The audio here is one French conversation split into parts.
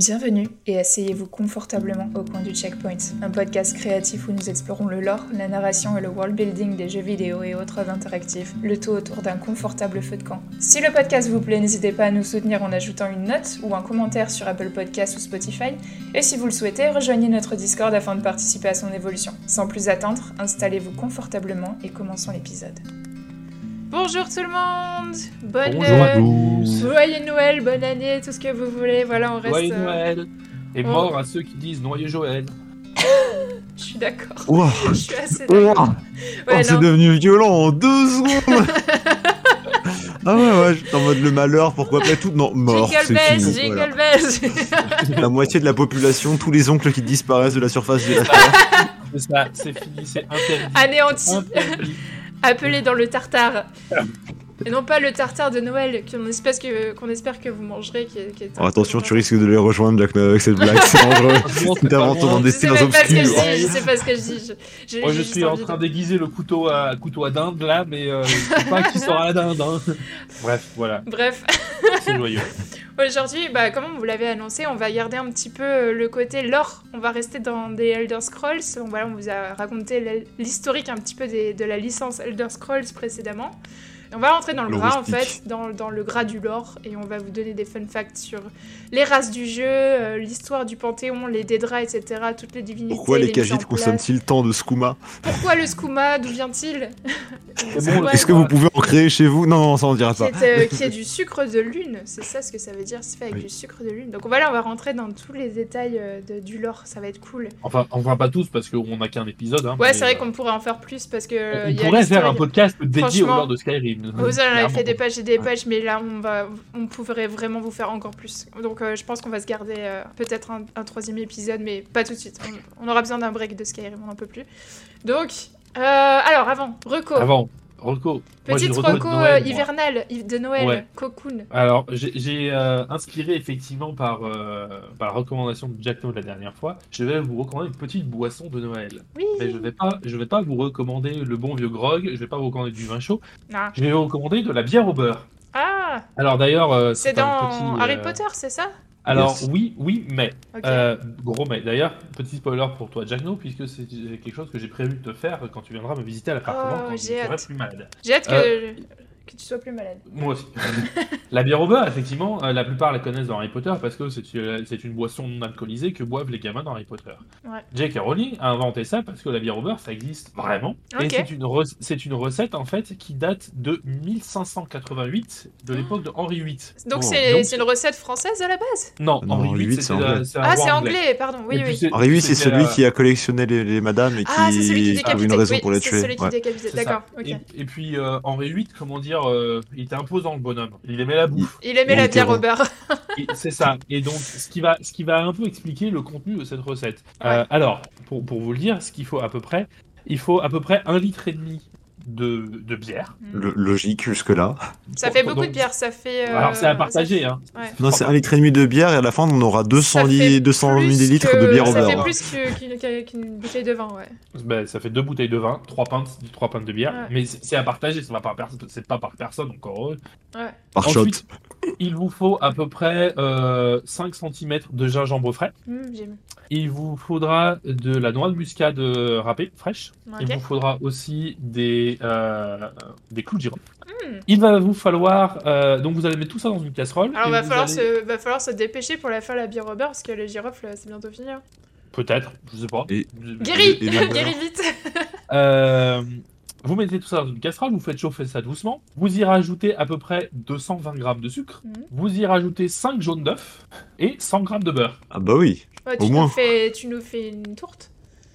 Bienvenue et asseyez-vous confortablement au coin du Checkpoint, un podcast créatif où nous explorons le lore, la narration et le world building des jeux vidéo et autres interactifs, le tout autour d'un confortable feu de camp. Si le podcast vous plaît, n'hésitez pas à nous soutenir en ajoutant une note ou un commentaire sur Apple Podcasts ou Spotify, et si vous le souhaitez, rejoignez notre Discord afin de participer à son évolution. Sans plus attendre, installez-vous confortablement et commençons l'épisode. Bonjour tout le monde Bonne Bonjour à tous. Joyeux Noël, bonne année, tout ce que vous voulez. Voilà, on reste. Joyeux euh, Noël Et on- mort à ceux qui disent Noyeux Joël. Je suis d'accord. Ouah, Je suis assez ouah, d'accord. oh, Ouais, c'est non. devenu violent en deux secondes. ah ouais, ouais, j'étais en mode le malheur, pourquoi pas tout Non, mort, Jingle c'est bells, fini. jingle voilà. bells La moitié de la population, tous les oncles qui disparaissent de la surface de la Terre. C'est ça, c'est fini, c'est interdit. Anéanti, Interdit. Appelé dans le tartare. Et non pas le tartare de Noël qu'on espère que, qu'on espère que vous mangerez. Qui est, qui est un Oh, attention, tu risques de les rejoindre, Jack, avec cette blague, c'est dangereux. T'inventes ton Je sais destin même pas ce que je obscur. dis, je sais pas ce que je dis. Je, je- Moi, je suis en train de- d'aiguiser le couteau à, couteau à dinde là, mais euh, je sais pas qui sera la dinde. hein. Bref, voilà, Bref, c'est joyeux. aujourd'hui, bah, comme on vous l'avait annoncé, on va garder un petit peu euh, le côté lore. On va rester dans des Elder Scrolls. On, voilà, on vous a raconté l'historique un petit peu des- de la licence Elder Scrolls précédemment. Et on va rentrer dans le gras en fait, dans, dans le gras du lore, et on va vous donner des fun facts sur les races du jeu, euh, l'histoire du panthéon, les Dédras, etc., toutes les divinités. Pourquoi les place. consomment-ils tant de skouma? Pourquoi le skouma? D'où vient-il? Bon, Est-ce que vous pouvez en créer chez vous? Non, non, ça on dira qui pas. est, euh, qui est du sucre de lune, c'est ça ce que ça veut dire, c'est fait avec Oui. du sucre de lune. Donc voilà, on va rentrer dans tous les détails euh, de- du lore, ça va être cool. Enfin, enfin pas tous parce qu'on n'a qu'un épisode. Hein, Ouais, c'est vrai euh, qu'on pourrait en faire plus parce que. On a pourrait faire un podcast dédié au lore de Skyrim. Vous en avez Clairement. fait des pages et des pages, mais là on va, on pourrait vraiment vous faire encore plus. Donc euh, je pense qu'on va se garder euh, peut-être un, un troisième épisode, mais pas tout de suite. On, on aura besoin d'un break de Skyrim, on n'en peut plus. Donc, euh, alors avant, Reco, Avant, J'ai petite Noël, euh, hivernale hi- de Noël, Ouais. Cocoon. Alors, j'ai- euh, inspiré effectivement par, euh, par la recommandation de Jack No la dernière fois. Je vais vous recommander une petite boisson de Noël. Oui. Mais je vais pas, je vais pas vous recommander le bon vieux grog. Je vais pas vous recommander du vin chaud. Ah, Je vais vous recommander de la bière au beurre. Ah, Alors d'ailleurs, c'est dans petit, Harry Potter, c'est ça? Alors Yes. oui, oui, mais euh, gros mais. D'ailleurs, petit spoiler pour toi, Jack No, puisque c'est quelque chose que j'ai prévu de te faire quand tu viendras me visiter à l'appartement Oh, j'ai hâte. plus malade. J'ai hâte que, euh, que tu sois plus malade. Moi aussi. la bière au beurre, effectivement, euh, la plupart la connaissent dans Harry Potter parce que c'est euh, c'est une boisson non alcoolisée que boivent les gamins dans Harry Potter. Ouais. J.K. Rowling a inventé ça parce que la bière au beurre, ça existe vraiment. Et c'est une, re- c'est une recette, en fait, qui date de 1588, de l'époque de Henri VIII. Donc Oh, c'est c'est une recette française à la base? Non, Non, Henri Henri VIII, c'était c'est anglais. c'est Ah, c'est anglais, pardon, oui, Et oui. c'est- Henri VIII, c'est celui qui a collectionné les, les madames et qui, Ah, c'est celui qui avait une raison oui, pour les c'est tuer. celui qui Ouais. C'est. D'accord, et puis euh, Henri VIII, comment dire, euh, il était imposant le bonhomme. Il aimait la bouffe. Il aimait Il la bière au rond. beurre. Et C'est ça. Et donc, ce qui va, ce qui va un peu expliquer le contenu de cette recette. Euh, alors, pour, pour vous le dire, ce qu'il faut à peu près, il faut à peu près un litre et demi de, de bière. Le- logique jusque-là. Ça fait Donc- beaucoup de bière, ça fait. euh, Alors, c'est à partager, hein. Ouais. Non, c'est un litre et demi de bière et à la fin on aura 200, Ça li- fait 200 plus millilitres que- de bière au Ça fait plus qu'une bouteille de vin, ouais. Ben, ça fait deux bouteilles de vin, trois pintes, trois pintes de bière. Ouais. Mais c'est c'est à partager, ça va par personne, c'est pas par personne encore heureux. Ouais. Par shot. Ensuite, il vous faut à peu près euh, 5 cm de gingembre frais. J'aime. Il vous faudra de la noix de muscade euh, râpée, fraîche. Il vous faudra aussi des, euh, des clous de girofle. Hmm. Il va vous falloir. euh, donc, vous allez mettre tout ça dans une casserole. Alors, va vous falloir, allez- se, va falloir se dépêcher pour la faire la bière au beurre parce que le girofle, c'est bientôt fini. hein. Peut-être, je sais pas. Et- Guéri Et- et le beurre. Guéri vite Euh, vous mettez tout ça dans une casserole, vous faites chauffer ça doucement. Vous y rajoutez à peu près 220 grammes de sucre. Mhm. Vous y rajoutez 5 jaunes d'œufs et 100 grammes de beurre. Ah bah oui. Ouais, Au moins. fais, tu nous fais une tourte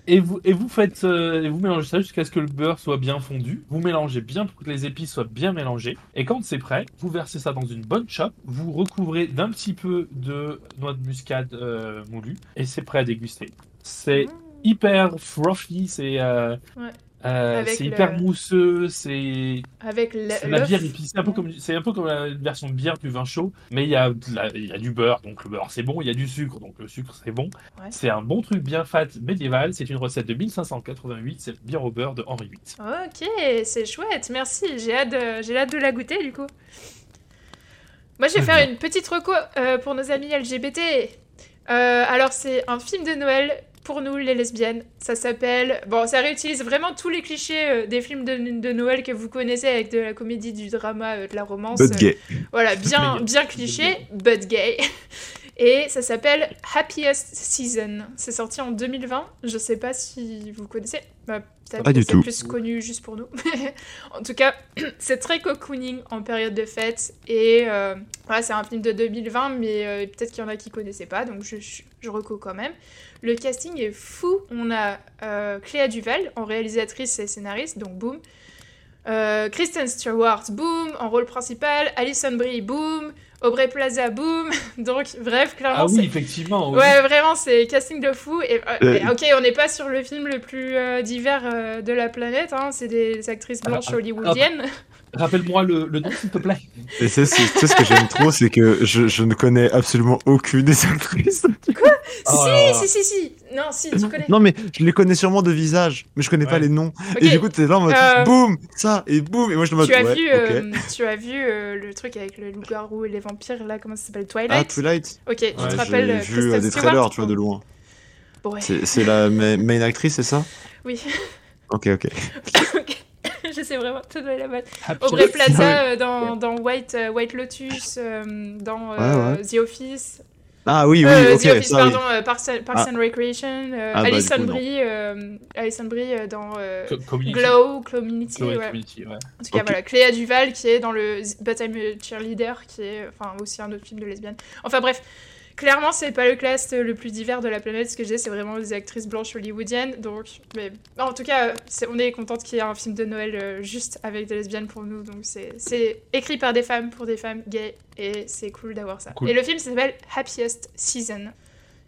Et vous, et vous faites, euh, et vous mélangez ça jusqu'à ce que le beurre soit bien fondu. Vous mélangez bien pour que les épices soient bien mélangées. Et quand c'est prêt, vous versez ça dans une bonne chope. Vous recouvrez d'un petit peu de noix de muscade euh, moulue. Et c'est prêt à déguster. C'est Mmh. hyper frothy, c'est euh, Ouais. Euh, c'est le- hyper mousseux, c'est Avec le- c'est la bière épicée. C'est un peu comme c'est un peu comme la version de bière du vin chaud, mais il y a de la- il y a du beurre, donc le beurre c'est bon. Il y a du sucre, donc le sucre c'est bon. Ouais. C'est un bon truc bien fat médiéval. C'est une recette de 1588. C'est bière au beurre de Henri VIII. Ok, c'est chouette, merci. J'ai hâte, de- j'ai hâte de la goûter du coup. Moi, je vais faire une petite reco euh, pour nos amis LGBT. Euh, alors, c'est un film de Noël pour nous, les lesbiennes. Ça s'appelle. Bon, ça réutilise vraiment tous les clichés euh, des films de, de Noël que vous connaissez avec de la comédie, du drama, euh, de la romance. But gay. Voilà, bien, bien cliché, but gay. Et ça s'appelle Happiest Season. C'est sorti en 2020. Je sais pas si vous connaissez. Bah, Peut-être Pas que du c'est tout. plus connu juste pour nous. en tout cas, c'est très cocooning en période de fête. Et euh, voilà, c'est un film de 2020, mais euh, peut-être qu'il y en a qui connaissaient pas, donc je, je, je reco quand même. Le casting est fou. On a euh, Cléa Duval en réalisatrice et scénariste, donc boum. Euh, Kristen Stewart, boum, en rôle principal. Alison Brie, boum. Aubrey Plaza, boum. Donc, bref, clairement, Ah oui, c'est- effectivement. oui. Ouais, vraiment, c'est casting de fou. Et, euh, et, ok, on n'est pas sur le film le plus euh, divers euh, de la planète. Hein. C'est des actrices blanches Ah, ah, hollywoodiennes. Rappelle-moi le, le nom, s'il te plaît. Et c'est c'est- tu sais ce que j'aime trop, c'est que je, je ne connais absolument aucune des actrices. Oh si, là là. si, si, si. Non, si, tu connais. Non mais je les connais sûrement de visage, mais je connais pas Ouais. les noms. Et du coup t'es là en mode Euh, boum, ça et boum, et moi je te mode tu as ouais, vu, euh, tu as vu euh, le truc avec le loup-garou et les vampires, là, comment ça s'appelle Twilight? Ah Twilight. Ok, tu te Ouais, rappelles J'ai euh, vu des Stewart? trailers, tu vois de loin. Ouais. C'est c'est la ma- main actrice, c'est ça? Oui, Ok ok. ok. Je sais vraiment te donner la bonne. Aubrey Hour. Plaza euh, dans, dans White, euh, White Lotus, euh, dans euh, Ouais, The Office. Ah oui oui, Euh, ok, The Office, ça oui. pardon, euh, Parks, and- Parks Ah. and Recreation. euh, Ah, bah, Alison. Brie, euh, Alison Brie euh, dans euh, Co- Community. Glow, Community. Ouais. Community, ouais. En tout cas, voilà, Cléa Duval qui est dans le But I'm a Cheerleader, qui est enfin aussi un autre film de lesbienne. Enfin bref, clairement, c'est pas le cast le plus divers de la planète. Ce que je dis, c'est vraiment des actrices blanches hollywoodiennes. Donc, mais en tout cas, c'est- on est contente qu'il y ait un film de Noël euh, juste avec des lesbiennes pour nous. Donc, c'est c'est écrit par des femmes pour des femmes gays et c'est cool d'avoir ça. Cool. Et le film s'appelle Happiest Season.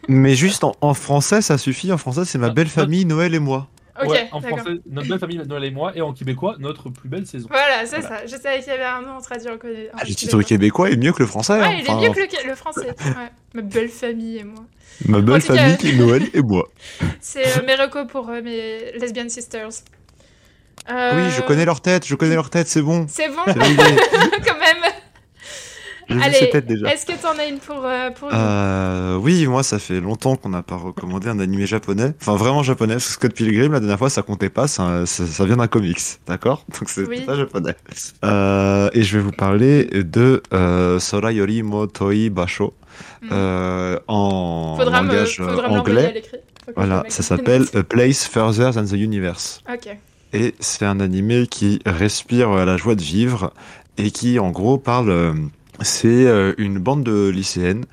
Mais juste en, en français ça suffit, en français c'est ma Ah, belle ah. famille Noël et moi. Ok, Ouais, en français, notre belle famille, Noël et moi, et en québécois, notre plus belle saison. Voilà, c'est Voilà. ça. Je savais qu'il y avait un nom traduit en connaît. Ah, le titre québécois est mieux que le français. hein. Ouais, il est Enfin, mieux que le, le français. Ouais. Ma belle famille et moi. Ma belle cas- famille qui est Noël et moi. C'est euh, mes recos pour euh, mes lesbian sisters. Euh, Oui, je connais leur tête, je connais leur tête, c'est bon. C'est bon, quand même. Allez. Est-ce que t'en as une pour, euh, pour nous Euh, oui, moi ça fait longtemps qu'on n'a pas recommandé un animé japonais. Enfin vraiment japonais, parce que Scott Pilgrim la dernière fois ça comptait pas, ça, ça, ça vient d'un comics, d'accord? Donc c'est Oui. pas japonais. Euh, et je vais vous parler de euh, Sora Yori mo Toi Basho Hmm. en Faudra langage me anglais. Voilà, ça s'appelle A Place Further Than the Universe. Ok. Et c'est un animé qui respire la joie de vivre et qui, en gros, parle. C'est euh, une bande de lycéennes.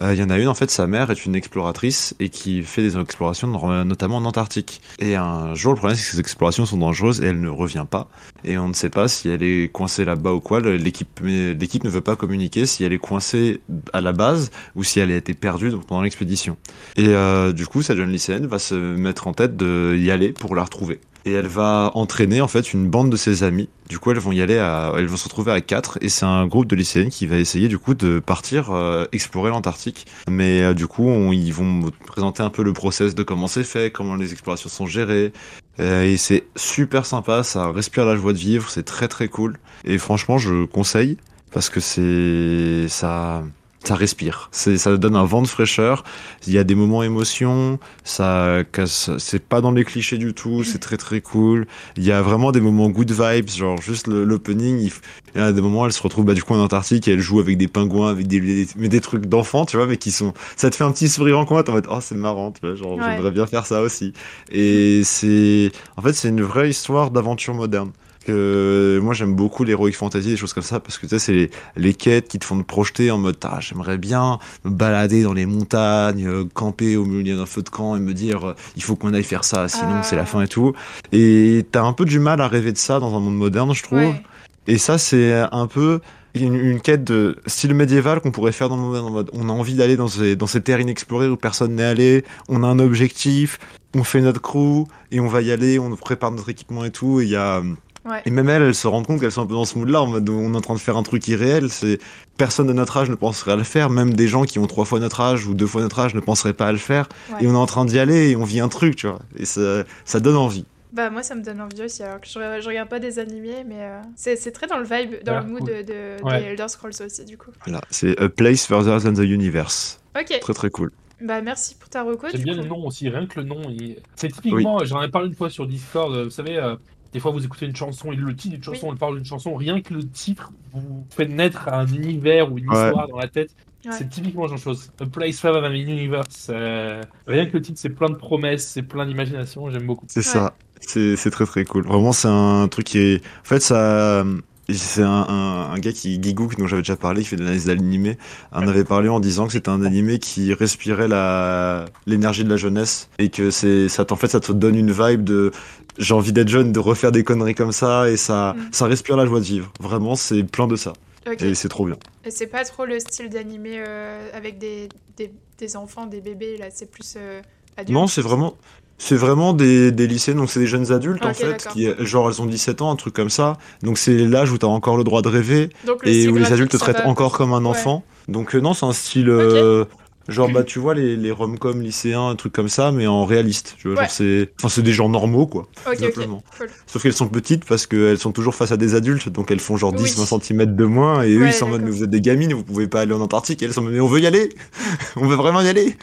Euh, Il y en a une, en fait, sa mère est une exploratrice et qui fait des explorations, no- notamment en Antarctique. Et un jour, le problème, c'est que ces explorations sont dangereuses et elle ne revient pas. Et on ne sait pas si elle est coincée là-bas ou quoi. L'équipe ne veut pas communiquer si elle est coincée à la base ou si elle a été perdue pendant l'expédition. Et euh, du coup, cette jeune lycéenne va se mettre en tête de y aller pour la retrouver. Et elle va entraîner en fait une bande de ses amis. Du coup, elles vont y aller, à... elles vont se retrouver à quatre. Et c'est un groupe de lycéennes qui va essayer du coup de partir euh, explorer l'Antarctique. Mais euh, du coup, on- ils vont présenter un peu le process de comment c'est fait, comment les explorations sont gérées. Euh, et c'est super sympa, ça respire la joie de vivre, c'est très très cool. Et franchement, je conseille parce que c'est ça. Ça respire, c'est ça donne un vent de fraîcheur. Il y a des moments émotion, ça casse, c'est pas dans les clichés du tout, c'est très très cool. Il y a vraiment des moments good vibes, genre juste l'opening. Il, il y a des moments, elle se retrouve bah, du coup en Antarctique et elle joue avec des pingouins, avec des, des, mais des trucs d'enfants, tu vois, mais qui sont, ça te fait un petit sourire en coin, t'es en mode oh c'est marrant, tu vois, genre Ouais. j'aimerais bien faire ça aussi. Et c'est, en fait, c'est une vraie histoire d'aventure moderne. Que moi j'aime beaucoup l'heroic fantasy, des choses comme ça, parce que tu sais, c'est les, les quêtes qui te font te projeter en mode ah, j'aimerais bien me balader dans les montagnes, euh, camper au milieu d'un feu de camp et me dire euh, il faut qu'on aille faire ça, sinon Ah. c'est la fin et tout. Et t'as un peu du mal à rêver de ça dans un monde moderne, je trouve. Ouais. Et ça, c'est un peu une, une quête de style médiéval qu'on pourrait faire dans le monde en mode on a envie d'aller dans ces, dans ces terres inexplorées où personne n'est allé, on a un objectif, on fait notre crew et on va y aller, on prépare notre équipement et tout. Et il y a. Ouais. Et même elles, elles se rendent compte qu'elles sont un peu dans ce mood-là, en mode on est en train de faire un truc irréel. C'est personne de notre âge ne penserait à le faire, même des gens qui ont trois fois notre âge ou deux fois notre âge ne penseraient pas à le faire. Ouais. Et on est en train d'y aller et on vit un truc, tu vois. Et ça, ça donne envie. Bah moi ça me donne envie aussi alors que je, je regarde pas des animés mais euh, c'est c'est très dans le vibe, dans le mood cool. de, de- Ouais. des Elder Scrolls aussi du coup. Voilà, c'est A Place Further Than the Universe. Ok, Très très cool. Bah merci pour ta reco. J'aime bien coup. le nom aussi, rien que le nom. il- C'est typiquement, j'en ai parlé une fois sur Discord, euh, vous savez, euh, des fois vous écoutez une chanson et le titre d'une chanson, Oui. on parle d'une chanson, rien que le titre vous fait naître un univers ou une Ouais. histoire dans la tête. Ouais. C'est typiquement genre chose. A place of an universe. euh, Rien que le titre, c'est plein de promesses, c'est plein d'imagination, j'aime beaucoup. C'est ça. C'est très très cool. Vraiment, c'est un truc qui est. En fait, ça. C'est un, un, un gars qui, Gigook, dont j'avais déjà parlé, qui fait de l'analyse d'animé, en avait parlé en disant que c'était un animé qui respirait la l'énergie de la jeunesse et que c'est ça en fait ça te donne une vibe de j'ai envie d'être jeune, de refaire des conneries comme ça et ça Mm. ça respire la joie de vivre. Vraiment, c'est plein de ça et c'est trop bien. Et c'est pas trop le style d'animé euh, avec des, des, des enfants, des bébés, là, c'est plus euh, adulte? Non, c'est vraiment, c'est vraiment des, des lycéens, donc c'est des jeunes adultes en fait, qui, genre elles ont 17 ans, un truc comme ça. Donc c'est l'âge où t'as encore le droit de rêver Donc, et où les adultes te traitent va. encore comme un Ouais. enfant. Donc euh, non, c'est un style, euh, genre bah tu vois les, les rom-com lycéens, un truc comme ça, mais en réaliste. Tu vois, Ouais. genre c'est, enfin c'est des gens normaux quoi. Ok, ok, simplement. cool. Sauf qu'elles sont petites parce qu'elles sont toujours face à des adultes, donc elles font genre Oui. 10-20 cm de moins et eux ils sont en mode mais vous êtes des gamines, vous pouvez pas aller en Antarctique. Et elles sont en mode mais on veut y aller, on veut vraiment y aller.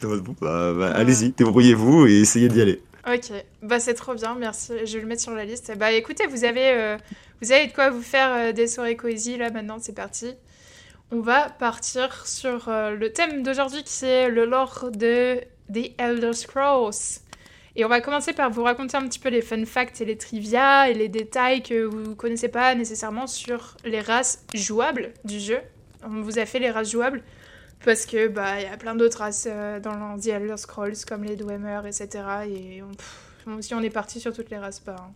T'es en mode, bon, bah, bah, allez-y, débrouillez-vous et essayez d'y aller. Ok, bah c'est trop bien, merci. Je vais le mettre sur la liste. Bah écoutez, vous avez, euh, vous avez de quoi vous faire euh, des soirées cozy là maintenant, c'est parti. On va partir sur euh, le thème d'aujourd'hui qui est le lore de The Elder Scrolls. Et on va commencer par vous raconter un petit peu les fun facts et les trivia et les détails que vous connaissez pas nécessairement sur les races jouables du jeu. On vous a fait les races jouables parce que bah il y a plein d'autres races euh, dans The Elder Scrolls comme les Dwemer, etc. Et on, si on est parti sur toutes les races, bah,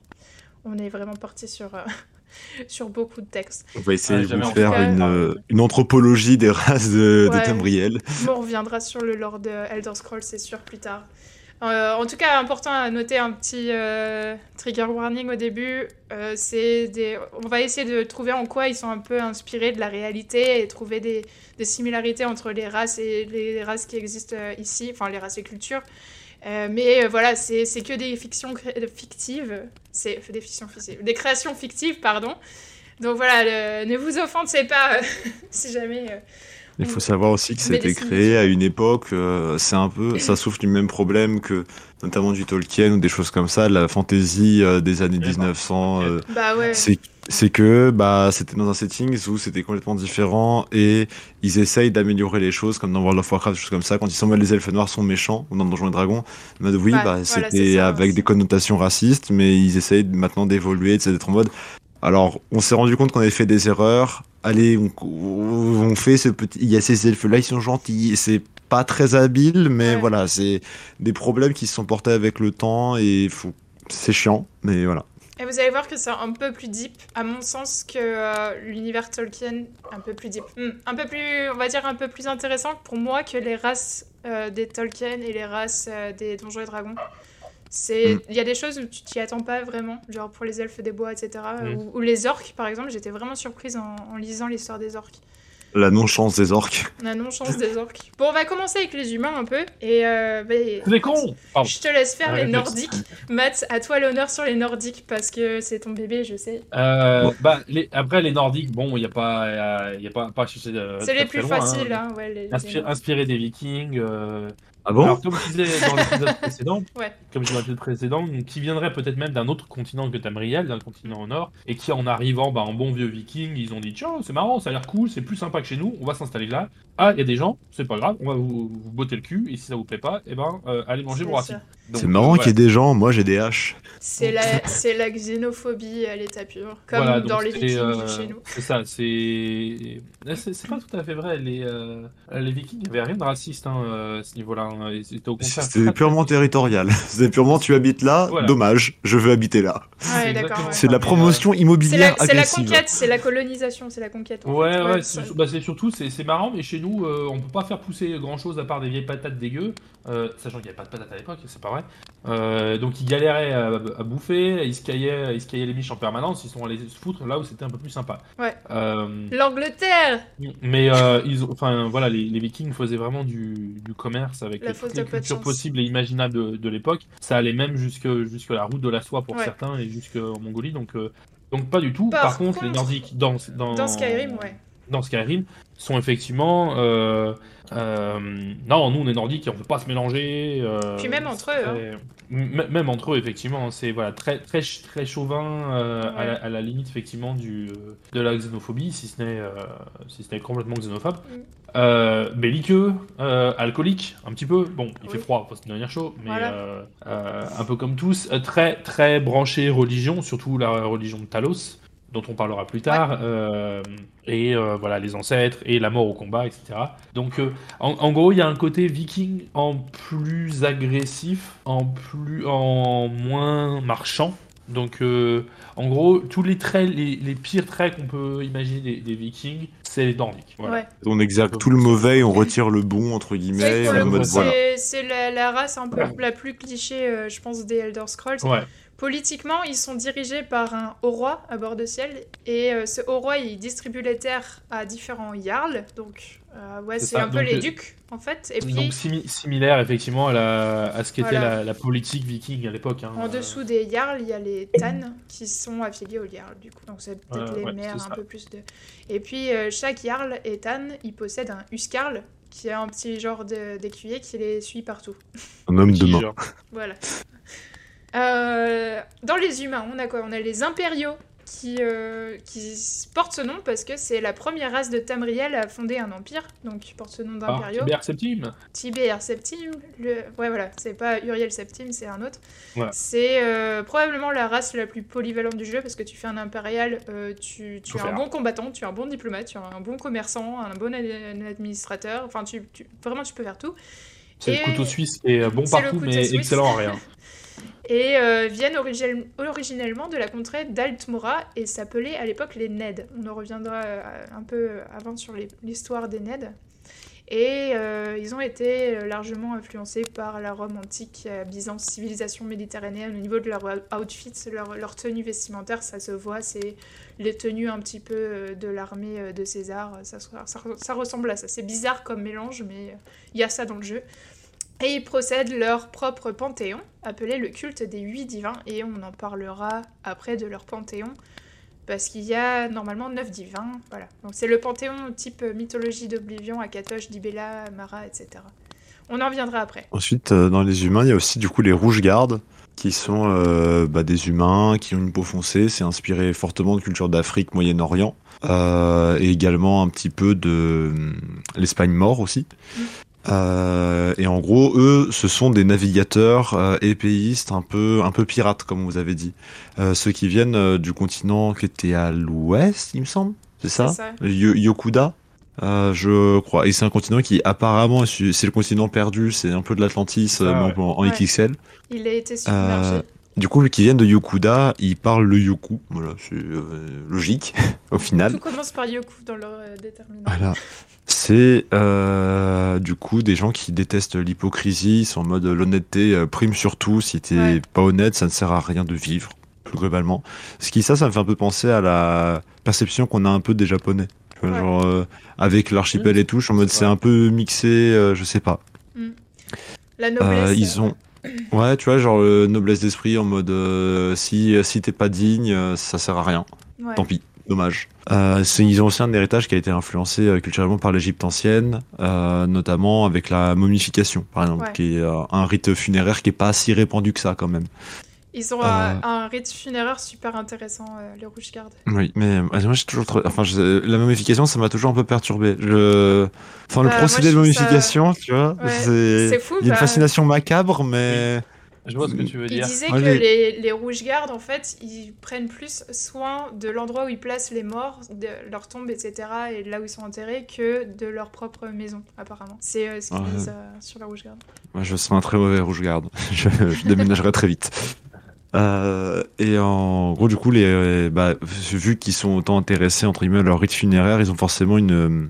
on est vraiment parti sur, euh, sur beaucoup de textes. On va essayer Ah, de faire cas. une, euh, une anthropologie des races de, de Ouais. Bon, on reviendra sur le lore de Elder Scrolls, c'est sûr, plus tard. Euh, en tout cas, important à noter un petit euh, trigger warning au début. euh, c'est des... On va essayer de trouver en quoi ils sont un peu inspirés de la réalité et trouver des, des similarités entre les races et les races qui existent euh, ici, enfin les races et cultures. Euh, mais euh, voilà, c'est c'est que des fictions euh, fictives. C'est des fictions fictives. Des créations fictives, pardon. Donc voilà, le- ne vous offensez pas si jamais. euh, Il faut savoir aussi que ça a Mais été des créé à une époque, euh, c'est un peu, ça souffre du même problème que notamment du Tolkien ou des choses comme ça, la fantasy euh, des années D'accord. 1900. euh, Bah ouais. c'est c'est que bah c'était dans un setting où c'était complètement différent et ils essayent d'améliorer les choses comme dans World of Warcraft des choses comme ça. Quand ils sont les elfes noirs sont méchants ou dans Donjons et Dragons. Mode oui Ouais, bah voilà, c'était avec des connotations racistes mais ils essayent maintenant d'évoluer d'être en mode. Alors on s'est rendu compte qu'on avait fait des erreurs. Allez on, on fait ce petit il y a ces elfes là ils sont gentils c'est pas très habile mais Ouais. voilà c'est des problèmes qui se sont portés avec le temps et faut c'est chiant mais voilà Et vous allez voir que c'est un peu plus deep, à mon sens, que euh, l'univers Tolkien. Un peu plus deep. Hmm, Un peu plus, on va dire, un peu plus intéressant pour moi que les races euh, des Tolkien et les races euh, des Donjons et Dragons. C'est, Mm. il y a des choses où tu t'y attends pas vraiment, genre pour les elfes des bois, etc. Mm. Ou, ou les orques, par exemple, j'étais vraiment surprise en, en lisant l'histoire des orques. La non-chance des orques La non-chance des orques. Bon, on va commencer avec les humains un peu, et euh, bah, cons Pardon. je te laisse faire Un les nordiques. Matt, à toi l'honneur sur les nordiques, parce que c'est ton bébé, je sais. Euh, bah, les, après, les nordiques, bon, il n'y a pas, il y a pas, pas C'est très, les plus loin, faciles, hein. hein, ouais. Les, inspiré des vikings. euh, ah bon Alors, comme je disais dans l'épisode précédent, Ouais. comme je disais dans l'épisode précédent, qui viendrait peut-être même d'un autre continent que Tamriel, d'un continent au nord, et qui en arrivant bah, en bon vieux viking, ils ont dit tiens, c'est marrant, ça a l'air cool, c'est plus sympa que chez nous, on va s'installer là. Ah, il y a des gens, c'est pas grave, on va vous, vous botter le cul, et si ça vous plaît pas, eh ben, euh, allez manger vos racines. C'est marrant euh, qu'il y ait des gens, moi j'ai des haches. C'est la, xénophobie à l'état pur, comme Voilà, dans les vikings euh, chez nous. C'est ça, c'est. C'est c'est pas tout à fait vrai. Les, euh, les Vikings, il n'y avait rien de raciste hein, euh, à ce niveau-là. hein. Au contraire. C'était purement très- territorial. C'était purement tu habites là, Voilà. dommage, je veux habiter là. Ouais, c'est ouais. De la promotion immobilière c'est la conquête, c'est la colonisation, c'est la conquête. en Ouais, fait. ouais, c'est bah, c'est surtout, c'est marrant, mais chez nous, euh, on peut pas faire pousser grand chose à part des vieilles patates dégueu, euh, sachant qu'il n'y avait pas de patates à l'époque, c'est pas vrai. Euh, donc ils galéraient à, à bouffer, ils se, caillaient, ils se caillaient les miches en permanence, ils sont allés se foutre là où c'était un peu plus sympa. Ouais. Euh, L'Angleterre mais euh, ils ont, enfin voilà, les, les Vikings faisaient vraiment du, du commerce avec La toutes les cultures possibles et imaginables de, de l'époque. Ça allait même jusque jusque la route de la soie pour Ouais. certains et jusqu'en Mongolie, donc donc pas du tout. Par Par, contre, les Nordiques dans dans, Dans Skyrim, ouais. dans Skyrim sont effectivement. Euh, non, nous on est nordiques et on peut pas se mélanger. euh, Puis même entre eux, hein. c'est- Même entre eux, effectivement, c'est voilà très très très chauvin euh, à, la, à la limite effectivement du de la xénophobie, si ce n'est si ce n'est complètement xénophobe. Mm. Belliqueux, euh, alcoolique, un petit peu. Bon, il Oui. fait froid, faut se tenir chaud, mais Voilà. un peu comme tous. Très très branché religion, surtout la religion de Talos, dont on parlera plus tard. euh, et euh, voilà les ancêtres et la mort au combat, etc. Donc euh, en, en gros, il y a un côté viking en plus agressif, en plus en moins marchand. Donc euh, en gros, tous les traits, les, les pires traits qu'on peut imaginer des, des vikings, c'est les nordiques. Voilà. Ouais. On exerce tout le mauvais et on retire le bon, entre guillemets. voilà. c'est- c'est la, la race un peu la plus cliché, euh, je pense, des Elder Scrolls. Ouais. Politiquement, ils sont dirigés par un haut roi à bord de ciel, et euh, ce haut roi, il distribue les terres à différents jarls, donc euh, ouais, C'est un peu donc, les euh, ducs en fait. Et puis Donc simi- similaire effectivement à, la, à ce qu'était Voilà. la, la politique viking à l'époque. hein. en Euh, dessous des jarls, il y a les Tan qui sont affiliés aux jarls du coup, donc c'est peut-être Euh, les ouais, c'est un peu plus de. Et puis euh, chaque jarl et Tan, il possède un Huskarl qui est un petit genre d'écuyer qui les suit partout. Un homme de main. Voilà. Euh, dans les humains, on a quoi? On a les impériaux qui, euh, qui portent ce nom parce que c'est la première race de Tamriel à fonder un empire, donc qui porte ce nom Ah, d'impériaux. Tibère Septime. Tibère Septime, le... ouais voilà, c'est pas Uriel Septime, c'est un autre. Ouais. C'est euh, probablement la race la plus polyvalente du jeu parce que tu fais un impérial, tu, es un bon combattant, tu es un bon diplomate, tu es un bon commerçant, un bon ad- administrateur, enfin tu, tu- vraiment tu peux faire tout. C'est Et- le couteau suisse qui est bon partout mais suisse. excellent en rien. et euh, viennent origine- originellement de la contrée d'Altmora et s'appelaient à l'époque les Ned. On en reviendra euh, un peu avant sur l'histoire des Ned. Et euh, ils ont été largement influencés par la Rome antique, Byzance, civilisation méditerranéenne. Au niveau de leur outfit, leur, leur tenue vestimentaire, ça se voit, c'est les tenues un petit peu de l'armée de César. Ça, ressemble à ça. C'est bizarre comme mélange, mais il y a ça dans le jeu. Et ils procèdent leur propre panthéon, appelé le culte des huit divins, et on en parlera après de leur panthéon, parce qu'il y a normalement neuf divins, voilà. Donc c'est le panthéon type mythologie d'Oblivion, Akatosh, Dibella, Mara, etc. On en reviendra après. Ensuite, euh, dans les humains, il y a aussi du coup les rouges gardes, qui sont euh, bah, des humains qui ont une peau foncée. C'est inspiré fortement de culture d'Afrique, Moyen-Orient, euh, et également un petit peu de euh, l'Espagne mort aussi. Mm. Euh, et en gros, eux, ce sont des navigateurs euh, épéistes, un peu, un peu pirates, comme vous avez dit. Euh, ceux qui viennent euh, du continent qui était à l'ouest, il me semble. C'est ça, Yokuda? Je crois. Et c'est un continent qui apparemment, c'est le continent perdu, c'est un peu de l'Atlantis mais ouais. en, en Ouais. XXL. Il a été submergé. Du coup, vu qu'ils viennent de Yokuda, ils parlent le Yoku. Voilà, c'est euh, logique au final. Tout commence par Yoku dans leur euh, déterminant. Voilà. C'est euh, du coup des gens qui détestent l'hypocrisie, sont en mode l'honnêteté euh, prime sur tout. Si t'es Ouais. pas honnête, ça ne sert à rien de vivre, plus globalement. Ce qui, ça, ça me fait un peu penser à la perception qu'on a un peu des Japonais. Tu vois, Ouais. Genre, avec l'archipel Mmh, et tout, je suis en mode c'est un peu mixé, je sais pas. La Euh, noblesse. ils ont. Ouais, tu vois, genre euh, noblesse d'esprit en mode euh, si, si t'es pas digne, euh, ça sert à rien. Ouais. Tant pis, dommage. Euh, c'est- ils ont aussi un héritage qui a été influencé euh, culturellement par l'Égypte ancienne, euh, notamment avec la momification, par exemple, Ouais. qui est euh, un rite funéraire qui est pas si répandu que ça quand même. Ils ont Euh. un, un rite funéraire super intéressant, euh, les Rouges Gardes. Oui, mais euh, moi j'ai toujours, trop- enfin, je- la momification, ça m'a toujours un peu perturbé. Je, enfin, le Bah, procédé de ça- momification, tu vois, Ouais, c'est, C'est fou. il y a une bah, fascination macabre, mais Je vois ce que tu veux Il dire. disait Ouais, que les- les, les Rouges Gardes, en fait, ils prennent plus soin de l'endroit où ils placent les morts, de leur tombe, etc., et de là où ils sont enterrés, que de leur propre maison, apparemment. C'est euh, ce qu'ils Ouais. disent euh, sur la Rouge Garde. Moi, je serais un très mauvais rouge garde. je, je déménagerai très vite. Euh, et en gros, du coup, les, bah, vu qu'ils sont autant intéressés entre guillemets à leur rite funéraire, ils ont forcément une, euh,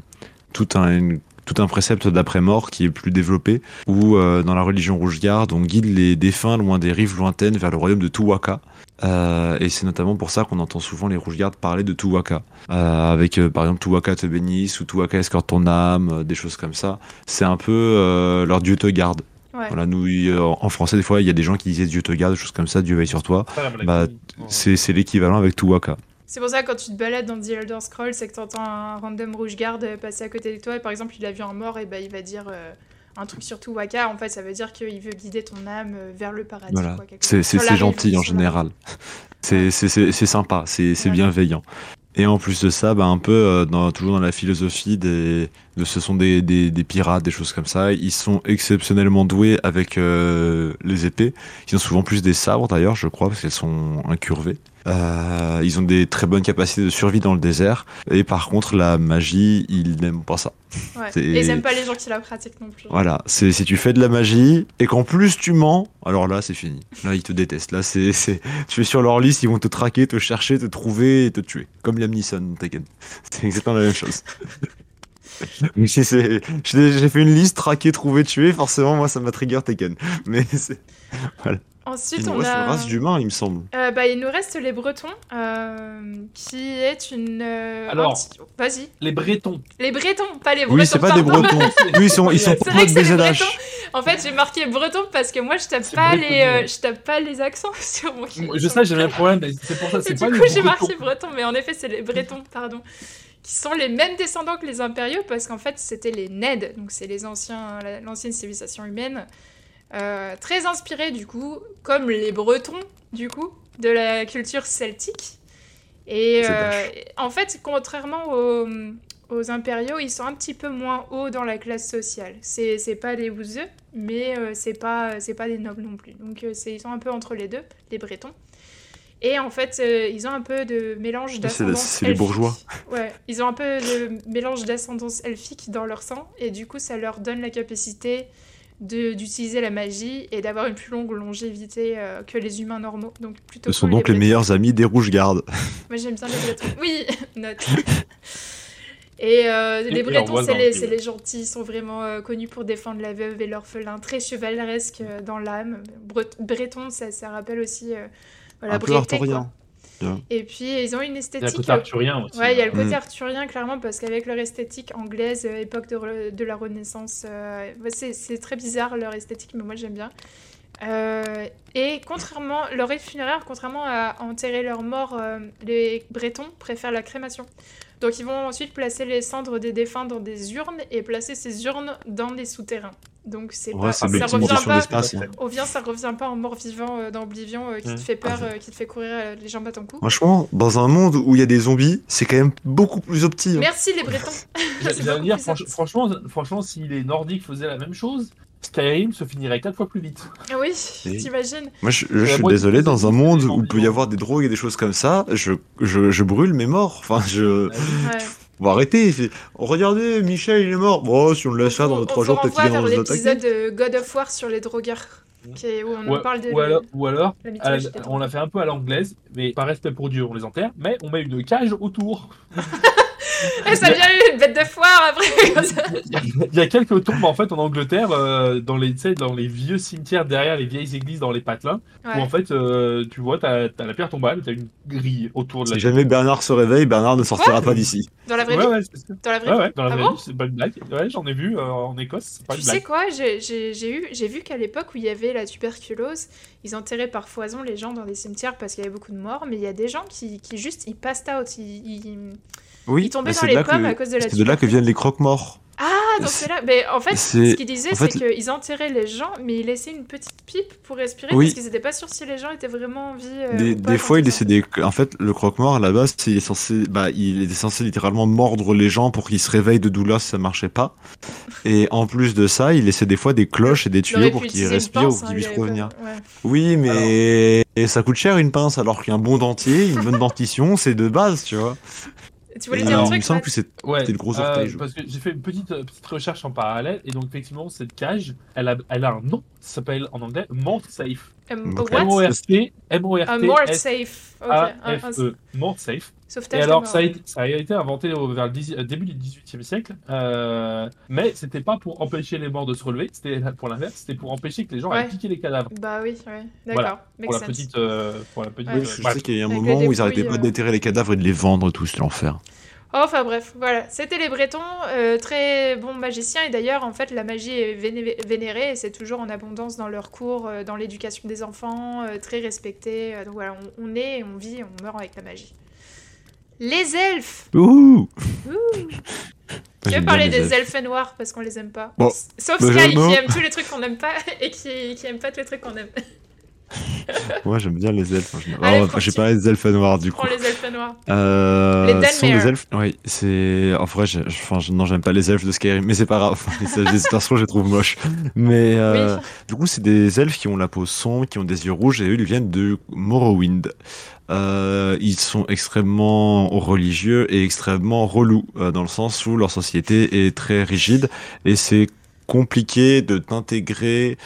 tout un, une- tout un précepte d'après-mort qui est plus développé, où euh, dans la religion rouge garde, on guide les défunts loin des rives lointaines vers le royaume de Tuwaka. Euh, et c'est notamment pour ça qu'on entend souvent les rouges gardes parler de Tuwaka, euh, avec euh, par exemple Tuwaka te bénisse ou Tuwaka escorte ton âme, euh, des choses comme ça. C'est un peu leur Dieu te garde. Ouais. Voilà, nous, en français, des fois, il y a des gens qui disaient Dieu te garde, des choses comme ça, Dieu veille sur toi. Bah. C'est l'équivalent avec Tuwaka. C'est pour ça quand tu te balades dans The Elder Scrolls, c'est que t'entends un random rouge garde passer à côté de toi, et par exemple il a vu un mort, et bah il va dire euh, un truc sur Waka, en fait ça veut dire qu'il veut guider ton âme vers le paradis. Voilà. C'est gentil en général. C'est c'est- c'est- c'est sympa, c'est c'est Ouais. bienveillant. Et en plus de ça, bah, un peu euh, dans, toujours dans la philosophie des, de ce sont des, des, pirates, des choses comme ça. Ils sont exceptionnellement doués avec euh, les épées. Ils ont souvent plus des sabres d'ailleurs, je crois, parce qu'elles sont incurvées. Euh, ils ont des très bonnes capacités de survie dans le désert. Et par contre, la magie, ils n'aiment pas ça. Ouais. C'est- Et ils aiment pas les gens qui la pratiquent non plus. Voilà, c'est si tu fais de la magie et qu'en plus tu mens, alors là c'est fini. Là ils te détestent. Là c'est tu es sur leur liste, ils vont te traquer, te chercher, te trouver et te tuer. Comme Liam Neeson Tekken. C'est exactement la même chose. J'ai fait une liste traquer, trouver, tuer. Forcément moi ça m'a trigger Tekken. Mais c'est Ensuite, il nous on reste a. une race d'humains il me semble. Euh, bah, il nous reste les Bretons, euh, qui est une. euh, Alors. Vas-y. Les Bretons. Les Bretons, pas les Bretons. Oui c'est pas des. Bretons. Oui ils sont ils sont vrai que les. Bretons. En fait, j'ai marqué Breton parce que moi, je tape pas breton, les, euh, je tape pas les accents sur mon. Je sais, j'ai le même problème, c'est pour ça, Et c'est du pas coup, les j'ai marqué breton, mais en effet, c'est les bretons, pardon, qui sont les mêmes descendants que les impériaux, parce qu'en fait, c'était les Ned, donc c'est les anciens, la- l'ancienne civilisation humaine, euh, très inspirés du coup, comme les Bretons, du coup, de la culture celtique. Et C'est euh, en fait, contrairement aux, aux impériaux, ils sont un petit peu moins hauts dans la classe sociale. C'est c'est pas des bouseux, mais euh, c'est pas, c'est pas des nobles non plus. Donc c'est- ils sont un peu entre les deux, les Bretons. Et en fait, euh, ils ont un peu de mélange c'est- d'ascendance c'est les elfique. bourgeois. Ouais, ils ont un peu de mélange d'ascendance elfique dans leur sang, et du coup, ça leur donne la capacité d'utiliser la magie et d'avoir une plus longue longévité euh, que les humains normaux. Donc plutôt Ce sont donc les meilleurs amis des rouges gardes. Moi j'aime bien les Bretons. Oui, note. Et euh, les Bretons, c'est les, les gentils, ils sont vraiment euh, connus pour défendre la veuve et l'orphelin, très chevaleresque euh, dans l'âme. Bre- Breton, ça, ça rappelle aussi euh, voilà, un peu. Et puis ils ont une Il y a le esthétique. côté arthurien aussi. Ouais, il y a le côté Mm. arthurien clairement parce qu'avec leur esthétique anglaise, euh, époque de, re- de la Renaissance, euh, c'est c'est très bizarre leur esthétique, mais moi j'aime bien. Euh, et contrairement, leur rite funéraire, contrairement à enterrer leurs morts, euh, les Bretons préfèrent la crémation. Donc ils vont ensuite placer les cendres des défunts dans des urnes et placer ces urnes dans des souterrains. Donc c'est Ouais, pas, ça revient pas, hein. on vient, ça revient pas en mort vivant euh, dans Oblivion euh, qui te fait peur, Ah, euh, qui te fait courir euh, les jambes à ton cou. Franchement, dans un monde où il y a des zombies, c'est quand même beaucoup plus opti. hein. Merci les Bretons. Dire, franch- franchement, franchement, si les Nordiques faisaient la même chose, Skyrim se finirait quatre fois plus vite. Ah Oui, Et- t'imagines Moi, je, suis désolé, dans un monde où il peut y avoir des drogues et des choses comme ça, je, je, je brûle mes morts. Enfin, je. Ouais. Bon, arrêtez. Regardez, Michel, il est mort. Bon, si on le laisse faire dans On- 2-3 on jours, vous peut-être qu'il vers nous attaquer. l'épisode de God of War sur les drogueurs, est- où on en Ou, parle de ou alors, ou alors la la- on l'a fait un peu à l'anglaise, mais par respect pour Dieu, on les enterre, mais on met une cage autour. Eh, ça devient une bête de foire après. Il y, a, il y a quelques tombes en fait en Angleterre, euh, dans les tu sais, dans les vieux cimetières derrière les vieilles églises dans les patelins, où Ouais. en fait euh, tu vois t'as as la pierre tombale, t'as une grille autour de la. Si jamais Bernard se réveille, Bernard ne sortira pas d'ici. Dans la vraie Ouais vie. Dans la vraie ouais, vie ouais, dans la Ah vraie bon vie, c'est pas une blague. Ouais, j'en ai vu euh, en Écosse, c'est pas Tu une sais blague. quoi J'ai j'ai- j'ai eu, j'ai vu qu'à l'époque où il y avait la tuberculose, ils enterraient par foison les gens dans des cimetières parce qu'il y avait beaucoup de morts, mais il y a des gens qui, qui juste ils passed out, ils, ils, Oui, ils tombaient mais dans c'est de les là pommes à que, cause de la c'est de là que viennent les croque-morts. Ah, donc c'est là. Mais en fait, ce qu'ils disaient, en fait, c'est qu'ils enterraient les gens, mais ils laissaient une petite pipe pour respirer Oui. parce qu'ils n'étaient pas sûrs si les gens étaient vraiment en vie. euh, Des, pas fois, il ils laissait des. En fait, le croque-mort à la base, c'est censé, bah, il était censé littéralement mordre les gens pour qu'ils se réveillent de douleur si ça marchait pas. Et en plus de ça, il laissait des fois des cloches et des Il tuyaux pour qu'ils respirent pince, ou hein, qu'ils il puissent revenir. ouais. Oui, mais et ça coûte cher une pince, alors qu'un bon dentier, une bonne dentition, c'est de base, tu vois. Tu voulais dire un Alors, il me truc semble que c'est. Ouais, C'était le gros euh, orteil, parce que j'ai fait une petite, euh, petite recherche en parallèle, et donc effectivement, cette cage, elle a, elle a un nom, ça s'appelle en anglais Mort Safe. Um, M-O-R-T, safe. E, Mort Safe. Et alors, ça a, été, ça a été inventé au, vers le euh, début du XVIIIe siècle, euh, mais c'était pas pour empêcher les morts de se relever, c'était pour l'inverse, c'était pour empêcher que les gens Ouais. aillent piquer les cadavres. Bah oui, ouais. Voilà. D'accord. Pour la petite, euh, pour la petite. Ouais. Euh, je sais qu'il y a un Avec moment où ils arrêtaient dépouilles, pas euh. d'éterrer les cadavres et de les vendre tous, l'enfer. Enfin bref, voilà. C'était les Bretons, euh, très bons magiciens. Et d'ailleurs, en fait, la magie est véné- vénérée et c'est toujours en abondance dans leurs cours, euh, dans l'éducation des enfants, euh, très respecté. Euh, donc voilà, on, on est, on vit, on meurt avec la magie. Les elfes Ouh Ouh. Bien parler des elfes noirs parce qu'on les aime pas? Bon, Sauf bah, Sky qui aime tous les trucs qu'on aime pas et qui, qui aime pas tous les trucs qu'on aime. Moi j'aime bien les elfes. Allez, Oh, j'ai parlé des elfes noirs du coup. Prends les elfes noirs. Euh, Les sont des elfes. Oui, c'est. En vrai, je- enfin, je- non, j'aime pas les elfes de Skyrim, mais c'est pas grave. Les elfes des extensions, je les trouve moches. Mais euh, Oui. du coup, c'est des elfes qui ont la peau sombre, qui ont des yeux rouges, et eux, ils viennent de Morrowind. Euh, ils sont extrêmement religieux et extrêmement relous, euh, dans le sens où leur société est très rigide, et c'est compliqué de t'intégrer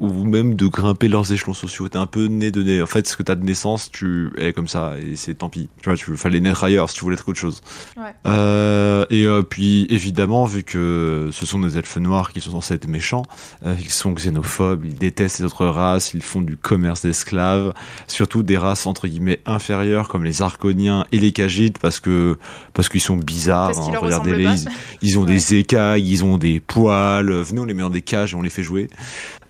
ou même de grimper leurs échelons sociaux. T'es un peu né de nez. En fait, ce que t'as de naissance, tu es comme ça et c'est tant pis. Tu vois, tu fallait naître ailleurs si tu voulais être autre chose. Ouais. Euh, et euh, puis évidemment, vu que ce sont des elfes noirs qui sont censés être méchants, euh, ils sont xénophobes, ils détestent les autres races, ils font du commerce d'esclaves, surtout des races entre guillemets inférieures comme les Arconiens et les Kagites parce que parce qu'ils sont bizarres. Hein. Regardez-les, ils, ils ont Ouais. des écailles, ils ont des poils. Venez, on les met dans des cages et on les fait jouer.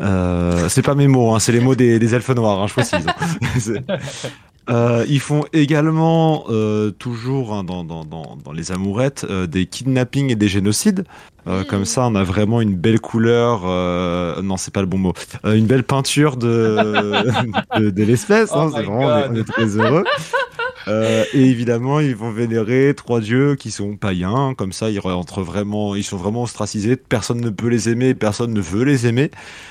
Euh, c'est pas mes mots, hein, c'est les mots des, des elfes noirs, hein, je précise. Euh, ils font également euh, toujours hein, dans, dans, dans, dans les amourettes euh, des kidnappings et des génocides. Euh. Comme ça, on a vraiment une belle couleur. euh, non, c'est pas le bon mot. Euh, une belle peinture de de, de l'espèce. Oh hein, c'est vraiment, on est, God. on est très heureux. Et évidemment, ils vont vénérer trois dieux qui sont païens. Comme ça, ils rentrent vraiment, ils sont vraiment ostracisés. Personne ne peut les aimer, personne ne veut les aimer.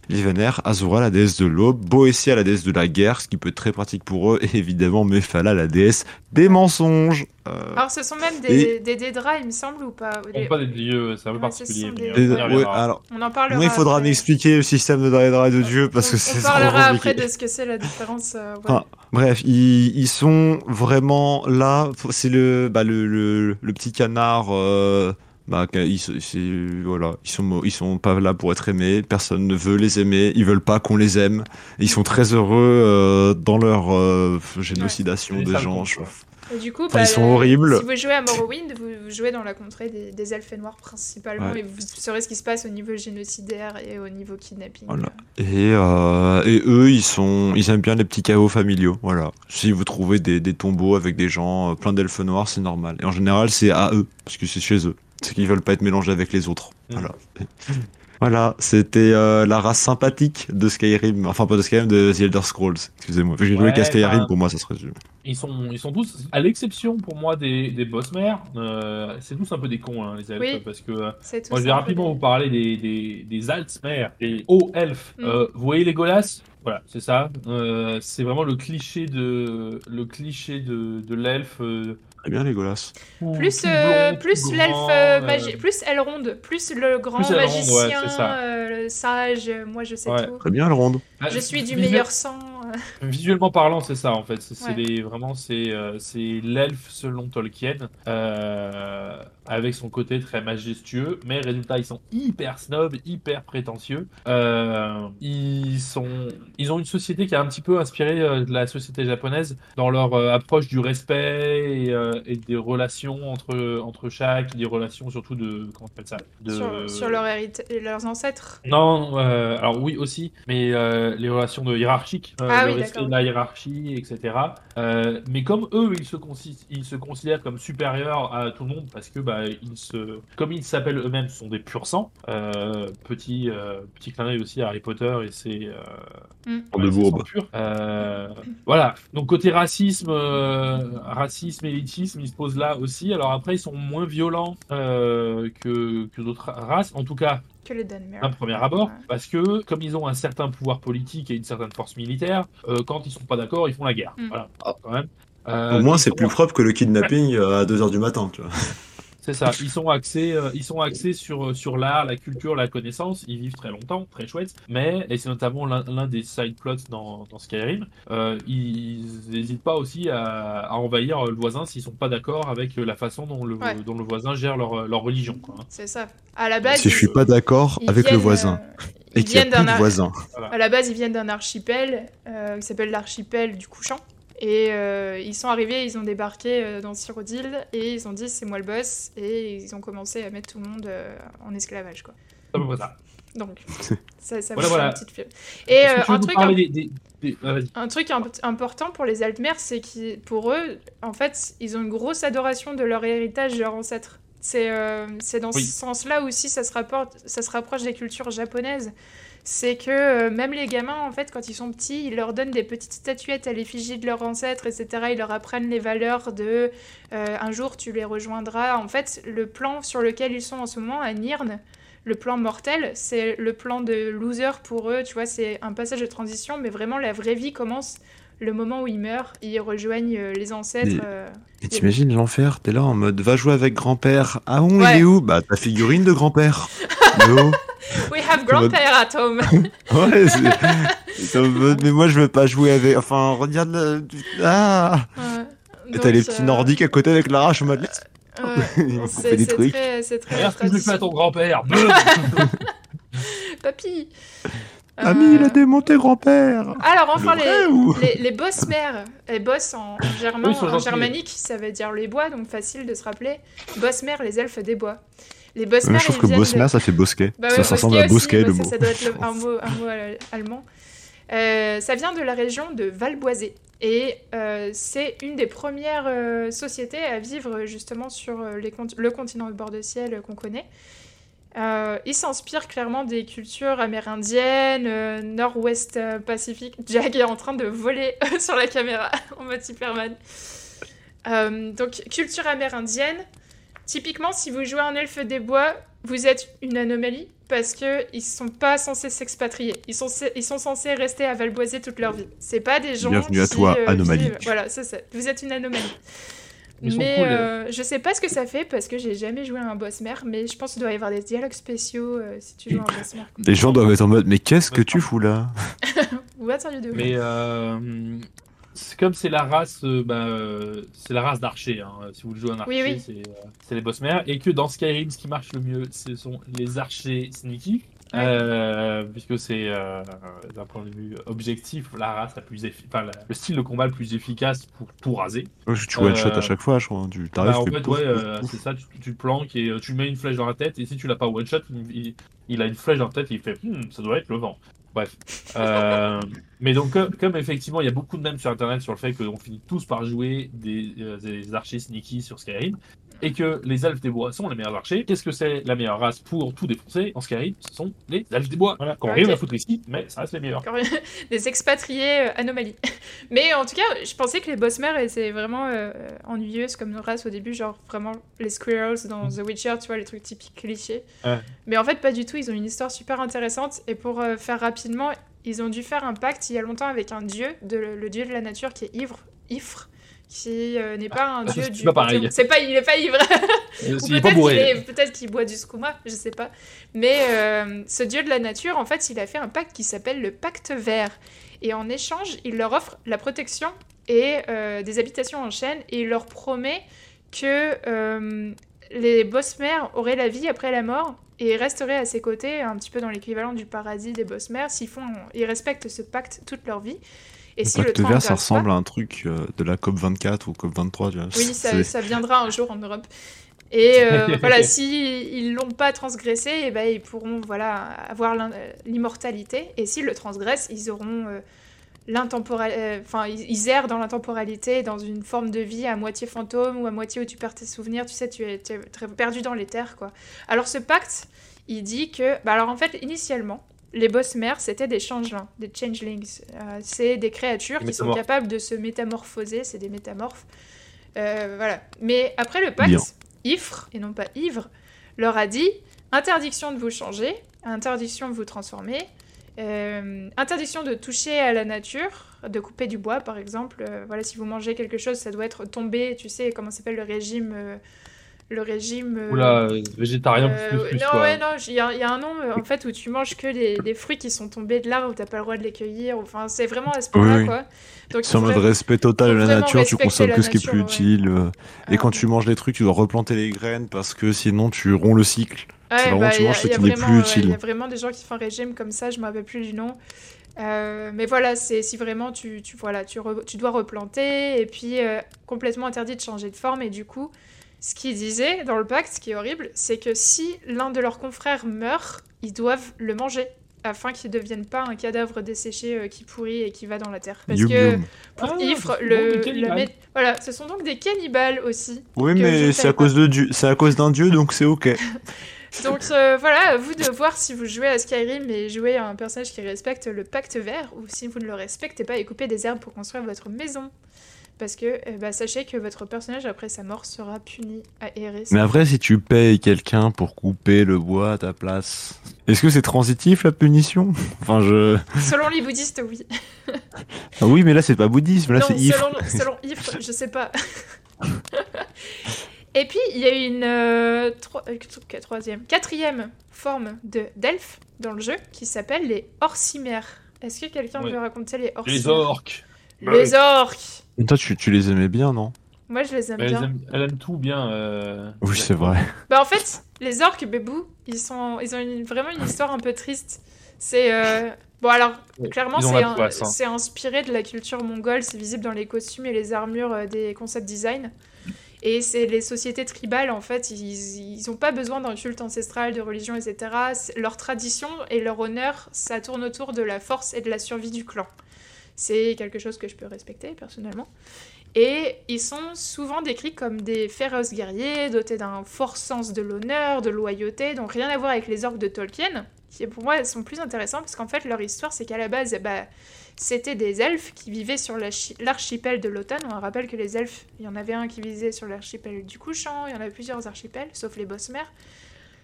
Ils vénèrent Azura, la déesse de l'aube, Boétia, la déesse de la guerre, ce qui peut être très pratique pour eux, et évidemment Mephala, la déesse des mensonges. Euh, Alors, ce sont même des, des Dédras, il me semble, ou pas font pas des dieux, c'est un peu Ouais, particulier. des- on y et- reviendra. ouais, alors, On en parlera. moi, il faudra m'expliquer le système de Daedra et de Dieu parce On- que c'est On parlera compliqué. après de ce que c'est la différence. euh, ouais. Ah. Bref, ils, ils sont vraiment là. C'est le, bah, le, le, le petit canard. euh, bah, ils, voilà, ils sont, ils sont pas là pour être aimés. Personne ne veut les aimer. Ils veulent pas qu'on les aime. Ils sont très heureux euh, dans leur euh, génocidation Ouais. des gens. je. Et du coup, Enfin, bah, ils sont horribles. Si vous jouez à Morrowind, vous, vous jouez dans la contrée des, des elfes noirs principalement, Ouais. et vous saurez ce qui se passe au niveau génocidaire et au niveau kidnapping. Voilà. Et, euh, et eux, ils sont, ils aiment bien les petits chaos familiaux. Voilà. Si vous trouvez des, des tombeaux avec des gens, euh, plein d'elfes noirs, c'est normal. Et en général, c'est à eux, parce que c'est chez eux. C'est qu'ils veulent pas être mélangés avec les autres. Mm. Voilà. Voilà, c'était euh, la race sympathique de Skyrim. Enfin, pas de Skyrim, de The Elder Scrolls. Excusez-moi. J'ai joué Ouais, qu'à Skyrim, bah- pour moi, ça se résume. Ils sont, ils sont tous, à l'exception pour moi des, des boss mères, euh, c'est tous un peu des cons, hein, les elfes, Oui. parce que euh, C'est tout moi je vais rapidement vous parler des, des, des Altsmères, des hauts elfes. Mm. Euh, vous voyez les Golas? Voilà, c'est ça. Euh, c'est vraiment le cliché de, le cliché de, de l'elfe. Très bien, les Golas. tout- Plus, euh, blond, plus l'elfe euh, euh, magi- plus Elrond, plus le grand Plus Elrond, ouais, magicien, ça. euh, le sage, moi je sais Ouais. tout. Très bien, ah, Je suis du meilleur sang. Visuellement parlant, c'est ça en fait. C'est c'est Ouais. les- vraiment c'est euh, c'est l'elfe selon Tolkien, euh, avec son côté très majestueux. Mais résultat, ils sont hyper snobs, hyper prétentieux. Euh, ils sont, ils ont une société qui a un petit peu inspiré euh, de la société japonaise dans leur approche du respect et, et des relations entre entre chaque, des relations surtout de comment on appelle ça, de Sur, sur leur hérita- leurs ancêtres? non, alors oui aussi, mais les relations de hiérarchiques, Ah le oui, respect de la hiérarchie, etc. Euh, mais comme eux, ils se, consi- ils se considèrent comme supérieurs à tout le monde parce que bah, ils se, comme ils s'appellent eux-mêmes, ce sont des purs sang. Euh, petit euh, petit clin d'œil aussi à Harry Potter et c'est Mm. De bourbe. Euh, voilà. Donc côté racisme, euh, racisme, élitisme, ils se posent là aussi. Alors après, ils sont moins violents euh, que que d'autres races. En tout cas, Que Dunmer. un premier abord, Ouais. parce que comme ils ont un certain pouvoir politique et une certaine force militaire, euh, quand ils sont pas d'accord, ils font la guerre. Mm. Voilà, quand même. Euh, Au moins, c'est plus propre que le kidnapping euh, à 2h du matin, tu vois. C'est ça. Ils sont axés, euh, ils sont axés sur sur l'art, la culture, la connaissance. Ils vivent très longtemps, très chouette. Mais et c'est notamment l'un des side plots dans, dans Skyrim. euh, ils n'hésitent pas aussi à, à envahir le voisin s'ils sont pas d'accord avec la façon dont le Ouais. dont le voisin gère leur leur religion. Hein. C'est ça. À la base, Si je suis ils- pas d'accord avec le viennent, voisin euh, et ils qu'il y a viennent plus d'un ar- À la base, ils viennent d'un archipel euh, qui s'appelle l'archipel du couchant. Et euh, ils sont arrivés, ils ont débarqué euh, dans Cyrodiil et ils ont dit c'est moi le boss et ils ont commencé à mettre tout le monde euh, en esclavage quoi. Près ça. Donc, ça, ça Voilà, voilà. un petit film. Et euh, un truc, parler des- des- des- ah, vas-y. un truc imp- important pour les Altmers, c'est que pour eux, en fait, ils ont une grosse adoration de leur héritage, de leurs ancêtres. C'est euh, c'est dans Oui. ce sens-là aussi, ça se, rapporte, ça se rapproche des cultures japonaises. C'est que euh, même les gamins, en fait, quand ils sont petits, ils leur donnent des petites statuettes à l'effigie de leurs ancêtres, etc. Ils leur apprennent les valeurs de euh, un jour tu les rejoindras. En fait, le plan sur lequel ils sont en ce moment à Nirn, le plan mortel, c'est le plan de loser pour eux. Tu vois, c'est un passage de transition, mais vraiment la vraie vie commence le moment où ils meurent. Ils rejoignent euh, les ancêtres. Mais- euh, Et t'imagines l'enfer, t'es là en mode va jouer avec grand-père. Ah bon, Ouais. il est où? Bah ta figurine de grand-père. Oh. We have grandpère at home. Ouais, mais moi je veux pas jouer avec. Enfin, regarde le. Ah Ouais. Et t'as les petits euh, nordiques à côté avec l'arrache en mode. ouais. Ils m'ont C'est coupé des c'est trucs. très, c'est très Regarde ce que je lui fais à ton grand-père. Papy. Ami, il a Euh, démonté grand-père. Alors enfin Le les, ou- les, les boss mères, les boss en, en germain, Oui, en germanique, ça veut dire les bois, donc facile de se rappeler. Boss mères, les elfes des bois. Les mères, je trouve que Bosmer, de- ça fait bosquet. Bah ça ressemble à bosquet le mot. Ça, ça doit être le- un mot, un mot euh, allemand. Euh, ça vient de la région de Valboisé. Et euh, c'est une des premières euh, sociétés à vivre justement sur les cont- le continent de bord de ciel qu'on connaît. Il s'inspire clairement des cultures amérindiennes, nord-ouest pacifique. Jack est en train de voler sur la caméra en mode Superman. Donc, culture amérindienne. Typiquement, si vous jouez un elfe des bois, vous êtes une anomalie parce que ils sont pas censés s'expatrier. Ils sont, ils sont censés rester à Valboisé toute leur vie. C'est pas des gens Bienvenue à toi, euh, anomalie. vivent- Voilà, c'est ça. Vous êtes une anomalie. Ils mais cool, euh, je sais pas ce que ça fait parce que j'ai jamais joué à un boss mère, mais je pense qu'il doit y avoir des dialogues spéciaux euh, si tu joues à un boss mère. Les gens doivent être en mode, mais qu'est-ce que tu fous là? What are you doing? Mais euh, comme c'est la race, euh, bah, euh, c'est la race d'archer. hein. Si vous jouez un archer, Oui, oui. c'est euh, c'est les boss mères. Et que dans Skyrim, ce qui marche le mieux, ce sont les archers sneaky. Ouais. Euh, puisque c'est euh, d'un point de vue objectif la race la plus effi- enfin, la- le style de combat le plus efficace pour tout raser. Tu one shot Euh, à chaque fois, je crois. Tu t'arrives, Bah, en fait, pouf, ouais, c'est ça, tu, tu planques et tu mets une flèche dans la tête, et si tu l'as pas one shot, il, il- il a une flèche dans la tête et il fait Hmm, ça doit être le vent. Bref. Euh, mais donc, comme, effectivement, il y a beaucoup de mèmes sur internet sur le fait qu'on finit tous par jouer des, euh, des archers sneaky sur Skyrim, et que les elfes des bois sont les meilleurs archers, qu'est-ce que c'est la meilleure race pour tout défoncer en Skyrim Ce sont les elfes des bois. Voilà, qu'on Ok. rien à foutre ici, mais ça reste les meilleurs. Encore des expatriés euh, anomalies. Mais en tout cas, je pensais que les boss mères étaient vraiment euh, ennuyeuses comme race au début, genre vraiment les squirrels dans The Witcher, tu vois, les trucs typiques clichés. Ouais. Mais en fait, pas du tout, ils ont une histoire super intéressante. Et pour euh, faire rapidement, ils ont dû faire un pacte il y a longtemps avec un dieu, de, le dieu de la nature qui est ivre, Ifre, qui euh, n'est pas un Ah, dieu du. pas pareil. C'est pas, il est pas ivre. Euh, S'il est pas peut-être qu'il bourré. peut-être qu'il boit du skouma, je sais pas. Mais euh, ce dieu de la nature, en fait, il a fait un pacte qui s'appelle le pacte vert. Et en échange, il leur offre la protection et euh, des habitations en chaîne. Et il leur promet que les boss mères auraient la vie après la mort et resteraient à ses côtés, un petit peu dans l'équivalent du paradis des boss mères, s'ils font, ils respectent ce pacte toute leur vie. Et Le si le pacte temps vert, ça pas- ressemble à un truc euh, de la COP 24 ou COP 23, tu vois. oui, ça, viendra un jour en Europe. Et euh, voilà, si ils l'ont pas transgressé, eh ben, ils pourront voilà avoir l'immortalité. Et s'ils le transgressent, ils auront euh, l'intemporel, euh, enfin ils, ils errent dans l'intemporalité, dans une forme de vie à moitié fantôme ou à moitié où tu perds tes souvenirs. Tu sais, tu es, tu es perdu dans les terres, quoi. Alors ce pacte, il dit que, bah alors en fait, initialement. Les boss mères, c'était des changelings, des changelings. Euh, c'est des créatures qui sont capables de se métamorphoser, c'est des métamorphes. Euh, voilà. Mais après le pacte, Bien. Ifre, et non pas Ivre, leur a dit interdiction de vous changer, interdiction de vous transformer, euh, interdiction de toucher à la nature, de couper du bois par exemple. Voilà, si vous mangez quelque chose, ça doit être tombé, tu sais comment s'appelle le régime. Le régime. euh, Oula, végétarien euh, plus plus plus. non, quoi. ouais, non, il y, a il y a un nom euh, en fait où tu manges que des, des fruits qui sont tombés de l'arbre où t'as pas le droit de les cueillir. Enfin, c'est vraiment à ce point-là, Oui, oui. quoi. Donc, C'est en mode respect total de la nature, tu consommes que ce qui est plus ouais. utile. euh, Et Ah. quand tu manges les trucs, tu dois replanter les graines parce que sinon tu romps le cycle. Ouais, C'est vraiment, bah, tu manges ce qui n'est plus ouais, utile. Il y a vraiment des gens qui font un régime comme ça, je me rappelle plus du nom. Euh, mais voilà, c'est si vraiment tu, tu, voilà, tu, re- tu dois replanter et puis euh, complètement interdit de changer de forme et du coup, Ce qu'ils disaient dans le pacte, ce qui est horrible, c'est que si l'un de leurs confrères meurt, ils doivent le manger afin qu'il ne devienne pas un cadavre desséché euh, qui pourrit et qui va dans la terre. Parce Youm, que youm. pour Ah, Ifre, le, le voilà, ce sont donc des cannibales aussi. Oui, mais c'est à cause de Dieu, c'est à cause d'un dieu, donc c'est ok. Donc euh, voilà, à vous de voir si vous jouez à Skyrim et jouez à un personnage qui respecte le pacte vert ou si vous ne le respectez pas et coupez des herbes pour construire votre maison. Parce que eh ben, sachez que votre personnage après sa mort sera puni à errer. Mais après, si tu payes quelqu'un pour couper le bois à ta place, est-ce que c'est transitif la punition? Enfin, je. Selon les bouddhistes, oui. Ah oui, mais là c'est pas bouddhisme, là c'est if. selon, selon Ifre, je sais pas. Et puis, il y a une euh, tro- euh, tro- troisième, quatrième forme de d'elfes dans le jeu qui s'appelle les orcimères. Est-ce que quelqu'un Ouais. veut raconter les orcimères? Les orques. Les orques Et Toi, tu, tu les aimais bien, non? Moi, je les aime Elle bien. aime, elle aime tout bien. euh, Oui, c'est vrai. Bah en fait, les orques bébou, ils sont, ils ont une- vraiment une histoire un peu triste. C'est euh, bon alors Ouais, clairement c'est un- poisse, hein. c'est inspiré de la culture mongole, c'est visible dans les costumes et les armures euh, des concept design. Et c'est les sociétés tribales en fait, ils, ils ont pas besoin d'un culte ancestral, de religion, etc. C'est- Leur tradition et leur honneur, ça tourne autour de la force et de la survie du clan. C'est quelque chose que je peux respecter personnellement. Et ils sont souvent décrits comme des féroces guerriers, dotés d'un fort sens de l'honneur, de loyauté, donc rien à voir avec les orques de Tolkien, qui pour moi sont plus intéressants parce qu'en fait leur histoire c'est qu'à la base bah, c'était des elfes qui vivaient sur l'archi- l'archipel de l'automne. On rappelle que les elfes, il y en avait un qui vivait sur l'archipel du couchant, il y en avait plusieurs archipels, sauf les bosses-mers.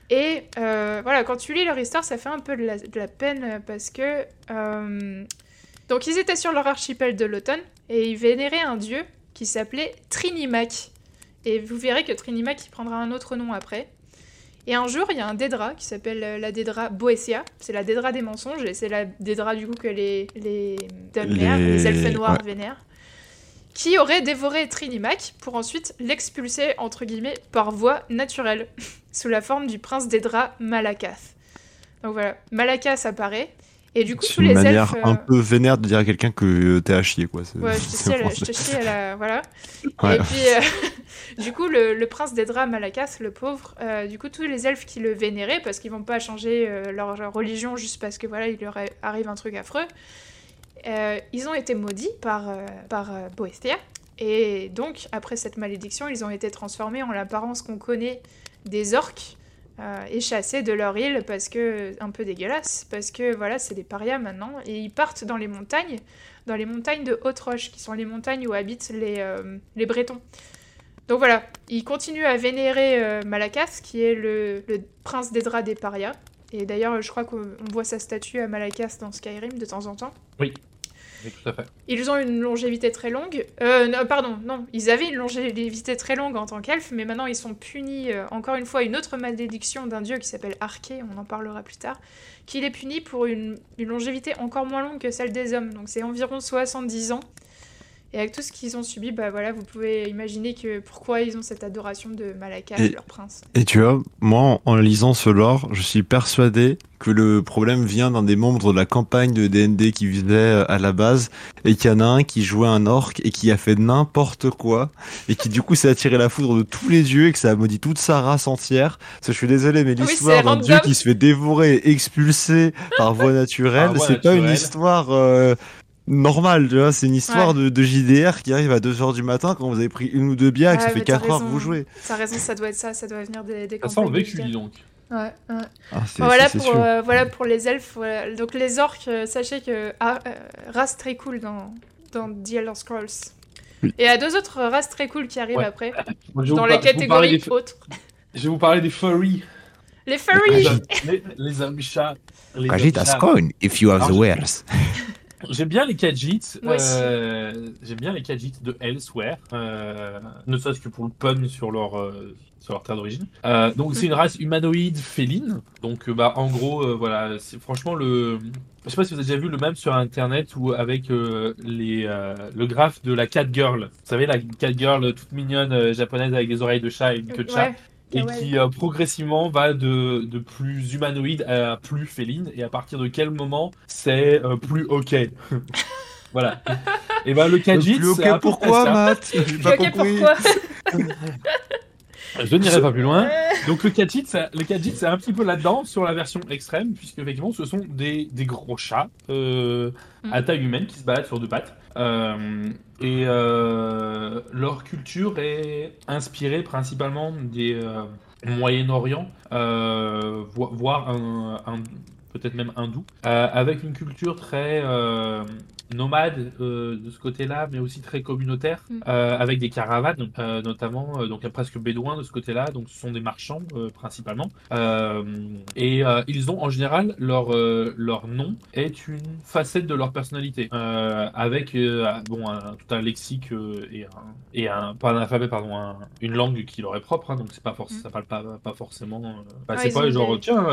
Et euh, voilà, quand tu lis leur histoire, ça fait un peu de la, de la peine parce que... euh, donc ils étaient sur leur archipel de l'automne et ils vénéraient un dieu qui s'appelait Trinimac. Et vous verrez que Trinimac il prendra un autre nom après. Et un jour, il y a un Dédra qui s'appelle euh, la Dédra Boessia. C'est la Dédra des mensonges et c'est la Dédra du coup que les, les Dunmer, les, Les- elfes noirs ouais. vénèrent. Qui aurait dévoré Trinimac pour ensuite l'expulser, entre guillemets, par voie naturelle, sous la forme du prince Dédra Malakath. Donc voilà, Malakath apparaît. Et du coup, C'est tous une les manière elfes. euh, un peu vénère de dire à quelqu'un que t'es à chier, quoi. C'est- Ouais, je te c'est à la, français. je te chie à la- Voilà. Ouais. Et puis, euh, du coup, le, le prince d'Edra, Malakas, le pauvre, euh, du coup, tous les elfes qui le vénéraient, parce qu'ils vont pas changer euh, leur, leur religion juste parce que voilà, il leur arrive un truc affreux, euh, ils ont été maudits par, euh, par euh, Boestia. Et donc, après cette malédiction, ils ont été transformés en l'apparence qu'on connaît des orques euh, et chassés de leur île parce que un peu dégueulasse parce que voilà c'est des parias maintenant et ils partent dans les montagnes dans les montagnes de Haute-Roche qui sont les montagnes où habitent les, euh, les Bretons. Donc voilà ils continuent à vénérer euh, Malakas qui est le, le prince des draps des parias. Et d'ailleurs je crois qu'on on voit sa statue à Malakas dans Skyrim de temps en temps. Oui, ils ont une longévité très longue. Euh, pardon, non, ils avaient une longévité très longue en tant qu'elfes, mais maintenant ils sont punis, euh, encore une fois, une autre malédiction d'un dieu qui s'appelle Arché, on en parlera plus tard, qui les punit pour une, une longévité encore moins longue que celle des hommes. Donc c'est environ 70 ans. Et avec tout ce qu'ils ont subi, bah voilà, vous pouvez imaginer que pourquoi ils ont cette adoration de Malakath, Et- leur prince. Et tu vois, moi, en, lisant ce lore, je suis persuadé que le problème vient d'un des membres de la campagne de DND qui visait euh, à la base, et qu'il y en a un qui jouait un orc et qui a fait n'importe quoi, et qui du coup s'est attiré la foudre de tous les yeux et que ça a maudit toute sa race entière. Parce que je suis désolé, mais Oui, l'histoire d'un dieu qui se fait dévorer et expulser par voie naturelle, c'est pas une histoire... euh, normale, tu vois, c'est une histoire de, de JDR qui arrive à 2h du matin quand vous avez pris une ou deux bières et que ça fait mais t'as 4 heures que vous jouez. T'as raison, ça doit être ça, ça doit venir des, des Ça sent le vécu, dis donc. Ouais. Ah, Voilà pour, sûr. euh, voilà pour les elfes. voilà. Donc les orques, euh, sachez que ah, euh, race très cool dans, dans The Elder Scrolls. Oui. Et il y a deux autres races très cool qui arrivent Ouais. après, Moi, dans vous les par- je vais vous parler catégories des- autres. Je vais vous parler des furries. Les furries les, les hommes chats. Les chats. coin if you have the wares. J'aime bien les aussi. euh, J'aime bien les Khajiit de Elsewhere. Euh, ne serait-ce que pour le pun sur leur, euh, sur leur terre d'origine. Euh, donc c'est une race humanoïde féline. Donc euh, bah en gros euh, voilà, c'est franchement le. Je sais pas si vous avez déjà vu le même sur internet ou avec les euh, le graphe de la cat girl. Vous savez la cat girl toute mignonne japonaise avec des oreilles de chat et une queue de chat Ouais, et qui euh, progressivement va de, de plus humanoïde à plus féline. Et à partir de quel moment c'est euh, plus ok? Voilà. Et ben le Khajiit Plus c'est à ok, peu près pourquoi. Matt? J'ai pas Ok, compris. pourquoi? Je n'irai pas plus loin. Donc le c'est- le c'est un petit peu là-dedans sur la version extrême, puisque effectivement, ce sont des, des gros chats euh, Mm. à taille humaine qui se baladent sur deux pattes. Euh, et euh, leur culture est inspirée principalement des euh, Moyen-Orient, euh, vo- voire un, un- peut-être même hindou, euh, avec une culture très euh, nomade euh, de ce côté-là, mais aussi très communautaire, Mm. euh, avec des caravanes, euh, notamment, euh, donc presque bédouins de ce côté-là, donc ce sont des marchands principalement. Et ils ont en général leur, leur nom est une facette de leur personnalité, avec bon, un- tout un lexique et, un, et un, pas un alphabet, pardon, un- une langue qui leur est propre, hein, donc c'est pas forcément, Mm. ça parle pas, pas forcément. bah, Ouais, c'est pas genre, des- tiens,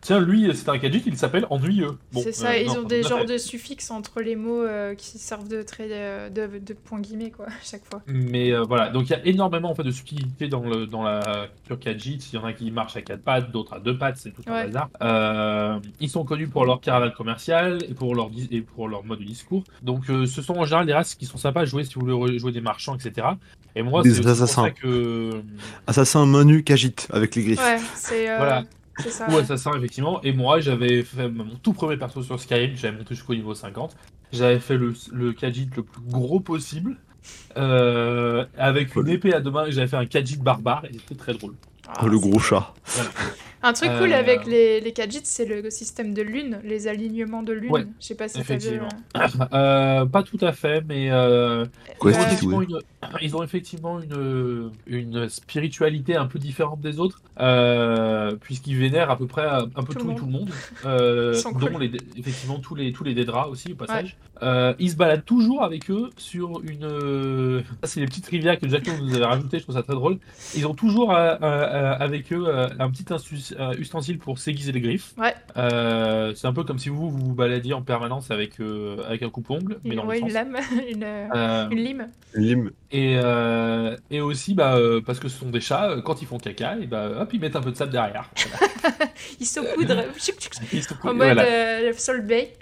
tiens, lui, c'est un Kajit, il s'appelle ennuyeux. Bon, c'est ça, ils non, ont des genres de suffixes entre les mots euh, qui servent de, trait, euh, de, de points guillemets, quoi, à chaque fois. Mais euh, voilà, donc il y a énormément en fait de subtilité dans, le, dans la culture Kajit. Il y en a qui marchent à quatre pattes, d'autres à deux pattes, c'est tout un Ouais. bazar. Euh, ils sont connus pour leur caravane commerciale et pour leur, et pour leur mode de discours. Donc euh, ce sont en général des races qui sont sympas à jouer si vous voulez jouer des marchands, etc. Et moi, c'est assassins. ça que. Assassin menu Kajit avec les griffes. Ouais, c'est euh, Voilà. ça. Ou ouais. assassin, effectivement. Et moi, j'avais fait mon tout premier perso sur Skyrim, j'avais monté jusqu'au niveau 50. J'avais fait le, le Khajiit le plus gros possible, euh, avec une épée à deux mains, et j'avais fait un Khajiit barbare, et c'était très drôle. Ah, le gros chat. Un truc cool Euh, avec les, les Khajiits, c'est le système de lune, les alignements de lune. Ouais, Je sais pas si t'as vu. Euh, pas tout à fait, mais euh, Quoi, ils, ont effectivement une, ils ont effectivement une, une spiritualité un peu différente des autres, euh, puisqu'ils vénèrent à peu près un peu Tout tout, tout le monde, euh, dont cool. les, effectivement tous les, tous les Dédras aussi au passage. Euh, ils se baladent toujours avec eux sur une... euh, Ça c'est les petites rivières que Jacques nous avait rajoutées, je trouve ça très drôle. Ils ont toujours euh, euh, euh, avec eux euh, un petit euh, ustensile pour s'aiguiser les griffes. Ouais. Euh, c'est un peu comme si vous vous, vous baladiez en permanence avec, euh, avec un coupe-ongle, mais Une, dans le ouais, sens. une lame, une, euh, Euh, une lime. Lime. et, euh, et aussi, bah, euh, parce que ce sont des chats, euh, quand ils font caca, et bah, hop, ils mettent un peu de sable derrière. Voilà. Ils saupoudrent en mode voilà. euh, Salt Bay.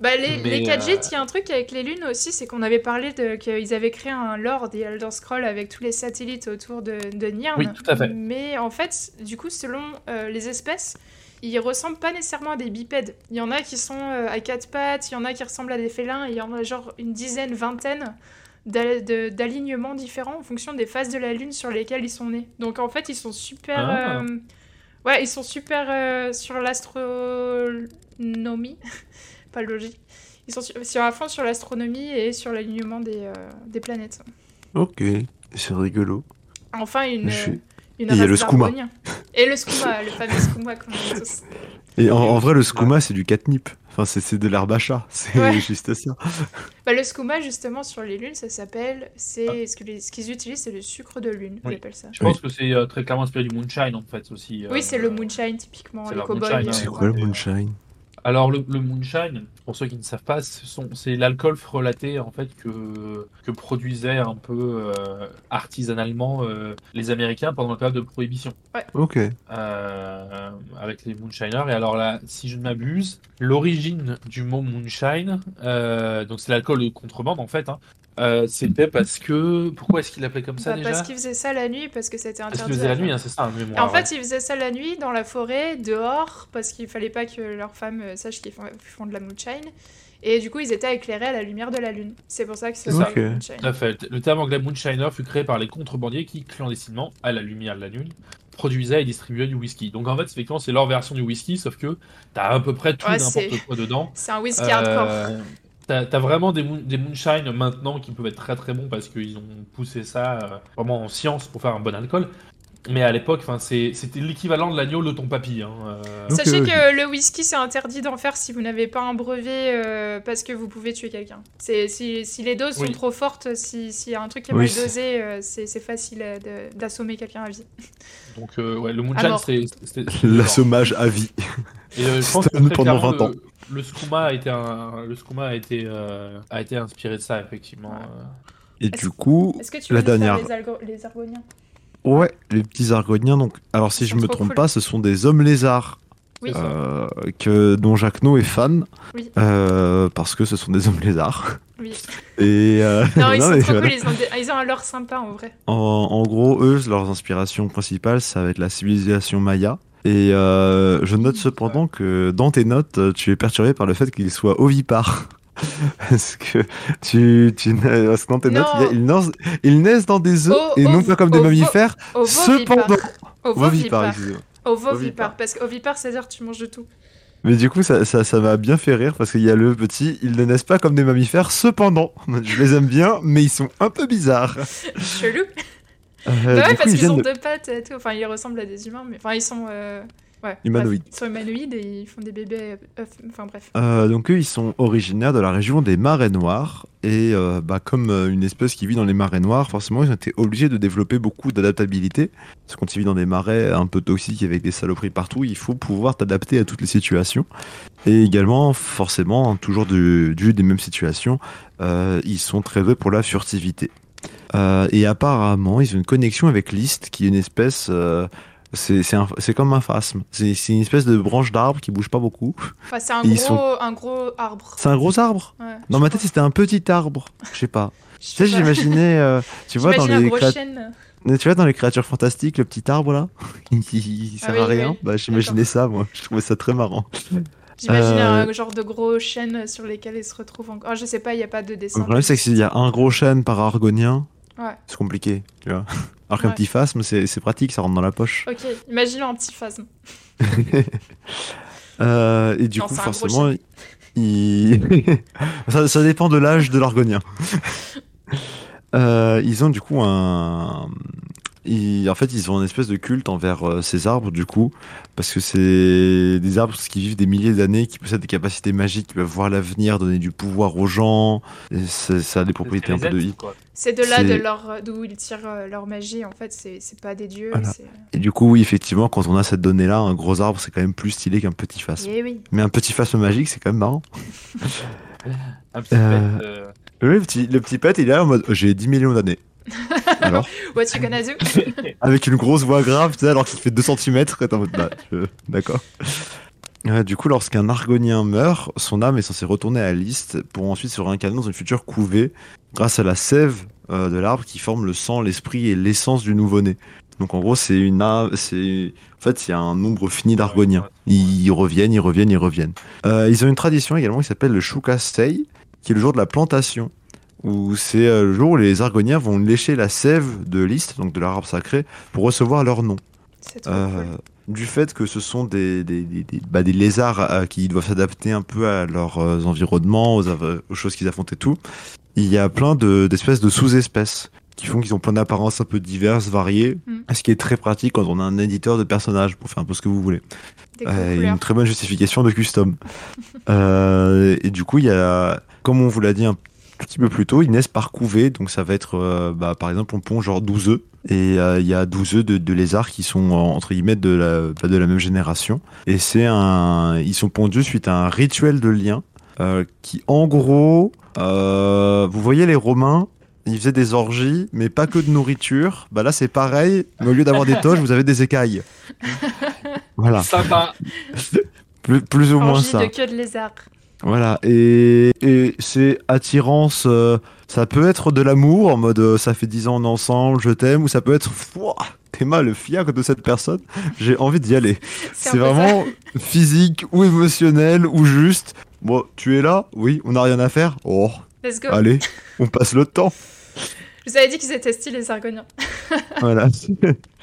Bah, les, les Khajiits, euh, il y a un truc avec les lunes aussi, c'est qu'on avait parlé qu'ils avaient créé un lore des Elder Scrolls avec tous les satellites autour de, de Nirn. Oui, tout à fait. Mais en fait, du coup, selon euh, les espèces, ils ressemblent pas nécessairement à des bipèdes. Il y en a qui sont euh, à quatre pattes, il y en a qui ressemblent à des félins, il y en a genre une dizaine, vingtaine d'alignements différents en fonction des phases de la lune sur lesquelles ils sont nés. Donc en fait, ils sont super. Ah. euh, Ouais, ils sont super sur l'astronomie. pas logique. Ils sont sur, sur à fond sur l'astronomie et sur l'alignement des, euh, des planètes. Ok, c'est rigolo. Enfin, une, Je suis- une Et il y a le skouma. Et le skouma, le fameux skouma qu'on aime tous. Et en, en vrai, le skouma, c'est du catnip. Enfin, c'est c'est de chat. C'est Ouais. juste ça. Bah, le skouma, justement, sur les lunes, ça s'appelle. C'est Ah. ce que les- ce qu'ils utilisent, c'est le sucre de lune, Oui. ils appellent ça. Je pense que c'est euh, très clairement inspiré du moonshine en fait aussi. Oui, euh, c'est le moonshine, typiquement, c'est euh, hein. Quoi le moonshine? Alors le, le moonshine, pour ceux qui ne savent pas, ce c'est l'alcool frelaté en fait que, que produisaient un peu euh, artisanalement euh, les Américains pendant la période de prohibition Ok. euh, avec les moonshiners. Et alors là, si je ne m'abuse, l'origine du mot moonshine, euh, donc c'est l'alcool de contrebande en fait. hein, euh, c'était parce que pourquoi est-ce qu'il l'appelait comme ça bah, déjà parce qu'ils faisaient ça la nuit, parce que c'était Parce interdit. qu'il faisait la nuit, hein, c'est ça, mémoire. en fait, ils faisaient ça la nuit, dans la forêt, dehors, parce qu'il fallait pas que leurs femmes euh, sachent qu'ils font, font de la moonshine. Et du coup, ils étaient éclairés à la lumière de la lune. C'est pour ça que c'est Ok. ça. Tout à fait. Le terme anglais moonshiner fut créé par les contrebandiers qui, clandestinement, à la lumière de la lune, produisaient et distribuaient du whisky. Donc en fait, effectivement, c'est leur version du whisky, sauf que t'as à peu près tout Ouais, et n'importe c'est- quoi dedans. C'est un whisky hardcore. Euh, T'as vraiment des, moon- des moonshine maintenant qui peuvent être très très bons parce qu'ils ont poussé ça euh, vraiment en science pour faire un bon alcool. Mais à l'époque, c'était l'équivalent de l'agneau de ton papy. Hein. euh. Sachez ok. que le whisky, c'est interdit d'en faire si vous n'avez pas un brevet euh, parce que vous pouvez tuer quelqu'un. Si, si les doses Oui. sont trop fortes, si- s'il y a un truc qui est Oui, mal dosé, euh, c'est facile euh, d'assommer quelqu'un à vie. Donc euh, ouais, le moonshine, c'est- L'assommage à vie. Et euh, je pense que pendant clairement, 20 ans. Le, le skouma a été un, le skouma a été euh, a été inspiré de ça effectivement. Et Est-ce- du coup, Est-ce que tu la dernière. les, algo- les argoniens? Ouais, les petits argoniens. Donc, alors si je me trompe cool. pas, ce sont des hommes lézards Oui. euh, que, dont Jacques No est fan, Oui. euh, parce que ce sont des hommes lézards. Oui. Et euh, Non, ils non, sont mais trop voilà. cool, ils ont, des- ils ont un lore sympa en vrai. En, en gros, eux, leurs inspirations principales, ça va être la civilisation maya. Et euh, je note cependant que dans tes notes, tu es perturbé par le fait qu'ils soient ovipares. Parce que tu, tu nais- parce que dans tes Non. notes, il ils, naissent, ils naissent dans des œufs et non pas comme des mammifères. Cependant. Ovovipare. Ovipare. Parce qu'ovipare, c'est-à-dire tu manges de tout. Mais du coup, ça, ça, ça m'a bien fait rire parce qu'il y a le petit, ils ne naissent pas comme des mammifères. Cependant, je les aime bien, mais ils sont un peu bizarres. Chelou. Euh, bah ouais, coup, parce ils qu'ils ont de- deux pattes et tout. Enfin, ils ressemblent à des humains, mais. Enfin, ils sont. euh, Ouais. Humanoïdes. bref, Ils sont humanoïdes et ils font des bébés. euh, Enfin, bref. Euh, donc eux, ils sont originaires de la région des marais noirs. Et bah, comme une espèce qui vit dans les marais noirs, forcément, ils ont été obligés de développer beaucoup d'adaptabilité. Parce que quand tu vis dans des marais un peu toxiques avec des saloperies partout, il faut pouvoir t'adapter à toutes les situations. Et également, forcément, toujours du, du des mêmes situations, ils sont très doués pour la furtivité. Euh, et apparemment, ils ont une connexion avec List, qui est une espèce... euh, c'est un- comme un phasme. C'est une espèce de branche d'arbre qui bouge pas beaucoup. Enfin, c'est un gros, sont- un gros arbre. C'est un gros arbre Ouais, Dans ma tête, c'était un petit arbre. Je sais pas. Tu sais, j'imaginais, euh, tu vois, dans les tu vois, dans les créatures fantastiques, le petit arbre là, qui sert Ah oui, à rien. oui. Bah, j'imaginais ça, moi. Je trouvais ça très marrant. J'imagine Euh, un genre de gros chêne sur lesquels ils se retrouvent encore. Ah, je sais pas, il n'y a pas de dessin. Le problème, c'est que s'il y a un gros chêne par argonien, Ouais. c'est compliqué, tu vois. Alors qu'un Ouais. petit phasme, c'est pratique, ça rentre dans la poche. Ok, imaginons un petit phasme. Euh, et du Non, coup, forcément, il... ça, ça dépend de l'âge de l'argonien. Euh, ils ont du coup un. Ils- En fait, ils ont une espèce de culte envers euh, ces arbres, du coup, parce que c'est des arbres qui vivent des milliers d'années, qui possèdent des capacités magiques, qui peuvent voir l'avenir, donner du pouvoir aux gens. Et c'est- ça a des propriétés un peu de. C'est de là de C'est- leur d'où ils tirent euh, leur magie. En fait, c'est c'est pas des dieux. Voilà. c'est- Et du coup, oui, effectivement, quand on a cette donnée-là, un gros arbre, c'est quand même plus stylé qu'un petit phasme. Eh oui. Mais un petit phasme magique, c'est quand même marrant. Un petit Euh, pet, euh, Le petit, le petit pet, il est là en mode j'ai 10 millions d'années. Alors What you gonna do Avec une grosse voix grave, tu sais, alors qu'il fait 2 cm, et t'es en mode bah, je- d'accord. Euh, du coup, lorsqu'un argonien meurt, son âme est censée retourner à Liste pour ensuite se réincarner dans une future couvée grâce à la sève euh, de l'arbre qui forme le sang, l'esprit et l'essence du nouveau-né. Donc en gros, c'est une âme, c'est en fait, il y a un nombre fini d'argoniens. Ils reviennent, ils reviennent, ils reviennent. Euh, ils ont une tradition également qui s'appelle le Shukastei, qui est le jour de la plantation, où c'est euh, le jour où les argoniens vont lécher la sève de Liste, donc de leur arbre sacré, pour recevoir leur nom. Trop Euh, cool. du fait que ce sont des, des, des, des- bah, lézards euh, qui doivent s'adapter un peu à leurs environnements, aux, choses qu'ils affrontent et tout, il y a plein de- d'espèces de, sous-espèces qui font qu'ils ont plein d'apparences un peu diverses, variées, Mm. ce qui est très pratique quand on a un éditeur de personnages pour faire un peu ce que vous voulez. Euh, une très bonne justification de custom. Euh, et du coup, il y a, comme on vous l'a dit un petit peu plus tôt, ils naissent par couvée. Donc ça va être, euh, bah, par exemple, on pond genre 12 œufs. Et euh, il y a 12 œufs de, de lézards qui sont, entre guillemets, de la, bah, de la même génération. Et c'est un, ils sont pondus suite à un rituel de lien euh, qui, en gros, euh, vous voyez les Romains, ils faisaient des orgies, mais pas que de nourriture. Bah là, c'est pareil, mais au lieu d'avoir des toges, vous avez des écailles. Voilà. Sympa. Plus, plus ou moins Orgie ça. de queue de lézard. Voilà. Et, et c'est attirance. euh, ça peut être de l'amour, en mode euh, ça fait 10 ans ensemble, je t'aime, ou ça peut être t'es mal le fiacre de cette personne, j'ai envie d'y aller. C'est ça. vraiment physique ou émotionnel ou juste. Bon, tu es là Oui, on n'a rien à faire Oh, Let's go. allez, on passe le temps. Je vous avais dit qu'ils étaient stylés, les Argoniens. Voilà.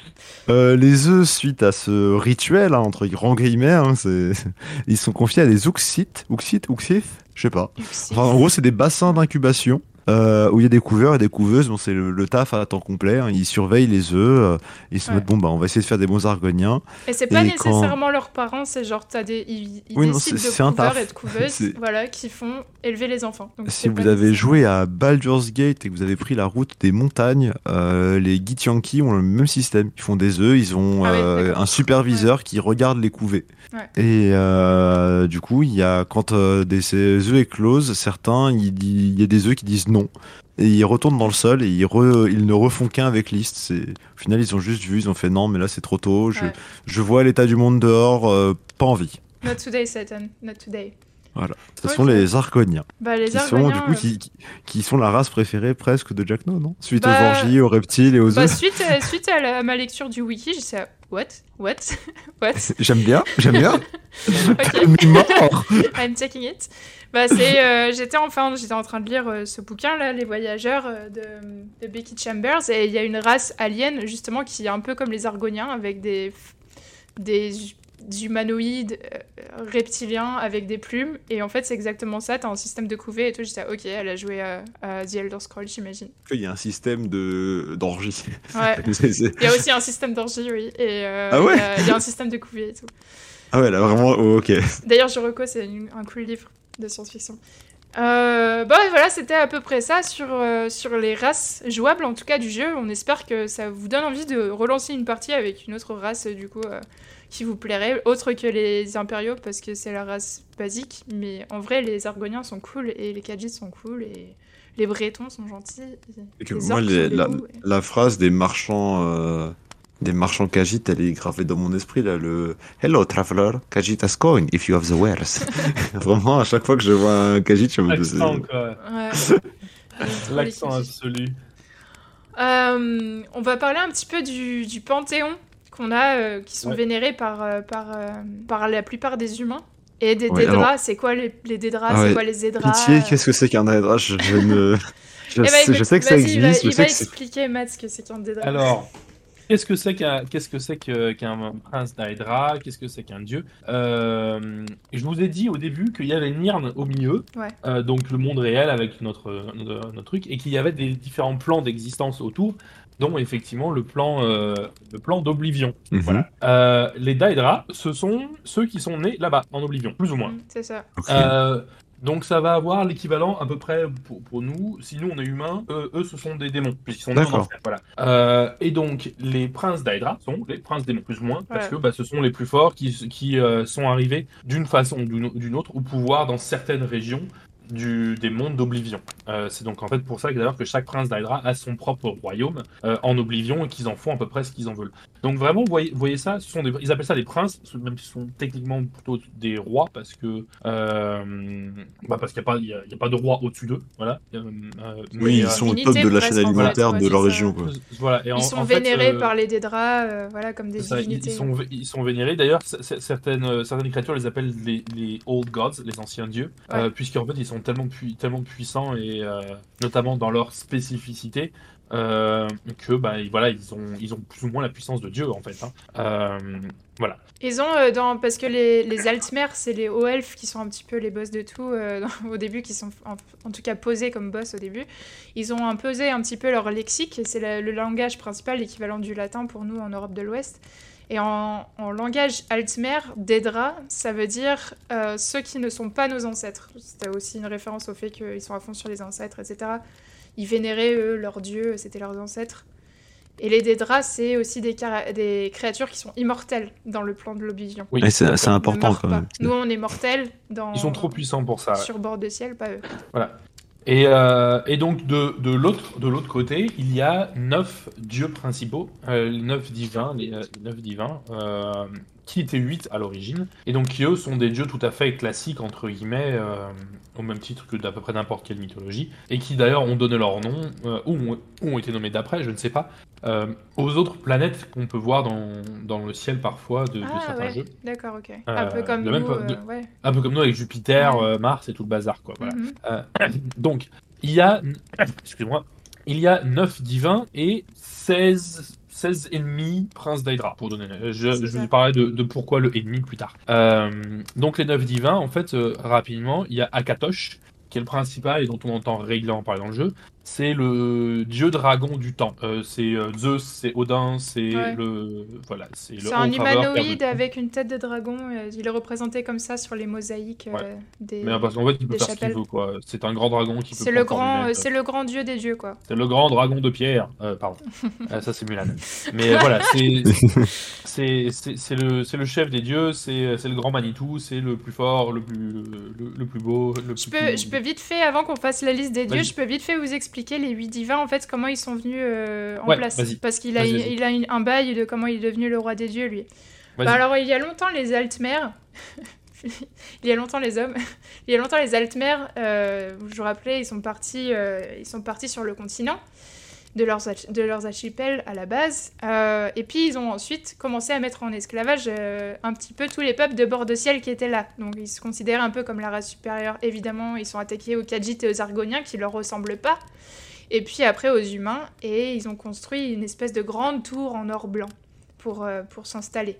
Euh, les œufs, suite à ce rituel, hein, entre grands guillemets, hein, c'est- ils sont confiés à des ouxites. Ouxites Ouxif Je sais pas. Enfin, en gros, c'est des bassins d'incubation euh, où il y a des couveurs et des couveuses. Bon, c'est le, le taf à temps complet. hein. Ils surveillent les œufs. euh, ils se Ouais. mettent, bon, bah, on va essayer de faire des bons argoniens. Et c'est pas Et quand- nécessairement leurs parents, c'est genre, t'as des, ils, ils Oui, non, décident c'est- de un couveurs taf. et de couveuses, voilà, qui font élever les enfants. Donc, Si vous avez joué à Baldur's Gate et que vous avez pris la route des montagnes, euh, les Githyanki ont le même système. Ils font des œufs, ils ont Ah oui, un superviseur qui regarde les couvées. Ouais. Et du coup, il y a quand des, ces œufs éclosent, certains, il, il y a des œufs qui disent non. Et ils retournent dans le sol et ils, re- ils ne refont qu'un avec List. C'est- Au final, ils ont juste vu, ils ont fait non, mais là c'est trop tôt. Je, Ouais. je vois l'état du monde dehors, euh, pas envie. Not today, Satan. Not today. Ce Ouais, sont les Argoniens, Bah, les qui sont du Argoniens, coup euh, qui, sont la race préférée presque de Jack No, non? Suite Bah, aux orgies, aux reptiles et aux Bah, suite, à, suite à, la- à ma lecture du wiki, j'ai dit What? What? What? J'aime bien, j'aime bien. Ok, Mais mort I'm taking it. Bah, c'est, euh, j'étais enfin, j'étais en train de lire euh, ce bouquin là, Les Voyageurs euh, de, de Becky Chambers, et il y a une race alien justement qui est un peu comme les Argoniens avec des des humanoïdes reptiliens avec des plumes, et en fait c'est exactement ça. T'as un système de couvée et tout. J'étais ok, elle a joué à, à The Elder Scrolls, j'imagine. Il y a un système de d'orgie. Ouais. Il y a aussi un système d'orgie, oui, et euh, Ah ouais il y a- il y, a un système de couvée et tout. Ah ouais, là vraiment, oh, ok. D'ailleurs, je reco, c'est un cool livre de science-fiction. Euh, bah ouais, voilà, c'était à peu près ça sur, euh, sur les races jouables, en tout cas du jeu. On espère que ça vous donne envie de relancer une partie avec une autre race, du coup, euh, qui vous plairait, autre que les impériaux, parce que c'est la race basique. Mais en vrai, les argoniens sont cool, et les Khajiits sont cool, et les bretons sont gentils. et Et que les moi, les- loups, la phrase des marchands, euh, des marchands Khajiit, elle est gravée dans mon esprit là. Le Hello traveler, Khajiit has coin if you have the wares. Vraiment, à chaque fois que je vois un Khajiit, je me dis. L'accent, quoi. Ouais. L'accent absolu. Euh, on va parler un petit peu du, du panthéon qu'on a, euh, qui sont Ouais. vénérés par, euh, par, par la plupart des humains. Et des Ouais, Dédras, c'est quoi les, les Dédras Ah C'est quoi les Zédras Pitié, qu'est-ce que c'est qu'un Hydra Je, je ne. Je, Eh ben, sais, écoute, je sais que ça vas-y, il va- existe, je Il sais va expliquer, Matt, ce que c'est qu'un Dédra. Alors, qu'est-ce que c'est qu'un qu'est-ce que c'est que- qu'un prince d'Aedra Qu'est-ce que c'est qu'un dieu? Euh, Je vous ai dit au début qu'il y avait Nirn au milieu, Ouais. euh, donc le monde réel avec notre, notre, notre truc, et qu'il y avait des différents plans d'existence autour, dont effectivement le plan, euh, le plan d'Oblivion. Mhm. Voilà. Euh, les Daedra, ce sont ceux qui sont nés là-bas, en Oblivion, plus ou moins. Mm, C'est ça. Ok. Donc ça va avoir l'équivalent à peu près pour, pour nous. Si nous on est humains, eux, eux, ce sont des démons puisqu'ils sont nés en D'accord. enfer, Voilà. Euh, et donc les princes d'Aedra sont les princes démons plus ou moins parce Ouais. que bah, ce sont les plus forts qui, qui euh, sont arrivés d'une façon ou d'une d'une autre au pouvoir dans certaines régions du, des mondes d'Oblivion. Euh, c'est donc en fait pour ça que d'ailleurs que chaque prince d'Aedra a son propre royaume euh, en Oblivion et qu'ils en font à peu près ce qu'ils en veulent. Donc vraiment, vous voyez, vous voyez ça, ce sont des, ils appellent ça des princes, même s'ils sont techniquement plutôt des rois parce que euh, bah parce qu'il n'y a pas, il y a, il y a pas de roi au-dessus d'eux, voilà. Oui, mais, ils euh, sont au top de la chaîne en fait, alimentaire de leur région. Quoi. voilà. Et en- Ils sont en fait, vénérés euh, par les Dédras, euh, voilà, comme des ça, ils, divinités. ils sont, vé- ils sont vénérés. D'ailleurs, certaines, certaines créatures les appellent les, les old gods, les anciens dieux, euh, puisqu'en fait ils sont tellement, pui- tellement puissants et euh, notamment dans leur spécificité euh, que bah, voilà, ils ont, ils ont plus ou moins la puissance de Dieu en fait. hein. Euh, voilà. Ils ont, euh, parce que les, les Altmer, c'est les hauts elfes qui sont un petit peu les boss de tout au début, qui sont en, en tout cas posés comme boss au début. Ils ont imposé un petit peu leur lexique, c'est le langage principal, l'équivalent du latin pour nous en Europe de l'Ouest. Et en, en langage Altmer, Dédra, ça veut dire euh, ceux qui ne sont pas nos ancêtres. C'était aussi une référence au fait qu'ils sont à fond sur les ancêtres, etc. Ils vénéraient, eux, leurs dieux, c'était leurs ancêtres. Et les Dédras, c'est aussi des, créatures qui sont immortelles dans le plan de l'Oblivion. Oui, c'est important quand même. Nous, on est mortels dans... Ils sont trop puissants pour ça. sur bord de ciel, pas eux. Et, euh, et donc de, de l'autre côté, il y a neuf dieux principaux, euh, neuf divins, euh, les neuf divins, euh, qui étaient huit à l'origine, et donc qui eux sont des dieux tout à fait classiques entre guillemets, au même titre que d'à peu près n'importe quelle mythologie, et qui d'ailleurs ont donné leur nom euh, ou, ont, été nommés d'après, je ne sais pas, euh, aux autres planètes qu'on peut voir dans, dans le ciel parfois de, de Ah certains ouais, jeux, d'accord, ok. Euh, un peu comme nous, même pas- de- ouais. un peu comme nous avec Jupiter, Ouais. Mars et tout le bazar quoi. Voilà. Mhm. Donc, il y a, excuse-moi, il y a 9 divins et 16, 16 ennemis princes d'Hydra, pour donner. Je, je ça. vais parler de, de pourquoi le ennemi plus tard. Euh, donc, les 9 divins, en fait, euh, rapidement, il y a Akatosh, qui est le principal et dont on entend régulièrement parler dans le jeu. C'est le dieu dragon du temps. Euh, c'est euh, Zeus, c'est Odin, c'est Ouais. le voilà, c'est le C'est un humanoïde avec une tête de dragon. euh, Il est représenté comme ça sur les mosaïques Ouais. des. Mais parce qu'en fait, il peut faire ce qu'il chapelles. veut quoi. C'est un grand dragon qui peut C'est le grand, c'est le grand dieu des dieux quoi. C'est le grand dragon de pierre. Pardon. Ça, c'est Mulan. Mais voilà, c'est c'est le c'est le chef des dieux. C'est c'est le grand Manitou. C'est le plus fort, le plus le, le plus beau. Le Je plus peux, je peux vite fait, avant qu'on fasse la liste des dieux, je peux vite fait vous expliquer les huit divins, en fait, comment ils sont venus euh, en Ouais, place. Parce qu'il a, il a un bail de comment il est devenu le roi des dieux, lui. Bah alors, il y a longtemps, les Altmères... il y a longtemps, les hommes... il y a longtemps, les Altmères, euh, je vous rappelais, ils sont, partis, euh, ils sont partis sur le continent, de leurs, de leurs archipels à la base. euh, et puis, ils ont ensuite commencé à mettre en esclavage euh, un petit peu tous les peuples de bord de ciel qui étaient là. Donc, ils se considéraient un peu comme la race supérieure. Évidemment, ils sont attaqués aux Khajiits et aux Argoniens qui leur ressemblent pas. Et puis après aux humains, et ils ont construit une espèce de grande tour en or blanc pour, euh, pour s'installer.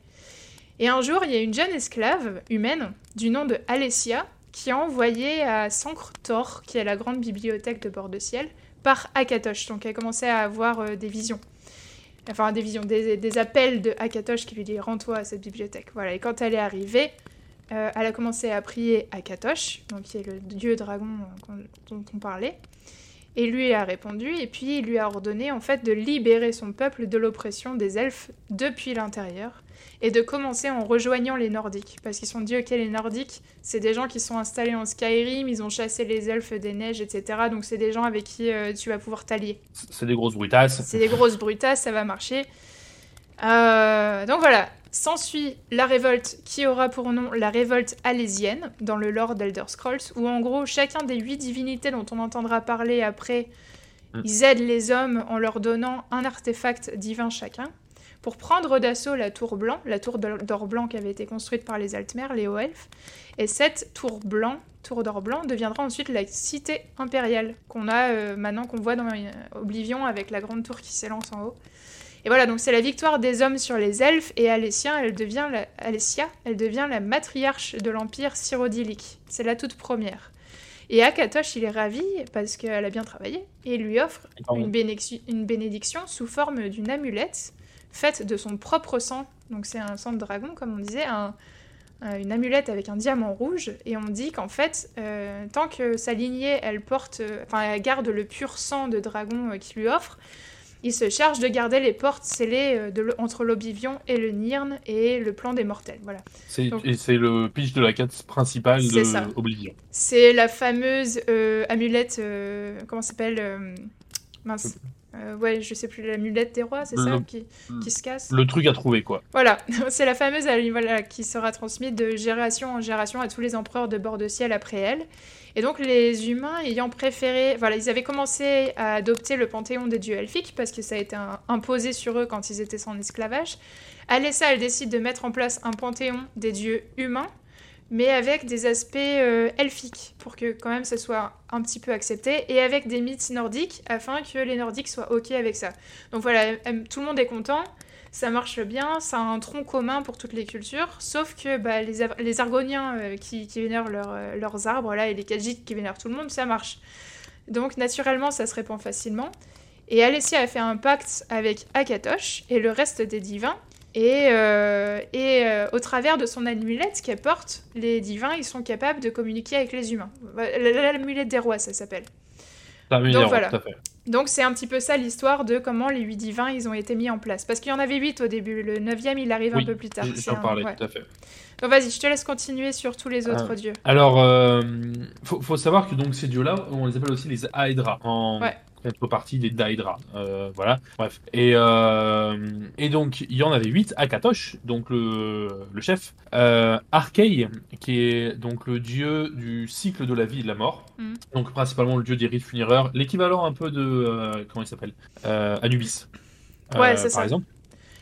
Et un jour, il y a une jeune esclave humaine du nom de Alessia qui a envoyé à Sancre Thor, qui est la grande bibliothèque de bord de ciel, par Akatosh. Donc elle a commencé à avoir euh, des visions. Enfin, des visions, des, appels de Akatosh qui lui dit Rends-toi à cette bibliothèque. Voilà. Et quand elle est arrivée, euh, elle a commencé à prier Akatosh, donc qui est le dieu dragon dont on parlait. Et lui a répondu, et puis il lui a ordonné en fait de libérer son peuple de l'oppression des elfes depuis l'intérieur, et de commencer en rejoignant les Nordiques. Parce qu'ils se sont dit, ok, les Nordiques, c'est des gens qui sont installés en Skyrim, ils ont chassé les elfes des neiges, etc. Donc c'est des gens avec qui euh, tu vas pouvoir t'allier. C'est des grosses brutasses. C'est des grosses brutasses, ça va marcher. Euh, donc voilà, s'ensuit la révolte qui aura pour nom la révolte alésienne dans le lore d'Elder Scrolls, où en gros chacun des huit divinités dont on entendra parler après, Mm. ils aident les hommes en leur donnant un artefact divin chacun pour prendre d'assaut la tour blanc, la tour d'or blanc qui avait été construite par les Altmères, les elfes. Et cette tour blanc, tour d'or blanc, deviendra ensuite la cité impériale qu'on a euh, maintenant, qu'on voit dans euh, Oblivion avec la grande tour qui s'élance en haut. Et voilà, donc c'est la victoire des hommes sur les elfes et Alessia, elle devient la, Alessia, elle devient la matriarche de l'empire syrodilique. C'est la toute première. Et Akatosh, il est ravi parce qu'elle a bien travaillé et il lui offre une bénédiction sous forme d'une amulette faite de son propre sang. Donc c'est un sang de dragon, comme on disait, un- un- une amulette avec un diamant rouge. Et on dit qu'en fait, euh, tant que sa lignée, elle porte, euh, enfin, elle garde le pur sang de dragon euh, qu'il lui offre, il se charge de garder les portes scellées euh, de entre l'Oblivion et le Nirn et le plan des mortels. Voilà. C'est Donc- et c'est le pitch de la quête principale de ça. Oblivion. C'est la fameuse euh, amulette, euh, comment ça s'appelle euh, Mince. Euh, ouais, je sais plus, l'amulette des rois, c'est ça Le- qui, qui se casse Le truc à trouver quoi. Voilà, c'est la fameuse voilà, qui sera transmise de génération en génération à tous les empereurs de bord de ciel après elle. Et donc les humains ayant préféré, voilà, ils avaient commencé à adopter le panthéon des dieux elfiques parce que ça a été un- imposé sur eux quand ils étaient en esclavage. Alessa, elle décide de mettre en place un panthéon des dieux humains, mais avec des aspects euh, elfiques pour que quand même ça soit un petit peu accepté et avec des mythes nordiques afin que les nordiques soient ok avec ça. Donc voilà, euh, tout le monde est content ça marche bien, ça a un tronc commun pour toutes les cultures, sauf que bah, les, Ar- les Argoniens euh, qui, vénèrent leur, leurs arbres là, et les Khajiits qui vénèrent tout le monde, ça marche. Donc naturellement, ça se répand facilement. Et Alessia a fait un pacte avec Akatosh et le reste des divins. Et, euh, et euh, au travers de son amulette qu'elle porte, les divins, ils sont capables de communiquer avec les humains. L'amulette des rois, ça s'appelle. Donc voilà. tout à fait. Donc c'est un petit peu ça l'histoire de comment les huit divins ils ont été mis en place. Parce qu'il y en avait huit au début, le neuvième il arrive Oui, un peu plus tard. J'en parlais, ouais. tout à fait. Donc vas-y, je te laisse continuer sur tous les autres Ah. dieux. Alors, euh, faut, faut savoir que donc ces dieux-là, on les appelle aussi les Aedra, en Ouais. Contrepartie des Daedra. Euh, voilà, bref. Et, euh, et donc, il y en avait 8. Akatosh, donc le, le chef. Euh, Arkei, qui est donc le dieu du cycle de la vie et de la mort. Mhm. Donc, principalement le dieu des rites funéraires. L'équivalent un peu de. euh, comment il s'appelle? Anubis. Ouais, c'est par ça. exemple.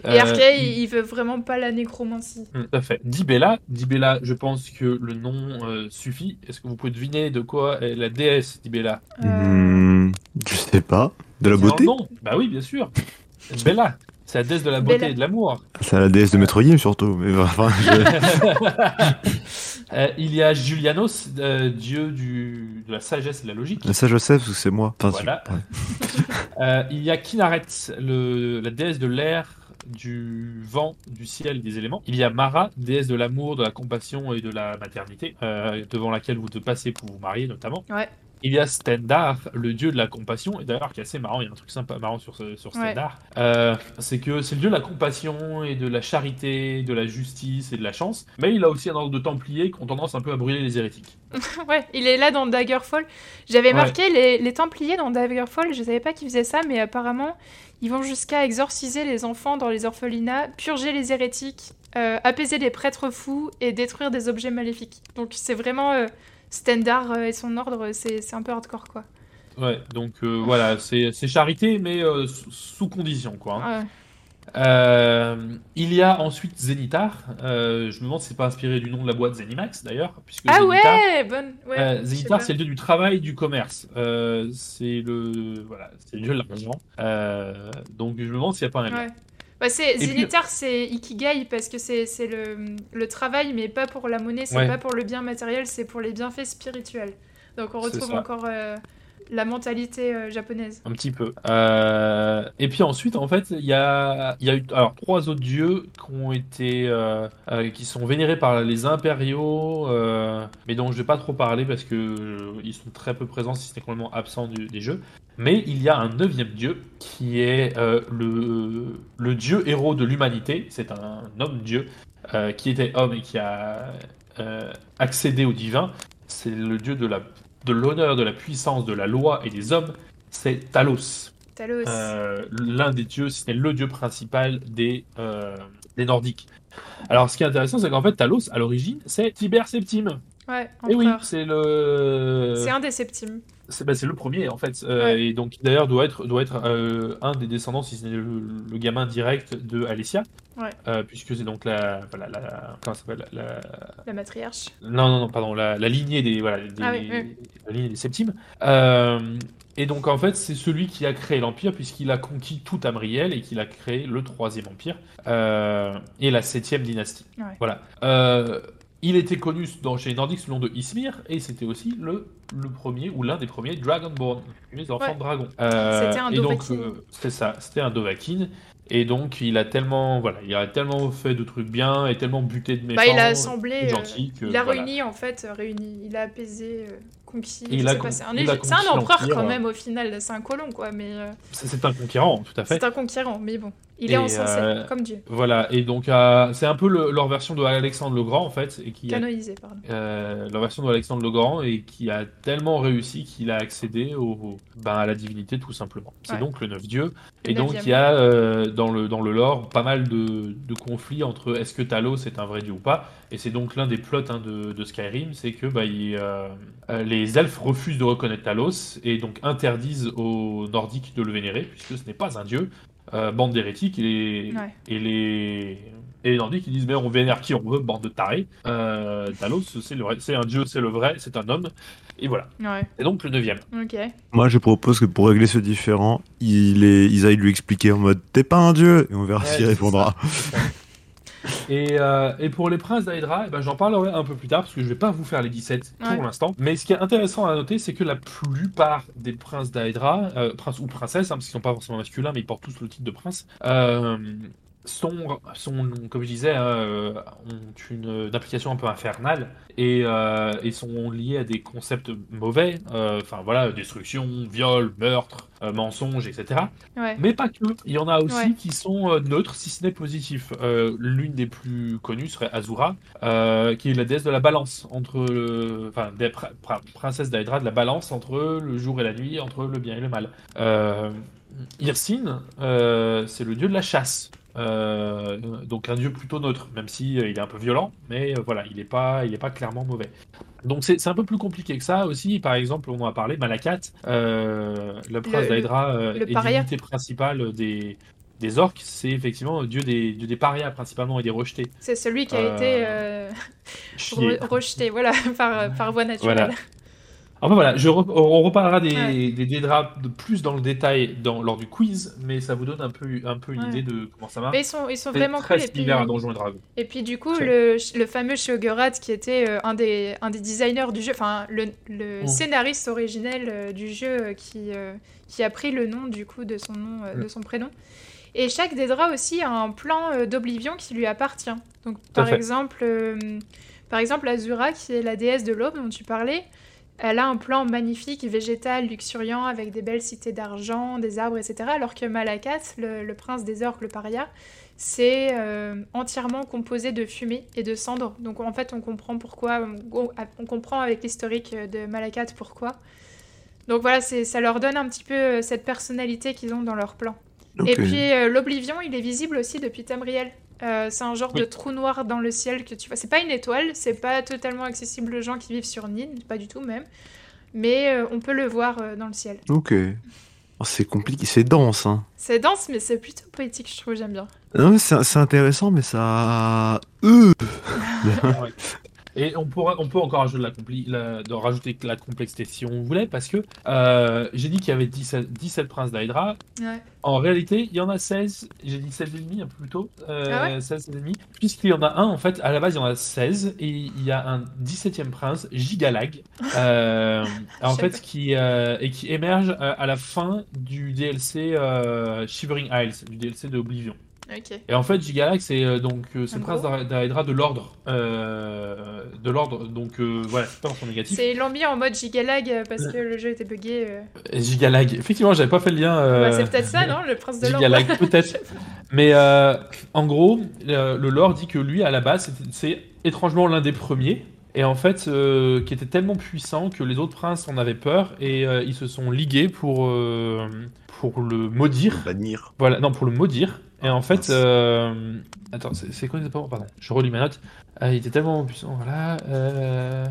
Et Euh, Arkay, il- veut vraiment pas la nécromancie. Mm, Tout à fait. Dibella, Dibella, je pense que le nom euh, suffit. Est-ce que vous pouvez deviner de quoi est la déesse Dibella? Euh, Hmm, je sais pas. De la beauté? nom Bah oui, bien sûr. Bella, c'est la déesse de la beauté Bella. et de l'amour. C'est la déesse de Maître Yim surtout. Mais enfin, je- Euh, il y a Julianos, euh, dieu du, de la sagesse et de la logique. Ça, Joseph, c'est moi. Enfin, Voilà. ouais. Euh, il y a Kinaret, le, la déesse de l'air, du vent, du ciel des éléments. Il y a Mara, déesse de l'amour, de la compassion et de la maternité, euh, devant laquelle vous devez passer pour vous marier notamment. Ouais. Il y a Stendar, le dieu de la compassion, et d'ailleurs qui est assez marrant, il y a un truc sympa marrant sur, ce- sur Ouais. Stendar, Euh, c'est que c'est le dieu de la compassion et de la charité, de la justice et de la chance, mais il a aussi un ordre de templiers qui ont tendance un peu à brûler les hérétiques. Ouais, il est là dans Daggerfall. J'avais Ouais. marqué les, les Templiers dans Daggerfall, je savais pas qu'ils faisaient ça, mais apparemment, ils vont jusqu'à exorciser les enfants dans les orphelinats, purger les hérétiques, euh, apaiser les prêtres fous et détruire des objets maléfiques. Donc c'est vraiment euh, Stendar euh, et son ordre, c'est un peu hardcore quoi. Ouais, donc euh, voilà, c'est charité, mais sous, sous condition, quoi. hein. Ouais. Euh, il y a ensuite Zenitar. Euh, je me demande si c'est pas inspiré du nom de la boîte Zenimax d'ailleurs, puisque Ah Zenitar, ouais, bonne. Ouais, euh, Zenitar, c'est le dieu du travail, du commerce. C'est le voilà, c'est le dieu de l'argent. Donc je me demande s'il n'y a pas un lien. Ouais. Bah, puis- Zenitar, c'est Ikigai parce que c'est le, le travail, mais pas pour la monnaie, c'est Ouais. pas pour le bien matériel, c'est pour les bienfaits spirituels. Donc on retrouve encore la mentalité euh, japonaise. Un petit peu. Euh, et puis ensuite, en fait, il y a, y a eu alors trois autres dieux qui ont été, euh, qui sont vénérés par les impériaux, mais dont je vais pas trop parler parce que ils sont très peu présents, si ce n'est complètement absents du- des jeux. Mais il y a un neuvième dieu qui est le, le dieu héros de l'humanité. C'est un homme dieu qui était homme et qui a accédé au divin. C'est le dieu de la de l'honneur, de la puissance, de la loi et des hommes, c'est Talos, Talos. euh, l'un des dieux, si ce n'est le dieu principal des, euh, des Nordiques. Alors, ce qui est intéressant, c'est qu'en fait, Talos, à l'origine, c'est Tiber Septime. Ouais, Et oui, empereur. c'est le. C'est un des septimes. C'est bah, c'est le premier en fait, Euh, Ouais. et donc d'ailleurs doit être doit être euh, un des descendants, si ce n'est le, le gamin direct de Alessia, Ouais. Euh, puisque c'est donc la la comment ça s'appelle la, la- La matriarche. non non non pardon la, la lignée des voilà des, Ah oui, oui. la lignée des Septimes. Et donc en fait c'est celui qui a créé l'empire puisqu'il a conquis tout Amriel et qu'il a créé le troisième empire et la septième dynastie. Ouais. Voilà. Il était connu dans, chez les Nordiques sous le nom de Ismir et c'était aussi le, le premier ou l'un des premiers Dragonborn, les enfants Ouais. de dragon. Euh, C'était un et donc euh, c'est ça, c'était un Dovahkiin. Et donc il a tellement voilà, il a tellement fait de trucs bien et tellement buté de méchants. Bah, il a assemblé. euh, gentil que, il a voilà. réuni, en fait, réuni. Il a apaisé, euh, conquis. Et il a con- c'est un, a empereur quand euh. même, au final. C'est un colon, quoi. Mais euh, C'est un conquérant, tout à fait. c'est un conquérant. Mais bon, il Et, est encensé, euh, comme Dieu. Voilà, et donc euh, c'est un peu le- leur version de Alexandre le Grand en fait, et qui a Canonisé, pardon. euh, leur version de Alexandre le Grand et qui a tellement réussi qu'il a accédé au, au- ben, à la divinité tout simplement. C'est Ouais. donc le neuf dieu. Le Et donc il y a dans, le, dans le lore pas mal de, de conflits entre est-ce que Talos est un vrai dieu ou pas. Et c'est donc l'un des plots hein, de, de Skyrim, c'est que bah, il, euh, euh, les elfes refusent de reconnaître Talos et donc interdisent aux Nordiques de le vénérer puisque ce n'est pas un dieu. Euh, bande d'hérétiques et, les- Ouais. et les et les Nordiques ils disent mais on vénère qui on veut, bande de tarés. Euh, Talos c'est le vrai- c'est un dieu, c'est le vrai, c'est un homme. Et voilà. Ouais, Et donc le neuvième. Moi, je propose que pour régler ce différend, il est... ils aillent lui expliquer en mode T'es pas un dieu Et on verra Ouais, s'il répondra. Et, euh, et pour les princes d'Aedra, eh ben, j'en parlerai un peu plus tard parce que je vais pas vous faire les 17 Ouais. pour l'instant. Mais ce qui est intéressant à noter, c'est que la plupart des princes d'Aedra, euh, princes ou princesses, hein, parce qu'ils sont pas forcément masculins, mais ils portent tous le titre de prince, euh, sont, sont, comme je disais, euh, ont une, une application un peu infernale et, euh, et sont liés à des concepts mauvais, euh, enfin voilà, destruction, viol, meurtre, euh, mensonge, etc. Ouais. Mais pas que. Il y en a aussi Ouais. qui sont euh, neutres, si ce n'est positifs. Euh, L'une des plus connues serait Azura, euh, qui est la déesse de la balance entre, le- enfin, des pr- pr- princesse d'Aedra de la balance entre le jour et la nuit, entre le bien et le mal. Euh, Irsine, euh, c'est le dieu de la chasse. Euh, donc un dieu plutôt neutre, même si euh, il est un peu violent, mais euh, voilà, il n'est pas, il est pas clairement mauvais. Donc c'est un peu plus compliqué que ça aussi. Par exemple, on en a parlé, Malakat, le prince d'Aedra est divinité principale des, des orques. C'est effectivement dieu des, dieu des parias principalement et des rejetés. C'est celui qui a été re- rejeté, voilà, par, par voie naturelle. Voilà. Enfin voilà, je re- on reparlera des, Ouais. des Daedra de plus dans le détail dans, lors du quiz, mais ça vous donne un peu, un peu une Ouais. idée de comment ça marche. Mais ils sont, ils sont C'est vraiment très cool. Et puis, similaire à Donjons et Dragons. et puis du coup, le, le fameux Shogurat qui était euh, un, des, un des designers du jeu, enfin le, le Mm. scénariste originel euh, du jeu euh, qui, euh, qui a pris le nom du coup de son nom, de son prénom. Et chaque Daedra aussi a un plan d'Oblivion qui lui appartient. Donc par exemple, par exemple Azura qui est la déesse de l'aube dont tu parlais. Elle a un plan magnifique, végétal, luxuriant, avec des belles cités d'argent, des arbres, etc. Alors que Malakat, le, le prince des orques, le paria, c'est euh, entièrement composé de fumée et de cendres. Donc en fait, on comprend pourquoi, on, on comprend avec l'historique de Malakat pourquoi. Donc voilà, ça leur donne un petit peu euh, cette personnalité qu'ils ont dans leur plan. Et puis euh, l'Oblivion, il est visible aussi depuis Tamriel. Euh, c'est un genre Oui. de trou noir dans le ciel que tu vois. C'est pas une étoile, c'est pas totalement accessible aux gens qui vivent sur Nîmes, pas du tout même. Mais euh, on peut le voir euh, dans le ciel. Ok. Oh, c'est compliqué, c'est dense. Hein. C'est dense, mais c'est plutôt poétique, je trouve, j'aime bien. Non, mais c'est c'est intéressant, mais ça. Euh. Et on, pourra, on peut encore rajouter, la la- de rajouter la complexité si on voulait, parce que euh, j'ai dit qu'il y avait 17, 17 princes d'Hydra. Ouais. En réalité, il y en a 16, j'ai dit 16 et demi plutôt, euh, Ah ouais 16 et demi, puisqu'il y en a un, en fait, à la base, il y en a 16, et il y a un 17e prince, Gigalag, euh, en fait, qui, euh, et qui émerge euh, à la fin du DLC Shivering Isles, du DLC de Oblivion. Et en fait, Gigalag, c'est euh, donc euh, ce Un prince d'A- d'Aedra de l'ordre, euh, de l'ordre. Donc euh, voilà, c'est pas dans son négatif. C'est mis en mode gigalag euh, parce que le jeu était buggé. euh. Euh, Gigalag, effectivement, j'avais pas fait le lien. euh, Bah, c'est peut-être ça, non Le prince de l'ordre. Gigalag, peut-être. Mais euh, en gros, euh, le lore dit que lui, à la base, c'est étrangement l'un des premiers. Et en fait, euh, qui était tellement puissant que les autres princes en avaient peur et euh, ils se sont ligués pour, euh, pour le maudire. Bannir. Voilà, non, pour le maudire. Et Ah, en fait, mince. euh, attends, c'est quoi exactement? Pardon, je relis ma note. Ah, il était tellement puissant, voilà. euh.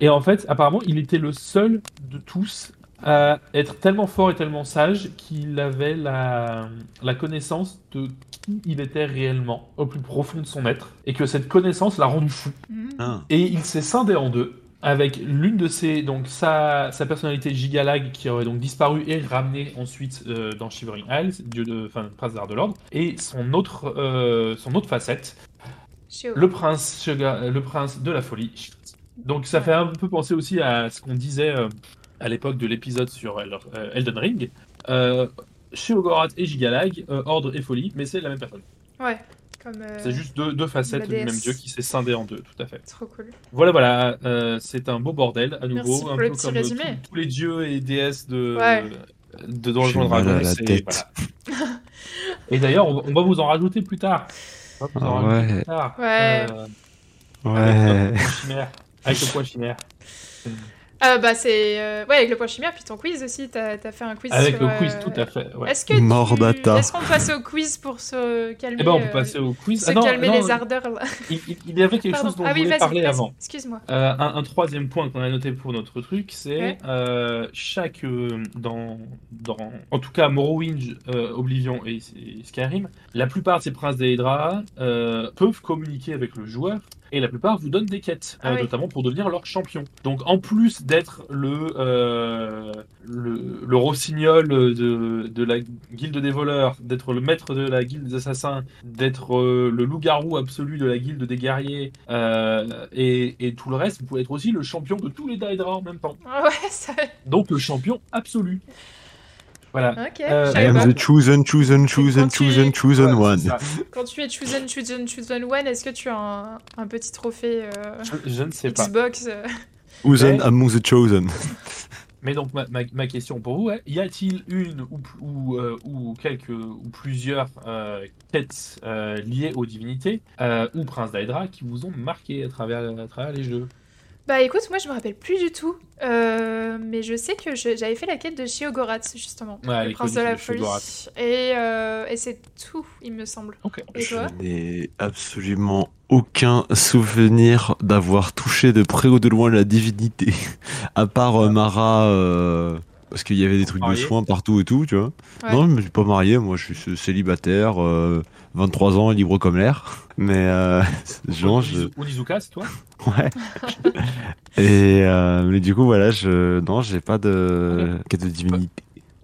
Et en fait, apparemment, il était le seul de tous à être tellement fort et tellement sage qu'il avait la, la connaissance de qui il était réellement au plus profond de son être et que cette connaissance l'a rendu fou. Mhm. Ah. Et il s'est scindé en deux avec l'une de ses donc sa, sa personnalité Gigalag qui aurait donc disparu et ramené ensuite euh, dans Shivering Isles, dieu de enfin prince d'art de l'ordre, et son autre euh, son autre facette, le prince Sugar- le prince de la folie. Donc ça fait un peu penser aussi à ce qu'on disait euh, à l'époque de l'épisode sur El- euh, Elden Ring. Euh, et Gigalag, euh, ordre et folie, mais c'est la même personne. Ouais. Euh, C'est juste deux, deux facettes du même dieu qui s'est scindé en deux, tout à fait. Trop cool. Voilà, voilà, euh, c'est un beau bordel à nouveau, Merci un le peu comme résumé. tous- tous les dieux et déesses de Ouais. de Donjons Dragons. la c'est- tête. voilà. et d'ailleurs, on, va- on va vous en rajouter plus tard. On va vous en Ah rajouter ouais. plus tard. Ouais. Euh, Ouais. Avec, notre point chimère. Avec le point chimère. Ah bah c'est. euh, Ouais, avec le point chimère, puis ton quiz aussi, t'as as fait un quiz Avec sur, le quiz, euh, tout à fait. Ouais. Est-ce que tu-. Est-ce qu'on passe au quiz pour se calmer Eh ben, on peut euh, passer au quiz. Se Ah non, calmer non, les ardeurs là? il, il- y avait quelque Pardon. chose dont ah je oui, voulais parler vas-y. avant. Excuse-moi. Euh, un, un troisième point qu'on a noté pour notre truc, c'est Ouais. euh, chaque euh, dans, dans en tout cas Morrowind, euh, Oblivion et, et Skyrim, la plupart de ces princes d'Aedra euh, peuvent communiquer avec le joueur et la plupart vous donnent des quêtes, Ah euh, oui. notamment pour devenir leur champion. Donc en plus d'être le, euh, le le rossignol de, de la guilde des voleurs, d'être le maître de la guilde des assassins, d'être euh, le loup-garou absolu de la guilde des guerriers et, et tout le reste, vous pouvez être aussi le champion de tous les Daedra en même temps. Ah Ouais, ça. Donc le champion absolu. Voilà. Ok. Euh, I am the chosen, chosen, chosen, quand tu- chosen, chosen one. Quand tu es chosen, chosen, chosen one, est-ce que tu as un, un petit trophée euh, Je, je ne sais pas. Xbox euh, Chosen Ouais. among the chosen? Mais donc ma, ma- ma question pour vous est y a-t-il une ou, pl- ou, euh, ou quelques ou plusieurs euh, quêtes euh, liées aux divinités euh, ou princes d'Aedra qui vous ont marqué à travers, à travers les jeux? Bah écoute, moi je me rappelle plus du tout. Euh, mais je sais que j'avais fait la quête de Shiogorath justement. Ouais, le prince de la folie. Et, euh, et c'est tout, il me semble. Ok. Et Je n'ai absolument aucun souvenir d'avoir touché de près ou de loin la divinité, à part euh, Mara, euh, parce qu'il y avait des trucs de soins partout et tout, tu vois. Ouais. Non, je me suis pas marié, moi je suis célibataire, euh, 23 ans, libre comme l'air. Mais euh, je... Onizuka, c'est toi ouais. Et euh, mais du coup voilà, je non, j'ai pas de quête de divinité.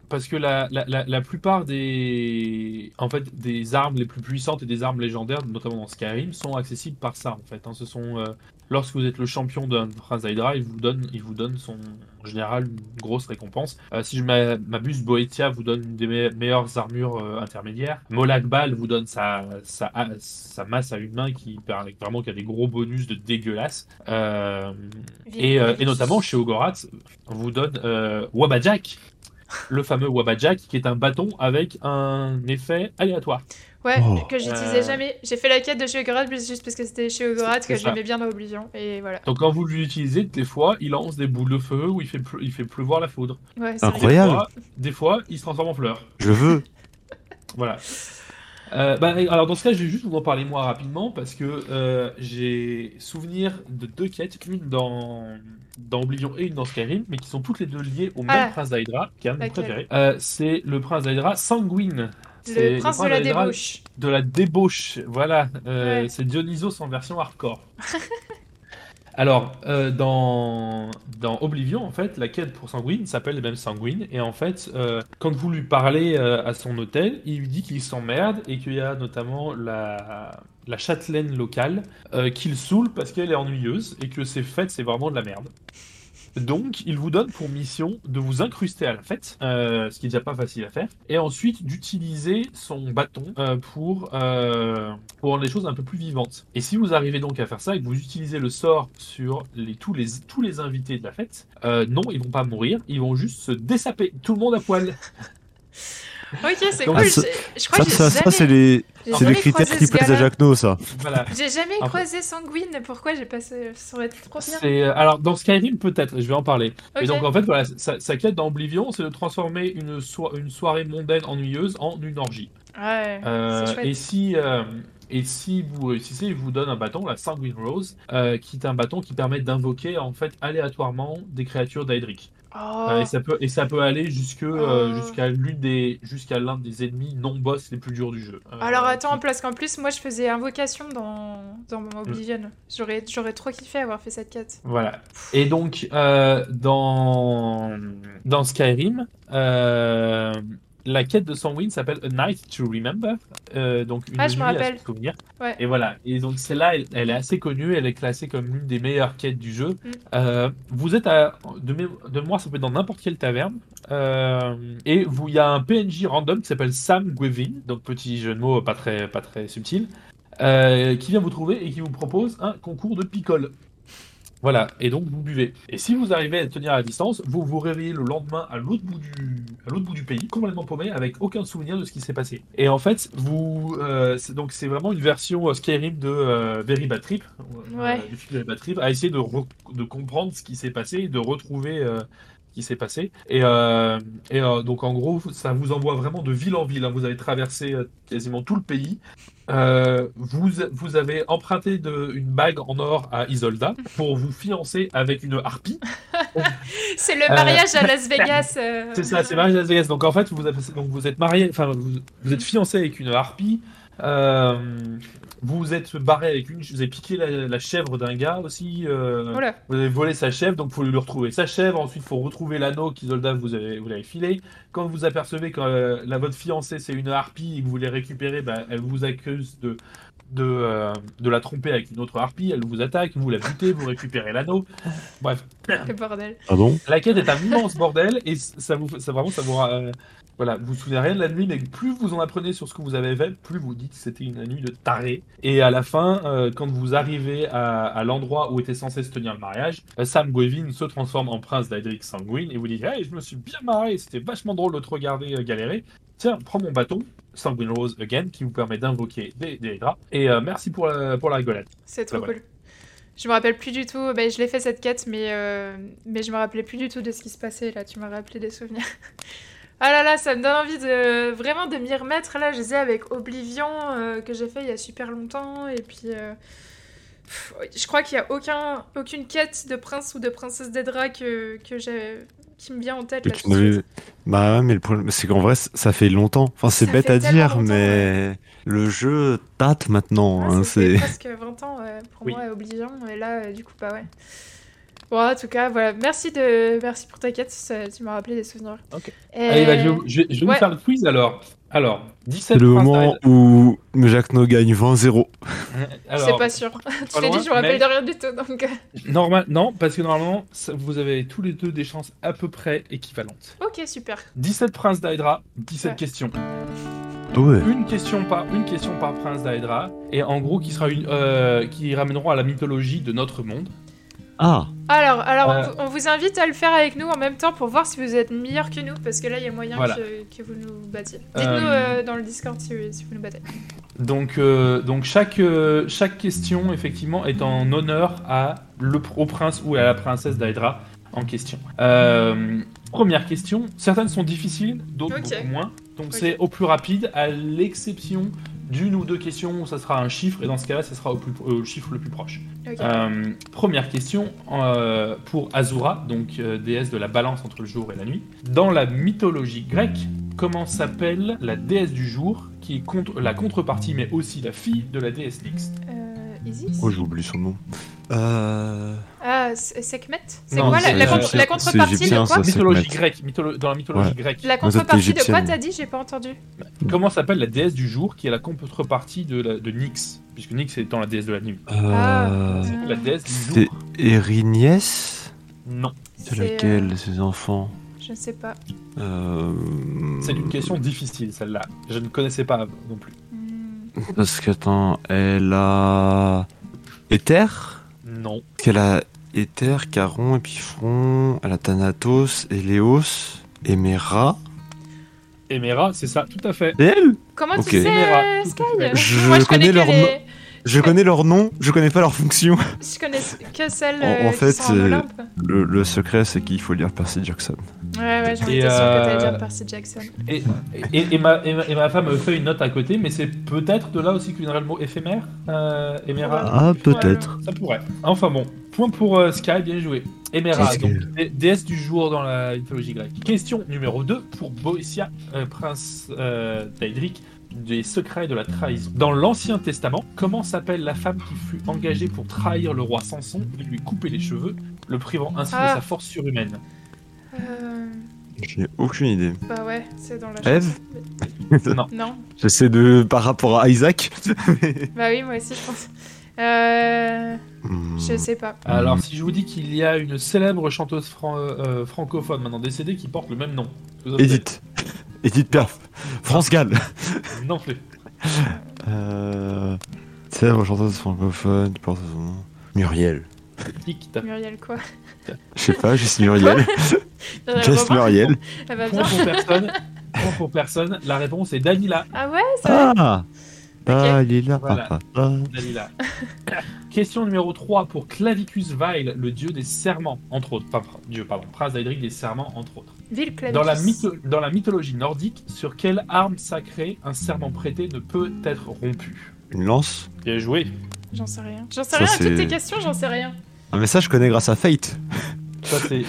Parce que la, la, la, la plupart des, en fait, des armes les plus puissantes et des armes légendaires, notamment dans Skyrim, sont accessibles par ça. En fait, hein. Ce sont, euh, lorsque vous êtes le champion d'un Prince Hydra, il vous donne, il vous donne son, en général une grosse récompense. Euh, si je m'a- m'abuse, Boetia vous donne une des me- meilleures armures euh, intermédiaires. Molag Bal vous donne sa, sa, sa masse à une main qui permet vraiment qui a des gros bonus de dégueulasse. Euh, et, euh, et notamment chez Ogorath, on vous donne euh, Wabajak, le fameux Wabajak, qui est un bâton avec un effet aléatoire. Ouais, Oh. que j'utilisais Euh. jamais. J'ai fait la quête de chez Ogorath juste parce que c'était chez C'est que j'aimais bien dans Oblivion. Et voilà. Donc quand vous l'utilisez, des fois, il lance des boules de feu ou il fait, pleu- il fait pleuvoir la foudre. Ouais, c'est Incroyable. rigolo. Des fois, des fois, il se transforme en fleurs. Je veux. Voilà. Euh, bah, alors dans ce cas, je vais juste vous en parler moi rapidement parce que euh, j'ai souvenir de deux quêtes, une dans, dans Oblivion et une dans Skyrim, mais qui sont toutes les deux liées au même Ah. prince d'Hydra, qui est un de mes Laquelle préférés. Euh, c'est le prince d'Hydra sanguine. C'est Le prince de la d'Hydra débauche. de la débauche. Voilà, Euh, Ouais. c'est Dionysos en version hardcore. Alors, euh, dans, Oblivion, en fait, la quête pour Sanguine s'appelle même Sanguine. Et en fait, euh, quand vous lui parlez euh, à son hôtel, il lui dit qu'il s'emmerde et qu'il y a notamment la, la châtelaine locale euh, qu'il saoule parce qu'elle est ennuyeuse et que ses fêtes, c'est vraiment de la merde. Donc, il vous donne pour mission de vous incruster à la fête, euh, ce qui est déjà pas facile à faire, et ensuite d'utiliser son bâton euh, pour, euh, pour rendre les choses un peu plus vivantes. Et si vous arrivez donc à faire ça et que vous utilisez le sort sur tous, les, tous les invités de la fête, non, ils vont pas mourir, ils vont juste se dessaper, tout le monde à poil. Ok, c'est Donc, cool. ah, ça- Je crois Ça, que ça, ça, c'est les, c'est les critères qui ce plaisent à. Jacques ça. Voilà. J'ai jamais croisé Sanguine. Pourquoi j'ai passé Ça aurait été trop bien. C'est alors dans Skyrim peut-être, je vais en parler. Et donc en fait voilà, sa, sa quête dans Oblivion, c'est de transformer une, so- une soirée mondaine ennuyeuse en une orgie. Ouais, Euh, c'est chouette. et si euh, et si vous réussissez, il vous donne un bâton, la Sanguine Rose, euh, qui est un bâton qui permet d'invoquer en fait aléatoirement des créatures d'Aedric. Oh. Euh, et ça peut et ça peut aller jusque euh, Oh. jusqu'à l'une des jusqu'à l'un des ennemis non boss les plus durs du jeu. Euh, Alors attends, qui- parce qu'en plus, moi je faisais invocation dans, dans Mm. Oblivion. J'aurais, j'aurais trop kiffé avoir fait cette quête. Voilà. Et donc, euh, dans, dans Skyrim, euh, la quête de Sanguine s'appelle A Night to Remember. euh, donc, une Ah, je me nuit à rappelle. se souvenir. Ouais. Et voilà. Et donc, celle-là, elle, elle est assez connue. Elle est classée comme l'une des meilleures quêtes du jeu. Mm. Euh, vous êtes à. De, de mémoire, ça peut être dans n'importe quelle taverne. Euh, et vous, il y a un PNJ random qui s'appelle Sam Gwevin. Donc, petit jeu de mots pas très, pas très subtil. qui vient vous trouver et qui vous propose un concours de picole. Voilà, et donc vous buvez. Et si vous arrivez à tenir à la distance, vous vous réveillez le lendemain à l'autre bout du, à l'autre bout du pays, complètement paumé, avec aucun souvenir de ce qui s'est passé. Et en fait, vous, euh, c'est- donc c'est vraiment une version euh, Skyrim de euh, Very Bad Trip, euh, Ouais. du film Very Bad Trip, à essayer de, re- de comprendre ce qui s'est passé, et de retrouver euh, ce qui s'est passé. Et, euh, et euh, donc en gros, ça vous envoie vraiment de ville en ville. hein. Vous avez traversé euh, quasiment tout le pays. Euh, vous, vous avez emprunté de, une bague en or à Isolda pour vous fiancer avec une harpie. C'est le mariage à Las Vegas. euh. Euh, C'est ça, c'est mariage à Las Vegas. Donc en fait, vous, avez- donc, vous êtes marié, enfin vous, vous êtes fiancé avec une harpie. Euh, vous êtes barré avec une, vous avez piqué la, la chèvre d'un gars aussi. euh, Oula. vous avez volé sa chèvre, donc il faut lui retrouver sa chèvre. Ensuite, il faut retrouver l'anneau qu'Isolda vous avez, vous l'avez filé. Quand vous apercevez que euh, la, votre fiancée c'est une harpie et que vous voulez récupérer, bah, elle vous accuse de, de, euh, de la tromper avec une autre harpie. Elle vous attaque, vous la butez, vous récupérez l'anneau. Bref, Le bordel. Pardon la quête est un immense bordel et ça vous, ça vraiment, ça vous, euh, voilà, vous vous souvenez rien de la nuit, mais plus vous en apprenez sur ce que vous avez fait, plus vous dites que c'était une nuit de taré. Et à la fin, euh, quand vous arrivez à, à l'endroit où était censé se tenir le mariage, euh, Sam Gwevin se transforme en prince d'Adric Sanguine et vous dites, hey, je me suis bien marré, c'était vachement drôle de te regarder euh, galérer. Tiens, prends mon bâton, Sanguine Rose Again, qui vous permet d'invoquer des, des Hydras. Et euh, merci pour la, pour la rigolade. C'est trop cool. Je me rappelle plus du tout. Ben, je l'ai fait cette quête, mais, euh, mais je me rappelais plus du tout de ce qui se passait là. Tu m'as rappelé des souvenirs. ah là là, ça me donne envie de vraiment de m'y remettre. Là, je disais avec Oblivion euh, que j'ai fait il y a super longtemps. Et puis, euh, pff, je crois qu'il y a aucun, aucune quête de prince ou de princesse d'Edra que, que j'ai qui me vient en tête là suite. Bah ouais, mais le problème, c'est qu'en vrai, ça fait longtemps. Enfin, c'est bête à dire, mais le jeu date maintenant. Ouais, hein, ça fait c'est presque 20 ans ouais, pour Oui. moi, Oblivion. Et là, euh, du coup, bah ouais. Bon, en tout cas, voilà. Merci, de... Merci pour ta quête. ça- tu m'as rappelé des souvenirs. Ok. Et- Allez, bah, je, vais- je vais, je vais Ouais. vous faire le quiz alors. Alors, 17 c'est le moment où Jacques No gagne 20-0. Alors, C'est pas sûr. tu l'as dit, je me rappelle mais- de rien du tout. Donc, euh, normal, non, parce que normalement, ça- vous avez tous les deux des chances à peu près équivalentes. ok, super. 17 princes d'Hydra, 17 Ouais. questions. Ouais. Une question par une question par prince d'Hydra et en gros qui sera une euh, qui ramèneront à la mythologie de notre monde. Ah, Alors, alors Euh. on vous- on vous invite à le faire avec nous en même temps pour voir si vous êtes meilleur que nous, parce que là, il y a moyen Voilà. que, que vous nous battiez. Dites-nous Euh. euh, dans le Discord si, si vous nous battez. Donc euh, donc chaque euh, chaque question effectivement est en honneur à le au prince ou à la princesse d'Hydra en question. Euh, première question, certaines sont difficiles, d'autres beaucoup moins. Donc c'est au plus rapide à l'exception d'une ou deux questions ça sera un chiffre et dans ce cas-là, ça sera au, plus, au chiffre le plus proche. Euh, première question euh, pour Azura, donc euh, déesse de la balance entre le jour et la nuit. Dans la mythologie grecque, comment s'appelle la déesse du jour, qui est contre, la contrepartie, mais aussi la fille de la déesse Nyx? Euh, Isis oh, j'ai oublié son nom. Euh... Ah, Sekhmet C'est quoi la, c'est la, contre- la contrepartie c'est égyptien, de quoi? ça, c'est- Mythologie Sekhmet. grecque, mytholo- dans la mythologie Ouais. grecque. La contrepartie de quoi t'as dit? J'ai pas entendu. Comment s'appelle la déesse du jour, qui est la contrepartie de, la- de Nyx, puisque Nyx étant la déesse de la nuit. Ah. Euh... La déesse du C'est jour Eriniès Non. C'est euh, laquelle de ses enfants? Je ne sais pas. euh... C'est une question difficile, celle-là. Je ne connaissais pas non plus. Hmm. Parce qu'attends, elle a... Éther Non. Parce qu'elle a Éther, Caron, Épiphron, elle a Thanatos, Héléos, Éméra. Emera, c'est ça, tout à fait. C'est elle? Comment tu sais, Emera, Sky? Je Moi, je connais connais, que leur les... Je connais leur nom, je connais pas leur fonction. Je connais que celles En- en euh, fait, sont en euh, Olympe. Le, le secret, c'est qu'il faut lire Percy Jackson. Ouais, ouais, j'en que t'allais euh, dire Percy Jackson. Et, et, et ma, et, femme me fait une note à côté, mais c'est peut-être de là aussi qu'il viendrait le mot éphémère, euh, Emera. Ah, peut-être. Ça pourrait. Enfin bon, point pour euh, Sky, bien joué. Emera, Qu'est-ce donc que- dé- déesse du jour dans la mythologie grecque. Question numéro 2 pour Boétia, euh, prince euh, d'Aedric, des secrets de la trahison. Dans l'Ancien Testament, comment s'appelle la femme qui fut engagée pour trahir le roi Samson et lui couper les cheveux, le privant ainsi Ah. de sa force surhumaine Euh, Je n'ai aucune idée. bah ouais, c'est dans la Ève chanson. Non. Non. J'essaie de. par rapport à Isaac. Bah oui, moi aussi, je pense. Euh, Hmm. je sais pas. Alors, si je vous dis qu'il y a une célèbre chanteuse fran- euh, francophone maintenant décédée qui porte le même nom, vous Edith. Edith Perf. France Gall. Non plus. Euh. Célèbre chanteuse francophone qui porte son nom. Muriel. Tic, tac. Muriel, quoi Je sais pas, juste Muriel. Just Robin, Muriel. Elle va bien. Pour personne. Point pour personne. La réponse est Dalila. Ah ouais, ça Ah Ah, il est là. Voilà. Ah, ah. Dalila. Question numéro 3 pour Clavicus Vile, le dieu des serments, entre autres. Enfin, dieu, pardon. Prince d'Aedric des serments, entre autres. Ville Clavicus. Dans la, mytho- dans la mythologie nordique, sur quelle arme sacrée un serment prêté ne peut être rompu? Une lance Bien joué. J'en sais rien. J'en sais Ça, rien à toutes c'est- tes questions, j'en sais rien. Ah, mais ça, je connais grâce à Fate. Ça, Les,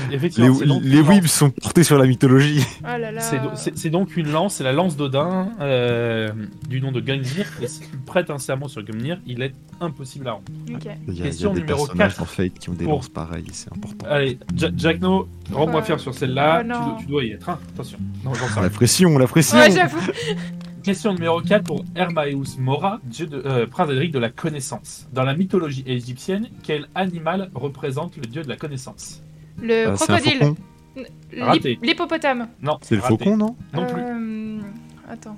les sont portés sur la mythologie. Là. C'est do- C'est c'est donc une lance, c'est la lance d'Odin euh, du nom de Gungnir. Et si tu prêtes un serment sur Gungnir, il est impossible à rendre. Ok. Il y a, il y a Question des numéro personnages 4. dans Fate qui ont des lances pareilles, c'est important. Allez, Ja- Jackno, rends-moi fier sur celle-là. Oh tu, dois- tu dois y être. hein. Attention. Non, La pression, la pression Ouais. Question numéro 4 pour Hermaeus Mora, dieu de, euh, prince d'Edric de la connaissance. Dans la mythologie égyptienne, quel animal représente le dieu de la connaissance? Le Euh, un crocodile. L'hippopotame. Non, C'est le raté. faucon, non Non plus. Euh, Attends.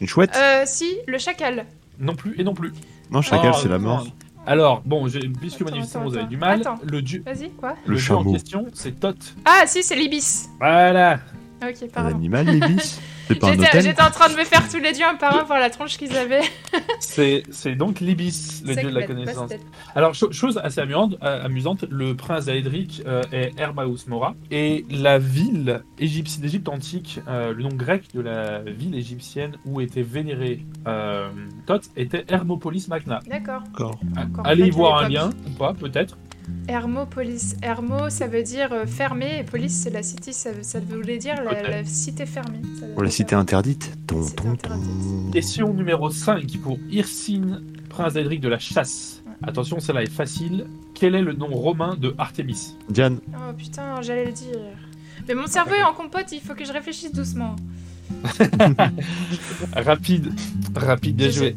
Une chouette Euh, si, le chacal. Non plus et non plus. Non, chacal, Ah, c'est la mort. Alors, bon, je- puisque manifestement vous avez du mal, Attends. le dieu, Vas-y, quoi Le dieu en chameau. question, c'est Thoth. Ah, si, c'est l'ibis. Voilà. Ok, pardon. animal, l'ibis J'étais hôtel j'étais en train de me faire tous les dieux un par un voir la tronche qu'ils avaient. C'est c'est donc l'Ibis, le dieu de la connaissance. Alors, cho- chose assez amusante, euh, amusante le prince d'Aedric euh, est Hermaeus Mora, et la ville égyptienne d'Égypte antique, euh, le nom grec de la ville égyptienne où était vénéré euh, Thoth était Hermopolis Magna. D'accord. Allez y voir un lien, ou pas, peut-être. Hermopolis. Hermo, ça veut dire euh, fermé, et polis, c'est la city, ça, ça voulait dire la, cité fermée. Pour la cité ça. interdite. Ton, interdite. Question numéro 5 pour Hirsine, prince d'Edric de la chasse. Attention, celle-là est facile. Quel est le nom romain de Artémis Diane. Oh putain, j'allais le dire. Mais mon cerveau est en compote, il faut que je réfléchisse doucement. Rapide, rapide, bien joué.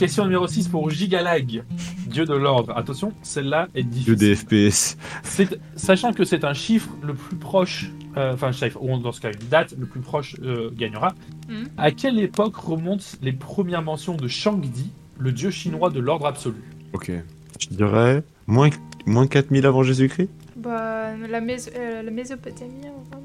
Question numéro 6 pour Gigalag, dieu de l'ordre. Attention, celle-là est difficile. des FPS. C'est- Sachant que c'est un chiffre le plus proche, euh, enfin chiffre, ou dans ce cas une date, le plus proche euh, gagnera. Mhm. À quelle époque remontent les premières mentions de Shangdi, le dieu chinois de l'ordre absolu? Ok. Je dirais moins, moins 4000 avant Jésus-Christ? Bah, la, euh, la Mésopotamie, enfin.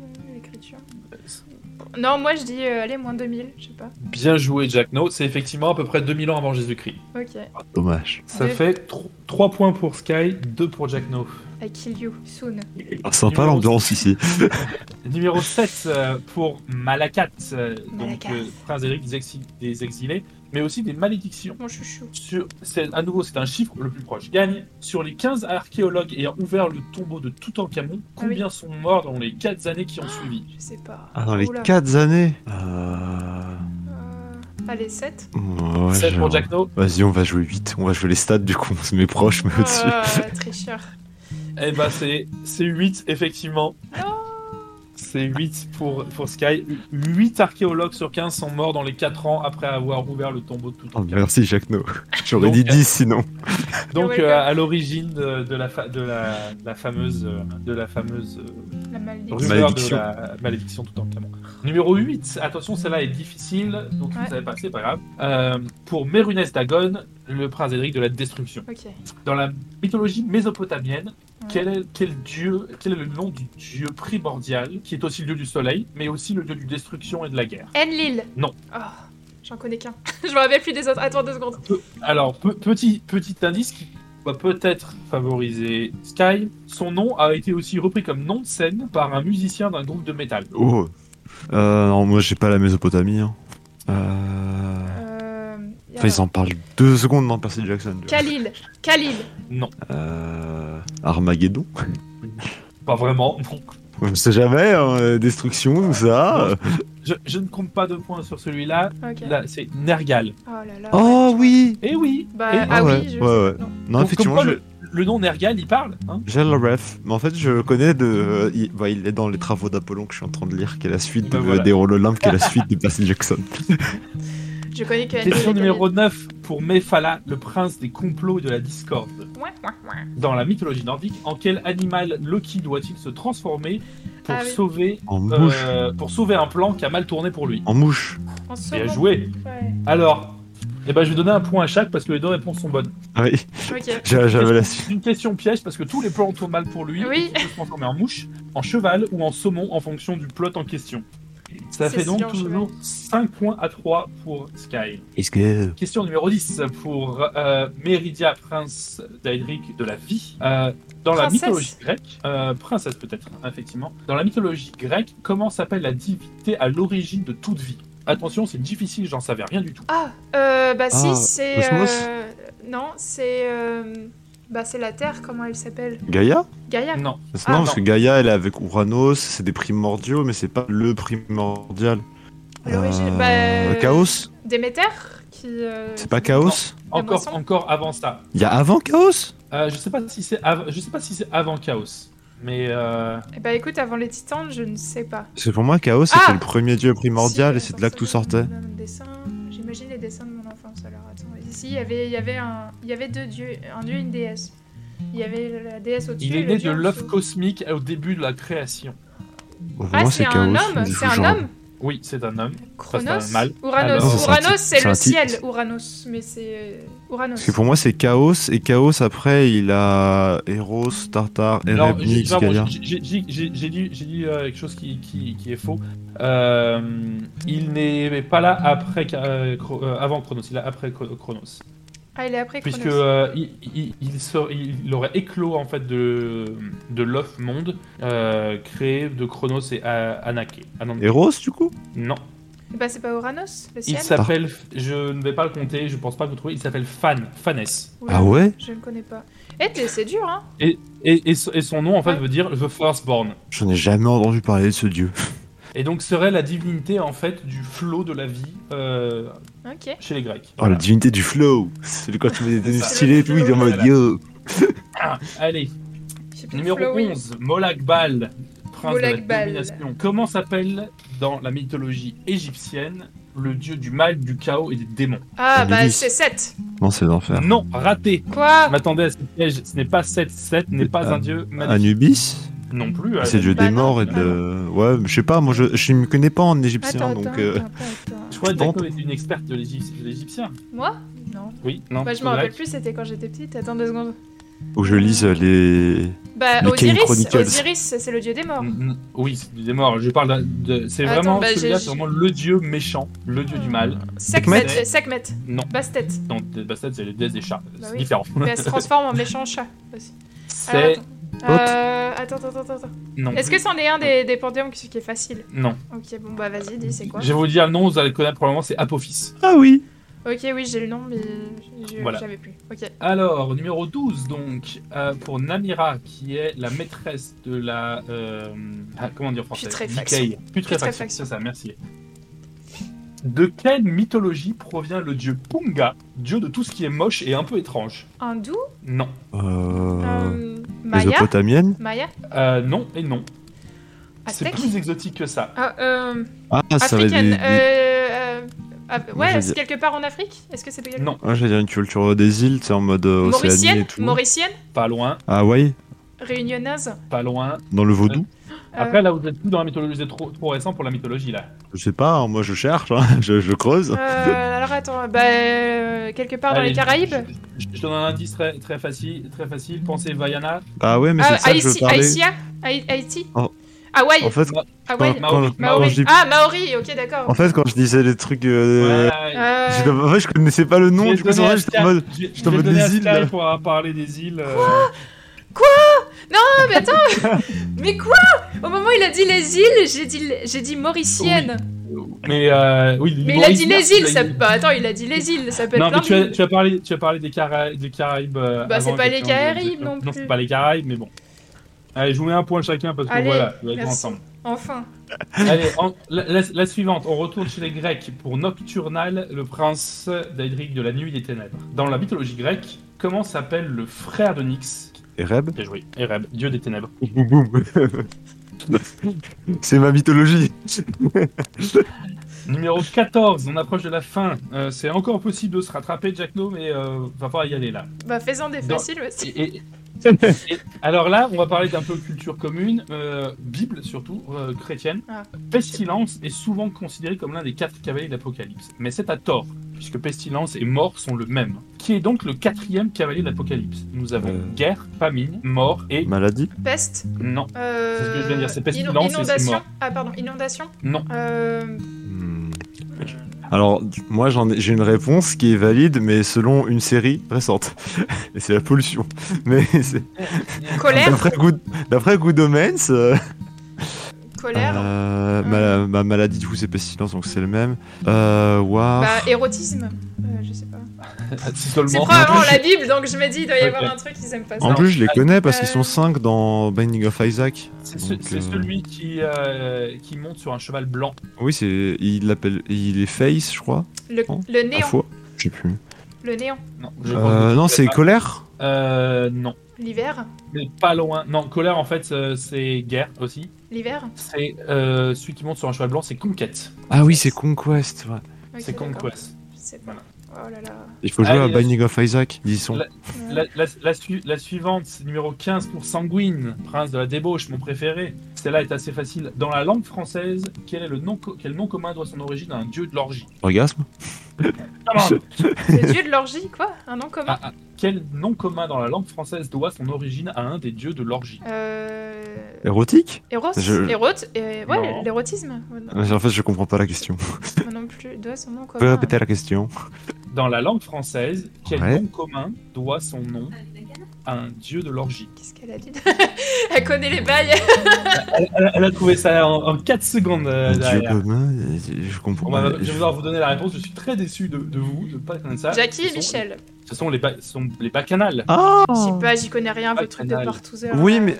Non, moi je dis, euh, allez, moins 2000, je sais pas. Bien joué, Jack No. C'est effectivement à peu près 2000 ans avant Jésus-Christ. Ok. Dommage. Ça fait 3 points pour Sky, 2 pour Jack No. I kill you, soon. Ah, sympa l'ambiance ici. Numéro 7 euh, pour Malakat, euh, donc euh, prince Eric des exilés, mais aussi des malédictions. Chouchou. Sur, c'est, à nouveau, c'est un chiffre le plus proche. Gagne sur les 15 archéologues ayant ouvert le tombeau de Toutankhamon, Ah combien sont morts dans les 4 années qui ont suivi? Je sais pas. Ah, dans les Oula. 4 années euh... Euh, Allez, 7. ouais, 7 pour genre- Jack No. Vas-y, on va jouer 8. On va jouer les stats du coup. On se met proche, mais au-dessus. Ah, tricheur. Eh ben, c'est, c'est 8, effectivement. Non. C'est 8 pour, pour Sky. 8 archéologues sur 15 sont morts dans les 4 ans après avoir ouvert le tombeau de Oh, Toutankhamon. merci, Jacques No. J'aurais Donc, dit 10 sinon. Donc euh, à l'origine de, de la, fa- de, la, de la fameuse, de la fameuse La malédiction. rumeur Malédiction. de la malédiction tout en camon. Numéro 8, attention, celle-là est difficile, donc Ouais. vous savez pas, c'est pas grave. Euh, pour Mérunès Dagon, le prince Édric de la destruction. Dans la mythologie mésopotamienne, Ouais. quel, est, quel, dieu, quel est le nom du dieu primordial, qui est aussi le dieu du soleil, mais aussi le dieu du destruction et de la guerre? Enlil. Non. Oh, j'en connais qu'un. je me rappelle plus des autres. Attends deux secondes. Alors, pe- petit, petit indice qui va peut-être favoriser Sky, son nom a été aussi repris comme nom de scène par un musicien d'un groupe de métal. Oh. Euh, non, moi j'ai pas la Mésopotamie. Hein. Euh... Enfin, ils en parlent deux secondes dans Percy Jackson. Khalil. Khalil. Non, Euh... Armageddon pas vraiment. non. On sait jamais, hein, euh, destruction, tout ça. Je, je ne compte pas de points sur celui-là. Là, c'est Nergal. Oh là là. Oh ouais. oui Eh oui Bah, Eh, ah Ah ouais, oui, je ouais, ouais. non. Non, donc, effectivement, je... le, le nom Nergal, il parle hein j'ai le ref. Mais en fait, je connais de. euh, il... bah, il est dans les travaux d'Apollon que je suis en train de lire, qui est la suite Bah, de... voilà. des rôles Olympe, qui est la suite de Percy Jackson. Je connais que Question et numéro 9 pour Mephala, le prince des complots et de la discorde. Khalil. Ouais, ouais, ouais. Dans la mythologie nordique, en quel animal Loki doit-il se transformer pour, Ah oui. sauver, En euh, pour sauver un plan qui a mal tourné pour lui? En mouche. Saumon. joué Ouais. Alors, eh ben, je vais donner un point à chaque parce que les deux réponses sont bonnes. Ah oui, j'avais la C'est une question piège parce que tous les plans tournent mal pour lui. Oui. Il peut se transformer en mouche, en cheval ou en saumon en fonction du plot en question. Ça fait donc toujours 5 points à 3 pour Sky. Est-ce que. Question numéro 10 pour euh, Méridia, prince d'Aedric de la vie. Euh, dans la mythologie grecque, euh, princesse peut-être, effectivement. Dans la mythologie grecque, comment s'appelle la divinité à l'origine de toute vie? Attention, c'est difficile, j'en savais rien du tout. Ah, euh, bah si, Ah, c'est. Cosmos euh, Non, c'est. Bah, c'est la Terre, comment elle s'appelle Gaïa Gaïa. Non, Parce- Ah, Non, non. parce que Gaïa, elle est avec Uranos, c'est des primordiaux, mais c'est pas le primordial. L'origine, Euh, bah, Chaos Déméter qui. euh, C'est pas Chaos encore, encore avant ça. Il y a avant Chaos Euh, je sais pas si c'est av- je sais pas si c'est avant Chaos, mais euh, Eh bah écoute, avant les titans, je ne sais pas. C'est pour moi, Chaos, c'était Ah le premier dieu primordial Si, et c'est de là que tout sortait. J'imagine les dessins de il y avait, il y avait, un, il y avait deux dieux, un dieu et une déesse. Il y avait la déesse au-dessus. il et est le né dieu de en l'œuf dessous. cosmique au début de la création. Pour Ah, moi, c'est Chaos. un mais homme, du c'est coup, un genre- homme. Oui, c'est un homme. c'est un Chronos mâle. Uranos. Alors- un Uranos, c'est le ciel. Uranos, mais c'est euh, Uranos. Parce que pour moi, c'est Chaos, et Chaos, après, il a Eros, Tartar, Non, Ereb, j'ai- dit, euh, quelque chose qui, qui, qui est faux. Euh, il n'est pas là après, euh, avant Chronos, il est après Chro- Chronos. Ah, il est après. Puisque euh, il, il, il sort- il aurait éclos en fait de, de l'œuf monde euh, créé de Chronos et A- Anaké. Non, Eros, du coup? Non. Bah, c'est pas Uranus, le Il ciel s'appelle, je ne vais pas le compter, je pense pas que vous trouvez, il s'appelle Fan, Faness. Oula, Ah ouais? Je ne connais pas. Eh, t'es- c'est dur, hein Et, et, et so- et son nom en fait Ouais. veut dire The Firstborn. J'en ai jamais entendu parler de ce dieu. Et donc serait la divinité en fait du flot de la vie euh, chez les Grecs. Oh, la divinité du flow. C'est le quand tu mets des et tout, il est en mode yo. Ah, allez, numéro flow, oui. 11, Molak Bal, prince Molak de la Bal. domination. Comment s'appelle dans la mythologie égyptienne le dieu du mal, du chaos et des démons? Ah, bah, c'est 7. Non, c'est l'enfer. Non, raté. Quoi? M'attendez à ce piège, ce n'est pas 7, 7 n'est pas un dieu magnifique Anubis? Non plus. C'est dieu Bah des non, morts et bah de. Ouais, mais je sais pas, moi je, je me connais pas en égyptien Attends, donc. attends, euh, attends. Je crois que est une experte de l'Égyp- de l'égyptien. Moi? Non. Oui, non. Bah, je me rappelle plus, c'était quand j'étais petite. Attends deux secondes. Que je lise les. Bah, Les Osiris, Chronicles. Osiris, c'est le dieu des morts. Mm, Oui, c'est des morts. Je parle de. de- C'est vraiment bah, celui-là, j'ai- c'est vraiment le dieu méchant, le dieu du mal. Sekhmet, Non, Bastet. non, Bastet, c'est les déesses des chats. Bah c'est oui. différent. Mais elle se transforme en méchant chat aussi. C'est. Attends. Euh, attends, attends, attends, attends. Non. Est-ce que c'en est un des, des panthéons qui, qui est facile Non. Ok, bon bah vas-y, dis c'est quoi Je vais vous dire le nom, vous allez le connaître probablement, c'est Apophis. Ah oui Ok, oui, j'ai le nom, mais je- Voilà. j'avais plus. Ok. Alors, numéro 12, donc, euh, pour Namira, qui est la maîtresse de la. euh, ah, comment dire en français? Putréfaction, Putréfaction. c'est ça, merci. De quelle mythologie provient le dieu Punga, dieu de tout ce qui est moche et un peu étrange? Hindou? Non. Euh. euh, Maya? Mésopotamienne? Maya? Euh, non et non. C'est plus exotique que ça. ah, euh, Ah, ça va des- euh, ah, Ouais, c'est quelque part en Afrique? Est-ce que c'est quelque Non, Ouais, j'allais dire une culture des îles, c'est en mode euh, et Mauricienne tout. Mauricienne? Pas loin, Ah ouais? Réunionnaise? Pas loin. Dans le vaudou? Après, là, vous êtes plus dans la mythologie, c'est trop, trop récent pour la mythologie, là. Je sais pas, hein, moi je cherche, hein, je, je creuse. Euh, alors attends, bah euh, quelque part dans les Caraïbes Je, je- je donne un indice très, très facile, très facile. Pensez Vaiana. Ah ouais, mais Ah, c'est ça que je Haïti, parlais. Haïtia Haï- Haïti Oh. Hawaï En fait, Hawaï quand- Maori. quand- Maori. quand je dis- Ah, Maori, ok, d'accord. en fait, quand je disais les trucs. euh, Ouais, Euh, En fait, je connaissais pas le nom, du coup, j'étais en mode. j'étais en mode des îles, pour parlé des îles. euh, Ah, mais attends Mais quoi? Au moment où il a dit les îles, j'ai dit, j'ai dit mauricienne. Mais euh, oui, Mais il a dit les îles, ça... Bah attends, il a dit les îles, ça peut Non, être mais plein tu as, d'îles. tu as parlé, tu as parlé des, Cara- des Caraïbes. euh, Bah, c'est pas les Caraïbes de- non Non, plus. c'est pas les Caraïbes, mais bon. Allez, je vous mets un point chacun parce que Allez, voilà, on va être ensemble. Enfin. Allez, en- la, la- la suivante, on retourne chez les Grecs pour Nocturnal, le prince d'Aedric de la nuit des ténèbres. Dans la mythologie grecque, comment s'appelle le frère de Nyx? Et Reb Bien joué, Ereb, dieu des ténèbres. Boum boum. C'est ma mythologie. Numéro 14, on approche de la fin. Euh, c'est encore possible de se rattraper, Jack No, mais euh, va falloir y aller là. Bah faisons des Dans- faciles aussi. Et- et- et- alors là, on va parler d'un peu culture commune, euh, Bible surtout, euh, chrétienne. Ah. Pestilence est souvent considéré comme l'un des quatre cavaliers de l'Apocalypse. Mais c'est à tort, puisque Pestilence et mort sont le même. Qui est donc le quatrième cavalier de l'Apocalypse? Nous avons Euh. guerre, famine, mort et... Maladie Peste. Non, Euh... C'est ce que je viens de dire, c'est pestilence et c'est Inondation. mort. Ah pardon, inondation. non. Alors, moi j'ai une réponse qui est valide, mais selon une série récente. Et c'est la pollution. Mais c'est- Colère. d'après Good, d'après Good Omens, euh, Colère. euh, ma, ma maladie du coup c'est pestilence, donc c'est le même. Euh, war. Bah érotisme. Euh, je sais pas. C'est C'est seulement... probablement la Bible, donc je me dis il doit y avoir un truc qu'ils aiment pas ça. En plus, je les connais parce qu'ils Euh. sont 5 dans Binding of Isaac. C'est ce- euh, celui qui, euh, qui monte sur un cheval blanc. Oui, c'est il l'appelle, il est Face, je crois. Le, le néant. Je sais plus. Le néant. Non, Euh, c'est colère. Euh, non. L'hiver. Mais pas loin. Non, colère en fait, euh, c'est guerre aussi. L'hiver. C'est euh, celui qui monte sur un cheval blanc, c'est conquête. Ah oui, c'est Conquest. ouais. C'est conquest. Je sais pas. Oh là là. Il faut jouer Allez, à la Binding of Isaac, disons. La- La, la, la su- la suivante, c'est numéro 15 pour Sanguine, prince de la débauche, mon préféré. Celle-là est assez facile. Dans la langue française, quel est le nom, co- quel nom commun doit son origine à un dieu de l'orgie? Orgasme? Le dieu de l'orgie, quoi? Un nom commun? Ah, ah, Quel nom commun dans la langue française doit son origine à un des dieux de l'orgie? Euh. Érotique? Éros Je- Érote et... Ouais, l'érotisme. En fait, je comprends pas la question. Moi non plus. Doit son nom commun. répéter la question Dans la langue française, quel Ouais. nom commun doit son nom à un dieu de l'orgie? Qu'est-ce qu'elle a dit Elle connaît les bails. elle, elle- elle a trouvé ça en, 4 secondes euh, Dieu derrière. commun, je comprends On pas. va- je vais devoir vous donner la réponse. Je suis très déçu de, de vous de pas connaître ça. Jackie et sont- Michel. Ce sont les, ba- ce sont les bacchanales. Ah Je sais pas, j'y connais rien, votre truc de Bacchanal. partouzeur. Oui, là. mais,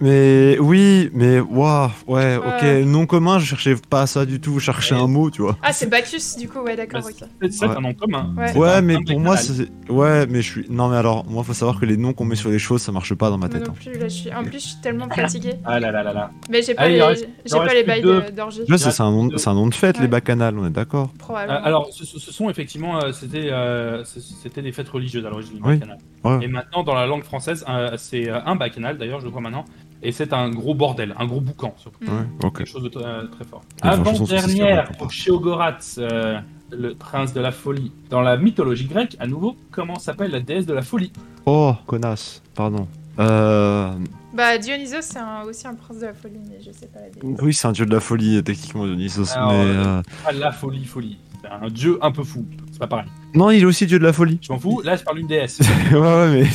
mais oui, mais waouh, ouais, ok, Ouais. nom commun, je cherchais pas ça du tout, je cherchais Ouais. un mot, tu vois. Ah, c'est Bacchus, du coup, ouais, d'accord, Bah, ok. C'est Ouais. un nom commun. Ouais. Mais pour moi, c'est. Ouais, mais je suis. Non, mais alors, moi, faut savoir que les noms qu'on met sur les choses, ça marche pas dans ma Moi tête. non hein. plus, là, je suis... En plus, je suis tellement fatiguée. Ah là là là là. Mais j'ai pas Allez, les, reste- pas les bails d'orgie, ça, c'est un, nom- un de fête, les bacchanales, on est d'accord. Euh, probablement. alors, ce, sont effectivement, euh, c'était, euh, c'était des fêtes religieuses à l'origine. Oui. bacchanales. Ouais. Et maintenant, dans la langue française, euh, c'est euh, un bacchanal, d'ailleurs, je le crois maintenant, et c'est un gros bordel, un gros boucan, surtout. Ouais, ok. Quelque chose de très, euh, très fort. Avant-dernière pour Sheogorath, euh, le prince de la folie. Dans la mythologie grecque, à nouveau, comment s'appelle la déesse de la folie? Oh, connasse, pardon. Euh. Bah, Dionysos, c'est aussi un prince de la folie, mais je sais pas la déesse. Oui, c'est un dieu de la folie, techniquement, Dionysos. Alors, mais. euh, Pas la folie, folie. C'est un dieu un peu fou. C'est pas pareil. Non, il est aussi dieu de la folie. Je m'en fous. Là, je parle d'une déesse. ouais, ouais, mais.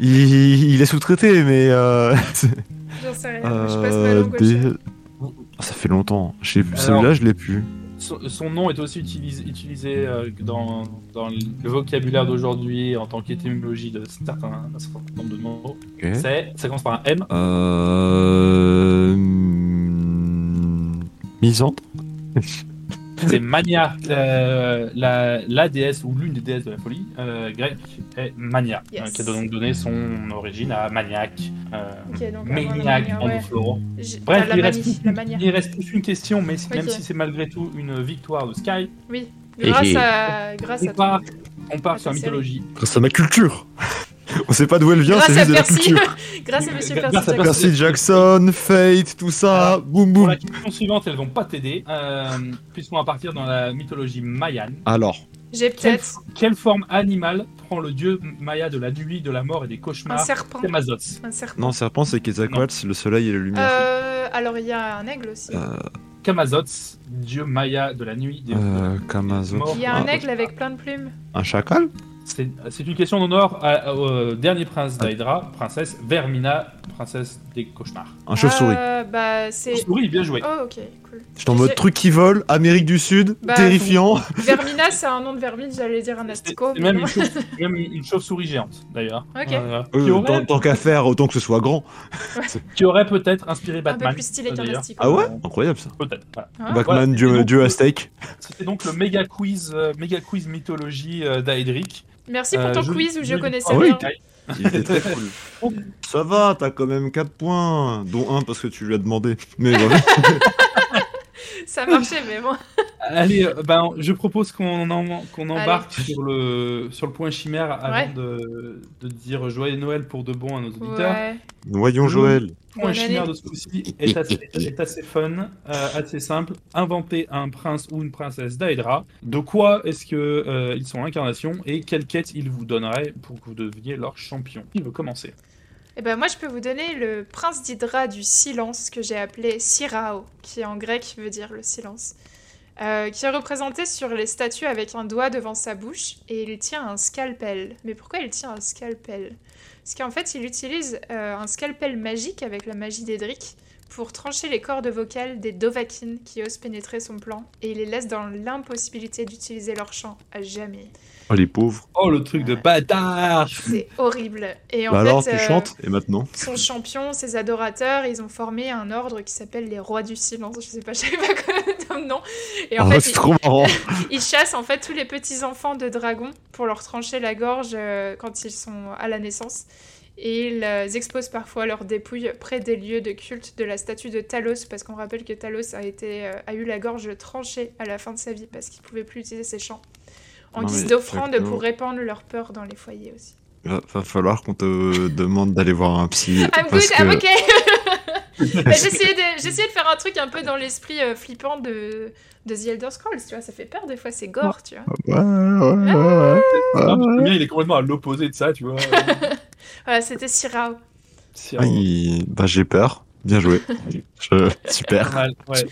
Il, il est sous-traité, mais. Euh... J'en sais rien, je passe ma euh, langue des- chat. Ça fait longtemps. Celui-là, je l'ai plus. Son, son nom est aussi utilisé, utilisé euh, dans, dans le vocabulaire d'aujourd'hui en tant qu'étymologie de certains, un certain nombre de mots. C'est, ça commence par un M. Euh. hmm, Misandre C'est Mania, euh, la, la déesse ou l'une des déesses de la folie euh, grecque est Mania, Yes. euh, qui a donc donné son origine à Maniac, euh, Ok, donc avant la Maniac mania, en ouais. Bref, il reste, manie, plus, la mania. il reste plus une question, mais même si c'est malgré tout une victoire de Sky, Oui, grâce à, grâce on à part, on part sur la mythologie. Grâce à ma culture On sait pas d'où elle vient, Grâce c'est à juste de la Percy, culture. grâce à Monsieur Percy à Jackson. Percy Jackson, Fate, tout ça, boum Pour boum. la question suivante, elles vont pas t'aider, euh, puisqu'on va partir dans la mythologie mayane. Alors, J'ai Quelle, peut-être quelle forme animale prend le dieu maya de la nuit, de la mort et des un cauchemars serpent. Thémazots Un serpent. non, serpent, c'est Quetzalcoatl, le soleil et la lumière. Euh, alors il y a un aigle aussi. Euh, Kamazots, dieu maya de la nuit, des euh. Il y a un ah, aigle avec plein de plumes. Un chacal? C'est une question d'honneur au dernier prince d'Aedra, princesse Vermina, princesse des cauchemars. Un chauve-souris. Euh, bah c'est. Oui, bien joué. Oh ok, cool. Je suis en mode truc qui vole, Amérique du Sud, Bah, terrifiant. Vermina, c'est un nom de vermine, j'allais dire un asticot. c'est même une chauve- même une chauve-souris géante, d'ailleurs. Ok. Euh, Euh, aurait, tant tant qu'à faire, autant que ce soit grand. qui aurait peut-être inspiré Un peu Batman. plus stylé qu'un asticot. Ah ouais? Incroyable ça. Peut-être. voilà. Hein Batman, voilà, dieu, donc, dieu euh, aztèque. C'était donc le méga quiz, euh, méga quiz mythologie euh, d'Aedric. Merci pour Euh, ton quiz où je connaissais Ah. Sky. Il était très cool. Ça va, t'as quand même 4 points, dont un parce que tu lui as demandé. Mais voilà. Ça marchait, mais bon. Allez, euh, ben, je propose qu'on en- qu'on Allez. embarque sur le, sur le point chimère avant Ouais. de, de dire joyeux Noël pour de bon à nos auditeurs. Ouais. Voyons Mmh. Joël. Le point chimère de ce coup-ci est assez, est assez fun, euh, assez simple. Inventer un prince ou une princesse d'Aedra. De quoi est-ce que euh, ils sont l'incarnation et quelle quête ils vous donneraient pour que vous deveniez leur champion? Qui veut commencer? Eh ben moi je peux vous donner le prince d'Hydra du silence que j'ai appelé Sirao, qui en grec veut dire le silence, euh, qui est représenté sur les statues avec un doigt devant sa bouche et il tient un scalpel. Mais pourquoi il tient un scalpel? Parce qu'en fait il utilise euh, un scalpel magique avec la magie d'Edric pour trancher les cordes vocales des Dovahkiin qui osent pénétrer son plan et il les laisse dans l'impossibilité d'utiliser leur chant à jamais. Oh les pauvres. Oh, le truc de bâtard C'est horrible. Et en Bah alors, fait, tu euh, chantes Et maintenant son champion, ses adorateurs, ils ont formé un ordre qui s'appelle les rois du silence. Je sais pas, je savais pas quoi comme nom. Et en Oh, fait, c'est ils, trop marrant. ils chassent en fait tous les petits enfants de dragons pour leur trancher la gorge euh, quand ils sont à la naissance. Et ils euh, exposent parfois leurs dépouilles près des lieux de culte de la statue de Talos, parce qu'on rappelle que Talos a, été, euh, a eu la gorge tranchée à la fin de sa vie parce qu'il pouvait plus utiliser ses chants. En Non, guise d'offrande pour répandre leur peur dans les foyers aussi. Va, va falloir qu'on te demande d'aller voir un psy. I'm parce good, I'm que- ok. Bah, J'essayais de, faire un truc un peu dans l'esprit euh, flippant de, de The Elder Scrolls, tu vois, ça fait peur des fois, c'est gore, tu vois. Ouais, ouais, ouais, ouais. Non, ouais. le mien, il est complètement à l'opposé de ça, tu vois. Voilà, c'était Sirao. Ah, il- Bah j'ai peur. Bien joué. Je- Super. ouais.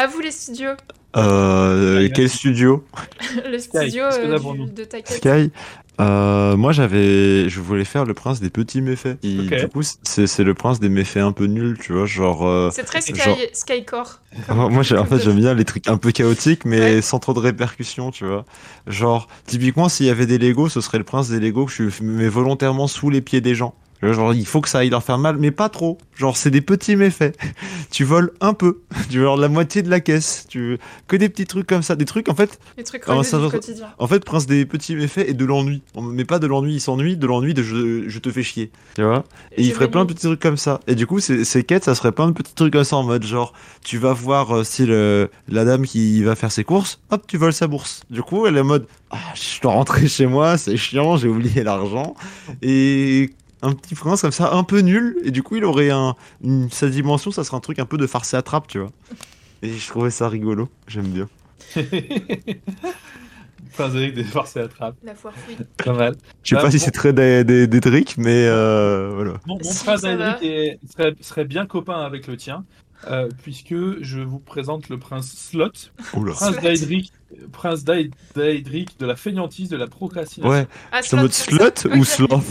À vous les studios. Euh, quel studio Le studio euh, du- de ta quête. Sky Euh, moi j'avais, je voulais faire le prince des petits méfaits. Du coup, c'est le prince des méfaits un peu nuls, tu vois, genre. euh, C'est très Sky, Genre- Skycore. moi, en fait, j'aime bien les trucs un peu chaotiques, mais Ouais. sans trop de répercussions, tu vois. Genre, typiquement, s'il y avait des Legos, ce serait le prince des Legos que je mets volontairement sous les pieds des gens. Genre, il faut que ça aille leur faire mal, mais pas trop. Genre, c'est des petits méfaits. tu voles un peu. Tu voles la moitié de la caisse. Tu que des petits trucs comme ça, des trucs en fait. Les trucs Ah, relous ça du quotidien. En fait, prince des petits méfaits et de l'ennui. Met pas de l'ennui, il s'ennuie, de l'ennui de je, je te fais chier. Tu vois? Et il ferait plein de petits trucs comme ça. Et du coup, ces, ces quêtes, ça serait plein de petits trucs comme ça en mode genre, tu vas voir euh, si le, la dame qui va faire ses courses, hop, tu voles sa bourse. Du coup, elle est en mode, ah, je dois rentrer chez moi, c'est chiant, j'ai oublié l'argent. Et un petit prince comme ça, un peu nul. Et du coup, il aurait un, une- sa dimension, ça serait un truc un peu de farce et attrape, tu vois. Et je trouvais ça rigolo, j'aime bien. Prince Eric des forces et attrape. La foire fouille. Pas mal. Je sais Bah, pas si bon. c'est très des, des, des tricks, mais euh, voilà. Mon, mon Si, prince est- serait, serait bien copain avec le tien, euh, puisque je vous présente le prince Slot, Oula. prince d'Aedric, prince d'Aed- d'Aedric de la feignantise, de la procrastination. Ouais, Ah, c'est en mode slot, slot ou sloth?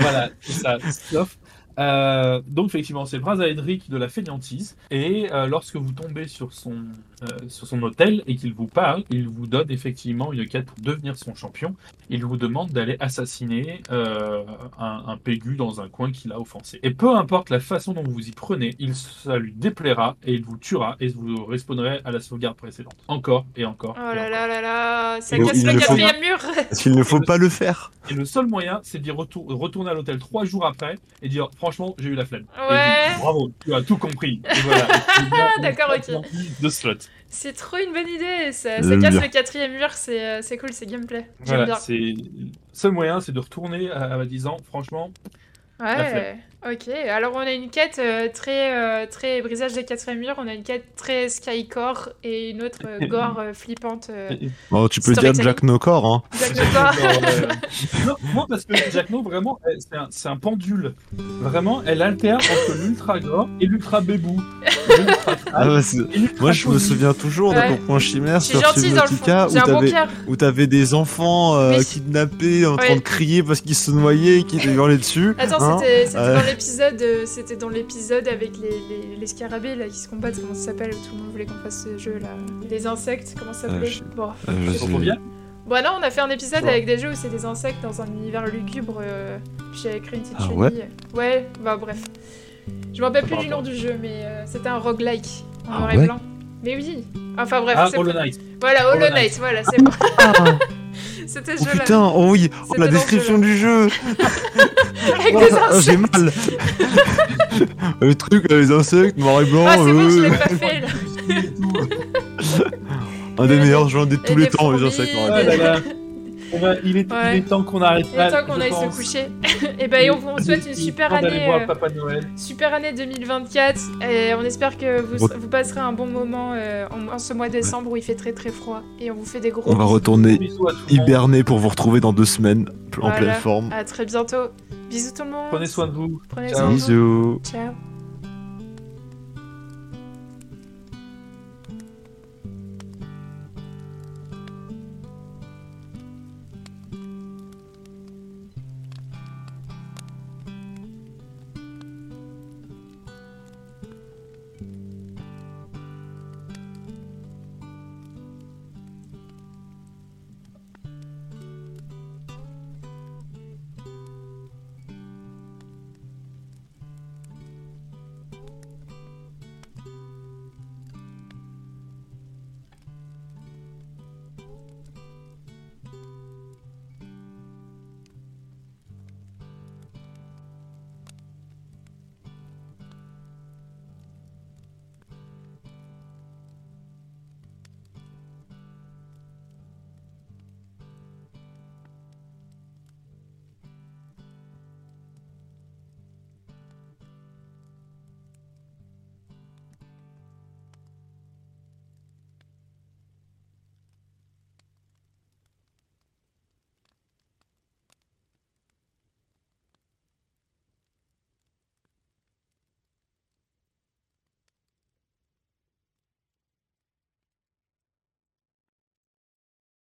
Voilà, c'est ça, Sloth. Euh, donc effectivement, c'est le prince Aedric de la fainéantise. Et euh, lorsque vous tombez sur son, euh, sur son hôtel et qu'il vous parle, il vous donne effectivement une quête pour devenir son champion. Il vous demande d'aller assassiner euh, un, un pégu dans un coin qu'il a offensé. Et peu importe la façon dont vous vous y prenez, il, ça lui déplaira et il vous tuera et vous respawnerez à la sauvegarde précédente. Encore et encore. Oh là là là là, ça casse le quatrième mur. Parce qu'il ne faut pas le faire? Et le seul moyen, c'est d'y retour- retourner à l'hôtel trois jours après et dire franchement, j'ai eu la flemme. Ouais. dit, Bravo, tu as tout compris. Voilà. D'accord, ok. De slot. C'est trop une bonne idée. Ça, ça casse bien. le quatrième mur, c'est euh, c'est cool, c'est gameplay. J'aime Voilà, bien. seul moyen, c'est de retourner à, à disant franchement, Ouais, ok. Alors on a une quête euh, très, euh, très brisage des quatrième murs, on a une quête très skycore et une autre euh, gore euh, flippante. euh, Bon, tu peux dire. Jack Nocor, hein. Jack. Genre, euh, non, moi parce que Jack No vraiment, c'est un, pendule. Vraiment, elle alterne entre l'ultra gore et l'ultra bébou. Ah Moi, je me souviens toujours Ouais. de ton point chimère sur dans Subnautica où t'avais des enfants euh, Oui. kidnappés en train de crier parce qu'ils se noyaient et qui étaient hurlés dessus. Attends, hein. c'était c'était Ouais. L'épisode, euh, c'était dans l'épisode avec les, les, les scarabées là qui se combattent. Comment ça s'appelle Tout le monde voulait qu'on fasse ce jeu là. Les insectes, comment ça s'appelait Euh, je- Bon. Euh, je C'est sais- trop bien. Bon, non, on a fait un épisode Ouais. avec des jeux où c'est des insectes dans un univers lugubre. euh, puis j'avais créé une petite Ah chenille. Ouais, bah bref. Je me rappelle plus du nom du jeu, mais euh, c'était un roguelike en Ah noir et ouais blanc. Mais oui. Enfin bref. Ah, c'est Hollow Knight. Voilà, Hollow Knight, voilà, c'est bon. Ah, c'était oh putain, oh oui, oh, la description du jeu. Avec Oh, des oh, J'ai insectes. mal. Le truc, les insectes, noir et blanc, Ah, c'est bon, je euh, l'ai pas fait là. un des meilleurs jeux de tous les temps, les insectes. noir et blanc. Là là. Eh ben, il, est, Ouais. il est temps qu'on arrête Il est là, temps qu'on aille se coucher. et ben, et on vous souhaite une super année. voir euh, Papa Noël. Super année 2024 et on espère que vous, Bon. vous passerez un bon moment euh, en, en ce mois de décembre où il fait très très froid et on vous fait des gros On va bisous. retourner hiberner pour vous retrouver dans deux semaines en Voilà. pleine forme. À très bientôt. Bisous tout le monde. Prenez soin de vous. Prenez Ciao. soin de vous. Bisous. Ciao.